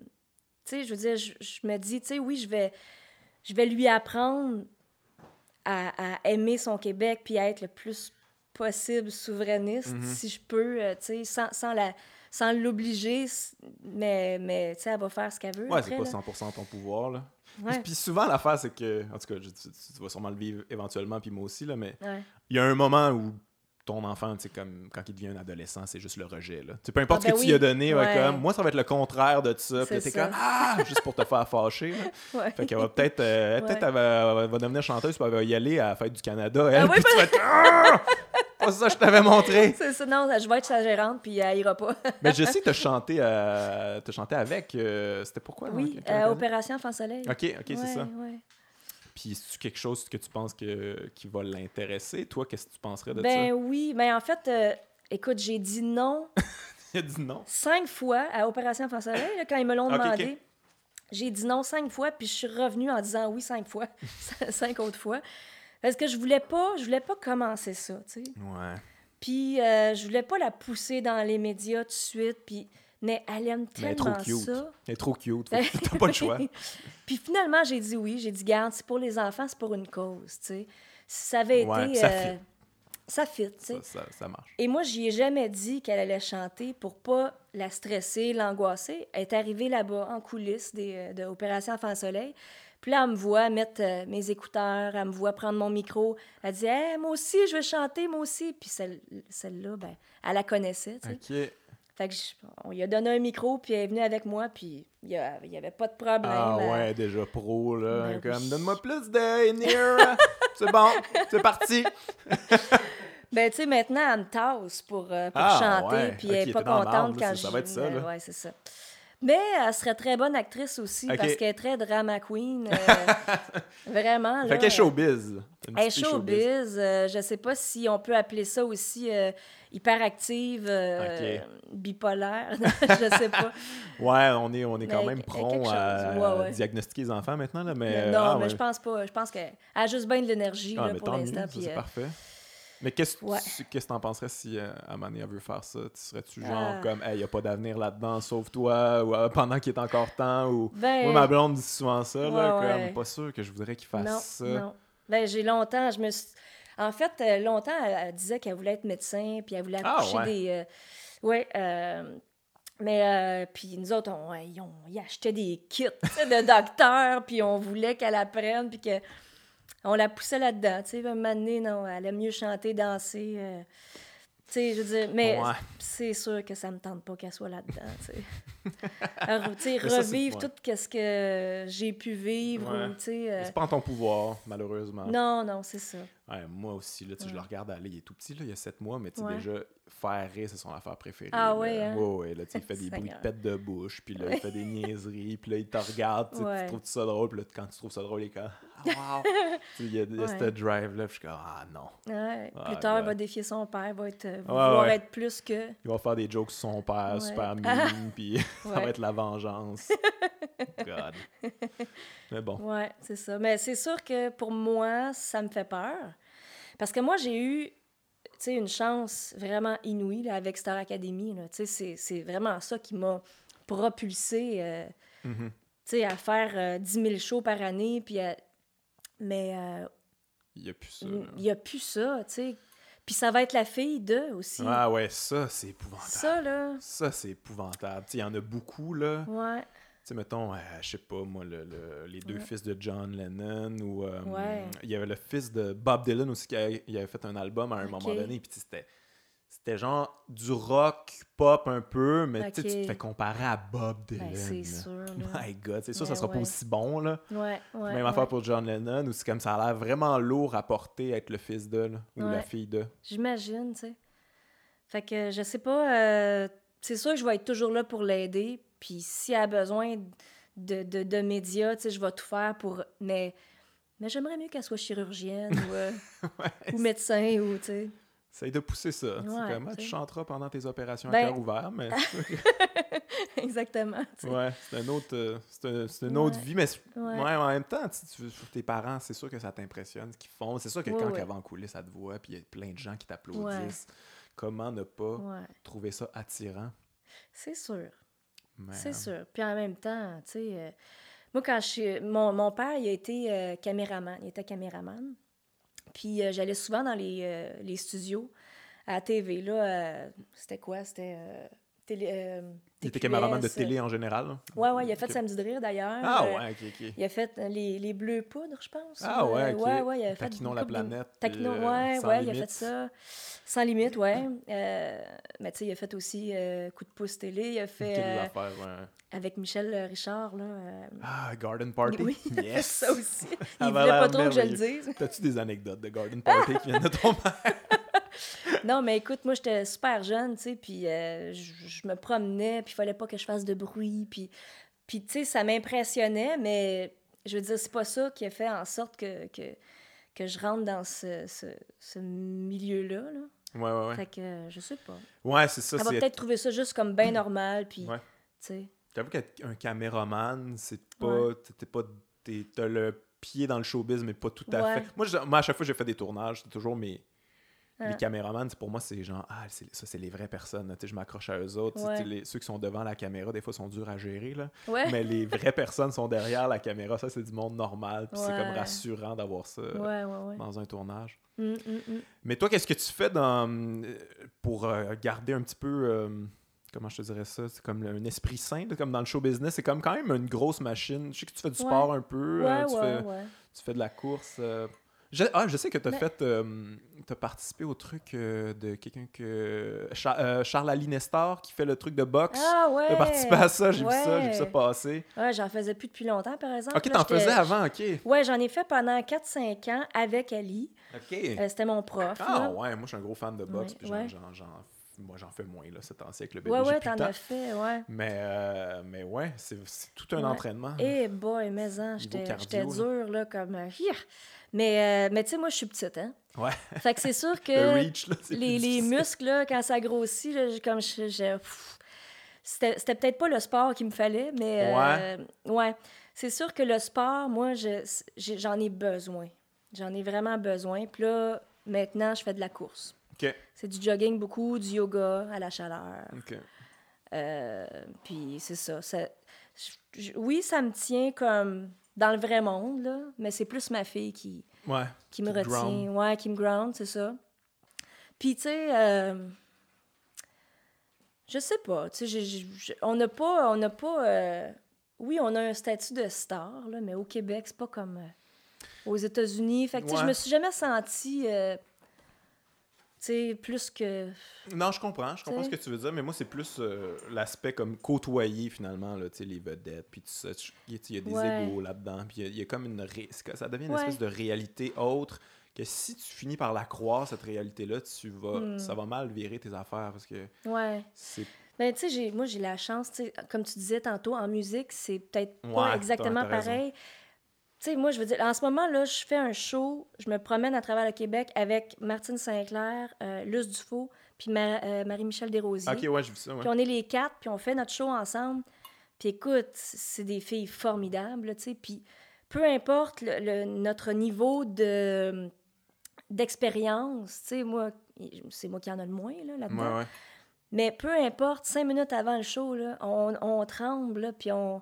tu sais, je veux dire, je, je me dis, tu sais, oui, je vais, je vais lui apprendre à, à aimer son Québec puis à être le plus possible souverainiste, Mhm. si je peux, euh, tu sais, sans, sans, la, sans l'obliger, mais, mais tu sais, elle va faire ce qu'elle veut. Ouais, c'est pas là. 100% ton pouvoir, là. Ouais, Puis souvent, l'affaire, c'est que... En tout cas, je- tu, vas sûrement le vivre éventuellement, puis moi aussi, là, mais ouais. il y a un moment où ton enfant, tu sais, comme quand il devient un adolescent, c'est juste le rejet, là. Tu peu importe Ah, ce ben que tu oui. lui as donné, ouais, comme, moi, ça va être le contraire de ça. Puis t'es comme, ah, juste pour te faire fâcher, ouais. Fait qu'elle va peut-être, euh, peut-être elle va, elle va devenir chanteuse, puis elle va y aller à la fête du Canada, elle, Ah oui, puis tu vas être, ah! Pas ça, que je t'avais montré. C'est ça, non, je vais être sa gérante, puis elle ira pas. Mais je sais que t'as chanté, euh, chanté avec, euh, c'était pourquoi? oui, euh? Opération Enfant Soleil. Ok, ok, c'est ça. ouais. Puis c'est quelque chose que tu penses que, qui va l'intéresser? Toi, qu'est-ce que tu penserais de Ben oui, mais en fait, euh, écoute, j'ai dit non ça? Il a dit non? cinq fois à Opération là, quand ils me l'ont ok. demandé. J'ai dit non cinq fois, puis je suis revenue en disant oui cinq fois, cinq autres fois. Parce que je voulais pas, je voulais pas commencer ça, tu sais. Ouais. Puis euh, je voulais pas la pousser dans les médias tout de suite, puis... Mais elle aime Mais elle est trop tellement cute. ça. Elle est trop cute. T'as pas le choix. puis finalement, j'ai dit oui. J'ai dit, garde, c'est pour les enfants, c'est pour une cause, tu sais. Si ça avait Ouais, été... ça euh, fit. ça fit, tu sais. Ça, ça, ça marche. Et moi, j'y ai jamais dit qu'elle allait chanter pour pas la stresser, l'angoisser. Elle est arrivée là-bas en coulisses des, euh, de Opération Enfant Soleil. Puis là, elle me voit mettre euh, mes écouteurs, elle me voit prendre mon micro. Elle dit hey, Moi aussi, je veux chanter, moi aussi. Puis celle- celle-là, ben, elle la connaissait, tu sais. Ok. Fait que je- on lui a donné un micro, puis elle est venue avec moi, puis il y, a- il y avait pas de problème. Ah ouais, déjà pro, là. Ben comme, oui. donne-moi plus de c'est bon, c'est parti. Ben, tu sais, maintenant, elle me tasse pour, euh, pour Ah, chanter, ouais. puis elle est pas contente quand ça- je... ça va être ça, là. ouais, c'est ça. Mais elle serait très bonne actrice aussi, parce qu'elle est très drama queen. euh, vraiment, là. Fait qu'elle est showbiz. Elle est showbiz. euh, je sais pas si on peut appeler ça aussi euh, hyperactive, euh, bipolaire. je sais pas. Ouais, on est, on est quand Mais même prompt à ouais, ouais. diagnostiquer les enfants maintenant, là, mais... Mais non, ah, mais ouais. je pense pas. Je pense qu'elle a juste bien de l'énergie Ah, pour l'instant. c'est euh, parfait. Mais qu'est-ce que tu t'en penserais si euh, veut faire ça? Tu serais-tu genre Ah. comme, hey, y a pas d'avenir là-dedans, sauve-toi, ou euh, pendant qu'il est encore temps, ou... ben, Moi, ma blonde dit souvent ça, là, comme, pas sûr que je voudrais qu'il fasse non, ça. non. Ben, j'ai longtemps, je me suis... En fait, euh, longtemps, elle, elle disait qu'elle voulait être médecin, puis elle voulait Ah, accoucher ouais. des... euh, ouais, euh, mais euh, puis nous autres, on, ils, ont, ils achetaient des kits de docteurs, puis on voulait qu'elle apprenne, puis que on la poussait là-dedans. Tu sais, un moment donné, non, elle aime mieux chanter, danser. euh, tu sais, je veux dire, mais Ouais. c'est sûr que ça me tente pas qu'elle soit là-dedans, tu sais. Ça, revivre ouais. tout ce que j'ai pu vivre, Ouais. euh, C'est pas en ton pouvoir, malheureusement. non, non, c'est ça. Ouais, moi aussi, là, je le regarde aller, il est tout petit, là, il y a 7 mois, mais Ouais. déjà, faire rire, c'est son affaire préférée. Ah là. ouais, hein? Ouais, ouais, là, il fait des bruits de pète de bouche, puis là, il fait des niaiseries, puis là, il te regarde, tu trouves ça drôle, puis là, quand tu trouves ça drôle, il est comme, ah, wow! Il y a, il y a Ouais. ce drive-là, puis je suis comme, ah non. Ah, plus tard, il va défier son père, va être, euh, vouloir être plus que. Il va faire des jokes sur son père, super mime, puis ça va être la vengeance. God. Mais bon. Ouais, c'est ça. Mais c'est sûr que pour moi, ça me fait peur. Parce que moi, j'ai eu une chance vraiment inouïe là, avec Star Academy. C'est vraiment ça qui m'a propulsé. euh, Mhm. sais, à faire euh, 10 000 shows par année, puis à- mais euh, Il n'y a plus ça. il n'y a plus ça, tu sais. Puis ça va être la fille d'eux aussi. Ah ouais, ça, c'est épouvantable. ça, là, Ça, c'est épouvantable. Il y en a beaucoup, là. ouais. Sais, mettons, euh, je sais pas, moi, le- le- les deux Ouais. fils de John Lennon ou... euh, Ouais. Il y avait le fils de Bob Dylan aussi qui avait, il avait fait un album à un moment donné. Puis c'était... C'était genre du rock pop un peu, mais tu te fais comparer à Bob Dylan. Ben, c'est là. sûr, là. My God, c'est sûr, ça Ben sera pas aussi bon, là. Ouais, ouais. Même affaire pour John Lennon, où c'est comme ça a l'air vraiment lourd à porter être le fils de, là, ou la fille de. J'imagine, tu sais. Fait que je sais pas, euh, c'est sûr que je vais être toujours là pour l'aider. Puis s'il a besoin de, de, de médias, tu sais, je vais tout faire pour. Mais, mais j'aimerais mieux qu'elle soit chirurgienne ou, euh, Ouais, ou médecin ou, tu sais. Essaye de pousser ça. C'est Ouais, comme, ah, tu chanteras pendant tes opérations à Ben- cœur ouvert, mais Exactement, ouais, c'est un autre, euh, c'est un- c'est une autre vie, mais Ouais. en même temps, tu, tes parents, c'est sûr que ça t'impressionne ce qu'ils font. C'est sûr que quand avant en coulisses, ça te voit, puis il y a plein de gens qui t'applaudissent. Comment ne pas trouver ça attirant? c'est sûr. C'est sûr. Puis en même temps, tu sais, euh, moi, quand je suis. Mon, mon père, il a été euh, caméraman. Il était caméraman. Puis euh, j'allais souvent dans les, les studios à la TV. Là, c'était quoi? C'était. Télé, euh, Il était caméraman de télé en général? Ouais, ouais, il a fait. Samedi de rire d'ailleurs. Ah Euh, ouais, ok, ok. Il a fait euh, les, les bleus poudres, je pense. Ah ou, ouais, euh, ok. ouais, ouais, il a fait Taquinons la couple de- planète, Taquinons, ouais, Sans ouais, il a fait ça. Sans limite, ouais. Euh, mais tu sais, il a fait aussi euh, Coup de pouce télé. Il a fait euh, ouais. avec Michel Richard, là. Ah, Garden Party. oui, Yes. ça aussi. Ça Il avait voulait pas trop que je le dise. T'as-tu des anecdotes de Garden Party qui viennent de ton père? Non, mais écoute, moi, j'étais super jeune, tu sais, puis euh, je me promenais, puis il fallait pas que je fasse de bruit, puis, puis tu sais, ça m'impressionnait, mais je veux dire, c'est pas ça qui a fait en sorte que, que, que je rentre dans ce, ce, ce milieu-là, là. Ouais, ouais, ouais. Fait que, euh, je sais pas. Ouais, c'est ça. Elle va peut-être trouver ça juste comme bien normal, puis, Ouais. tu sais. J'avoue qu'un caméraman, c'est pas. Ouais. T'es pas. T'as le pied dans le showbiz, mais pas tout à Ouais. fait. Moi, je- moi, à chaque fois que j'ai fait des tournages, c'est toujours mes. Les Ah. caméramans, pour moi, c'est genre, ah, ça, c'est les vraies personnes. là. Tu sais, je m'accroche à eux autres. Ouais. les- ceux qui sont devant la caméra, des fois, sont durs à gérer. Là. Ouais. Mais les vraies personnes sont derrière la caméra. Ça, c'est du monde normal. Puis c'est comme rassurant d'avoir ça euh, dans un tournage. Hum, hum, hum. Mais toi, qu'est-ce que tu fais dans, euh, pour euh, garder un petit peu, euh, comment je te dirais ça, c'est comme un esprit sain, comme dans le show business, c'est comme quand même une grosse machine. Je sais que tu fais du Ouais. sport un peu, Ouais, tu, ouais, fais, ouais. tu fais de la course. euh. Je, ah, je sais que tu as fait, euh, t'as participé au truc euh, de quelqu'un que, euh, Charles Ali Nestor qui fait le truc de boxe. Ah ouais! T'as participé à ça, j'ai vu ça, j'ai vu ça Ouais. passer. Ouais, j'en faisais plus depuis longtemps, par exemple. Ok, t'en faisais avant, ok. Ouais, j'en ai fait pendant 4-5 ans avec Ali. Ok. Euh, C'était mon prof. ah là. ouais, moi je suis un gros fan de boxe, puis ouais. j'en- moi j'en fais moins là, ces temps-ci avec le bébé. Ouais, ouais, t'en as fait, ouais. Mais, euh, mais ouais, c'est tout un Ouais. entraînement. Eh boy, mais hein, j'étais dure, là, comme... Mais, euh, mais tu sais, moi, je suis petite, hein. Ouais, Fait que c'est sûr le que reach, là, c'est les, les muscles, là, quand ça grossit, là, comme je... C'était c'était peut-être pas le sport qu'il me fallait, mais... euh, ouais. C'est sûr que le sport, moi, je- j'en ai besoin. J'en ai vraiment besoin. Puis là, maintenant, je fais de la course. Ok, C'est du jogging beaucoup, du yoga à la chaleur. ok. Euh, puis c'est ça. ça je- je- oui, ça me tient comme dans le vrai monde, là, mais c'est plus ma fille qui, Ouais. qui me Qui retient. ground. Ouais, qui me ground, c'est ça. Puis, tu sais, euh, je sais pas. Tu sais, on n'a pas. On n'a pas euh, oui, on a un statut de star, là, mais au Québec, c'est pas comme euh, aux États-Unis. Fait que, tu sais, je Ouais. me suis jamais sentie. Tu sais, plus que. Non, je comprends, je comprends ce que tu veux dire, mais moi, c'est plus euh, l'aspect comme côtoyer, finalement, là, tu sais, les vedettes, puis tout ça. Il y a- des Ouais. égos là-dedans, puis il y a- il y, a comme une... ré- Ça devient une Ouais. espèce de réalité autre, que si tu finis par la croire, cette réalité-là, tu vas... Hmm. ça va mal virer tes affaires, parce que Ouais. c'est... Ben, tu sais, j'ai- moi, j'ai la chance, comme tu disais tantôt, en musique, c'est peut-être Ouais, pas exactement pareil. Tu sais, moi, je veux dire, en ce moment, là, je fais un show, je me promène à travers le Québec avec Martine Sinclair, euh, Luce Dufault, puis Ma- euh, Marie-Michel Desrosiers. Ok, ouais, j'ai vu ça, ouais. Puis on est les quatre, puis on fait notre show ensemble. Puis écoute, c'est des filles formidables, tu sais. Puis peu importe le, le- notre niveau de d'expérience, tu sais, moi, c'est moi qui en a le moins, là, là-dedans. Ouais, ouais. Mais peu importe, cinq minutes avant le show, là, on, on tremble, là, puis on,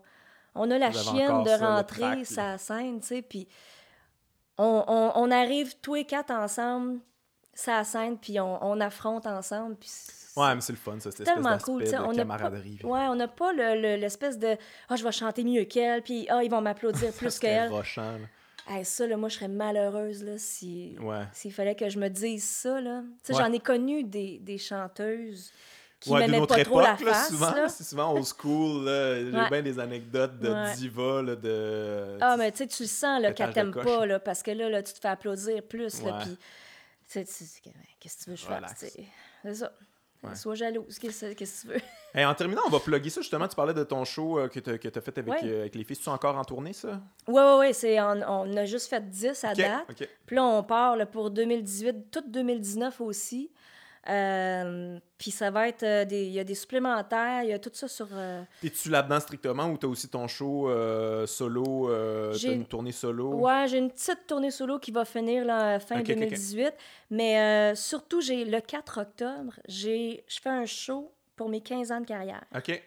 on a la chienne de ça, le rentrer sa scène, tu sais, puis on, on- on arrive tous les quatre ensemble, sa scène, puis on, on affronte ensemble, puis Ouais, mais c'est le fun, ça, cette espèce tellement d'aspect cool, tu sais, de on n'a pas, camaraderie. ouais, on n'a pas le- le- l'espèce de « Ah, je vais chanter mieux qu'elle », puis « Ah, ils vont m'applaudir plus qu'elle ». Hey, ça, là, moi, je serais malheureuse là, si Ouais. s'il fallait que je me dise ça. là. Tu sais, Ouais. J'en ai connu des, des chanteuses qui Ouais, autre pas trop la époque, là, souvent, là. c'est souvent old school, là. J'ai Ouais. bien des anecdotes de Ouais. diva, là, de... Ah, mais tu sais, tu le sens là, qu'elle t'aime pas, là, parce que là, là, tu te fais applaudir plus. Là, puis, tu sais, qu'est-ce que tu veux que je fasse? C'est ça. Ouais. Sois jalouse. Qu'est-ce qu'est-ce que tu veux? Hey, en terminant, on va plugger ça, justement. Tu parlais de ton show euh, que tu as fait avec, Ouais. euh, avec les filles. C'est encore en tournée, ça? Oui, oui, oui. c'est- On, on a juste fait 10 à date. OK. Puis là, on part là, pour 2018, tout 2019 aussi. Euh, puis ça va être euh, des. Il y a des supplémentaires, il y a tout ça sur. euh, T'es-tu là-dedans strictement ou t'as aussi ton show euh, solo, euh, t'as une tournée solo? Ouais, j'ai une petite tournée solo qui va finir là, fin Ok, ok, ok. 2018. Mais surtout, j'ai le 4 octobre, j'ai je fais un show pour mes 15 ans de carrière. OK. Fait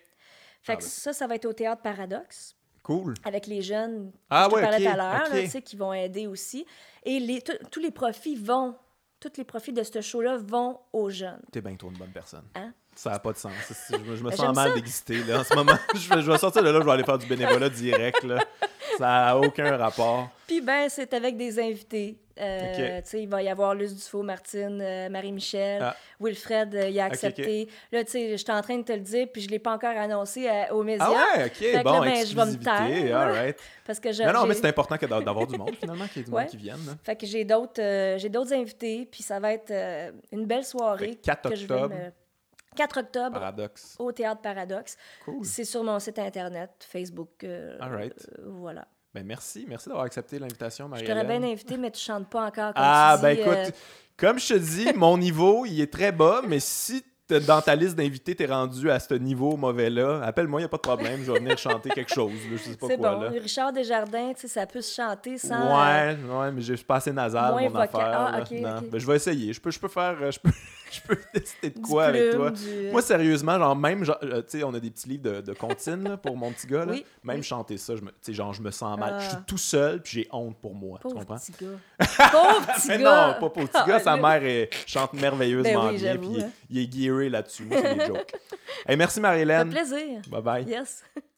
Ah que ben. ça, ça va être au Théâtre Paradoxe Cool. avec les jeunes Ah que je ouais, parlais tout à l'heure, qui vont aider aussi. Et les, tous les profits vont, tous les profits de ce show-là vont aux jeunes. T'es bien trop une bonne personne. Hein? Ça n'a pas de sens. Je, me- Ben, sens mal d'exister en ce moment. je, vais, je vais sortir de là, je vais aller faire du bénévolat direct. Là. Ça n'a aucun rapport. Puis ben, c'est avec des invités. Euh, Ok. tu sais, Il va y avoir Luce Dufault, Martine, euh, Marie-Michel, Ah. Wilfred, euh, il a accepté. Là, tu sais, je suis en train de te le dire, puis je ne l'ai pas encore annoncé euh, aux médias. Ah ouais, ok, bon, là, ben, je vais me taire, all right. Parce que je, Non, non, mais c'est important que d'avoir du monde, finalement, qu'il y ait du Ouais. monde qui vienne. là. Fait que j'ai d'autres j'ai d'autres invités, puis ça va être une belle soirée. que 4 que je vais octobre. me- 4 octobre Paradoxe. au Théâtre Paradoxe. Cool. C'est sur mon site internet, Facebook. euh, All right. euh, voilà. Ben, merci. Merci d'avoir accepté l'invitation, Je marie t'aurais bien invité, mais tu chantes pas encore. Comme Ah, tu ben dis, écoute, euh, comme je te dis, mon niveau, il est très bas, mais si dans ta liste d'invités, t'es rendu à ce niveau mauvais-là, appelle-moi, il a pas de problème, je vais venir chanter quelque chose, là, je sais pas quoi, bon. là. Richard Desjardins, tu sais, ça peut se chanter sans. Ouais, ouais, mais j'ai pas assez nasal, mon affaire. Ah, là. ok, Non. ok. Ben, je vais essayer. Je peux, je peux faire... Je peux, je peux tester de du quoi avec toi? du- Moi, sérieusement, genre, même, euh, tu sais, on a des petits livres de, de comptines là, pour mon petit gars, là. Oui, Même oui. chanter ça, je me, tu sais, genre, je me sens mal. Je suis Ah. tout seul, puis j'ai honte pour moi, tu comprends? petit gars. Pauvre petit Mais non, pas pour petit gars, sa Ah, mère elle chante merveilleusement Ben oui, bien, puis il, hein. il est gearé là-dessus. C'est des jokes. Hey, merci Marie-Hélène. plaisir. Bye bye. Yes.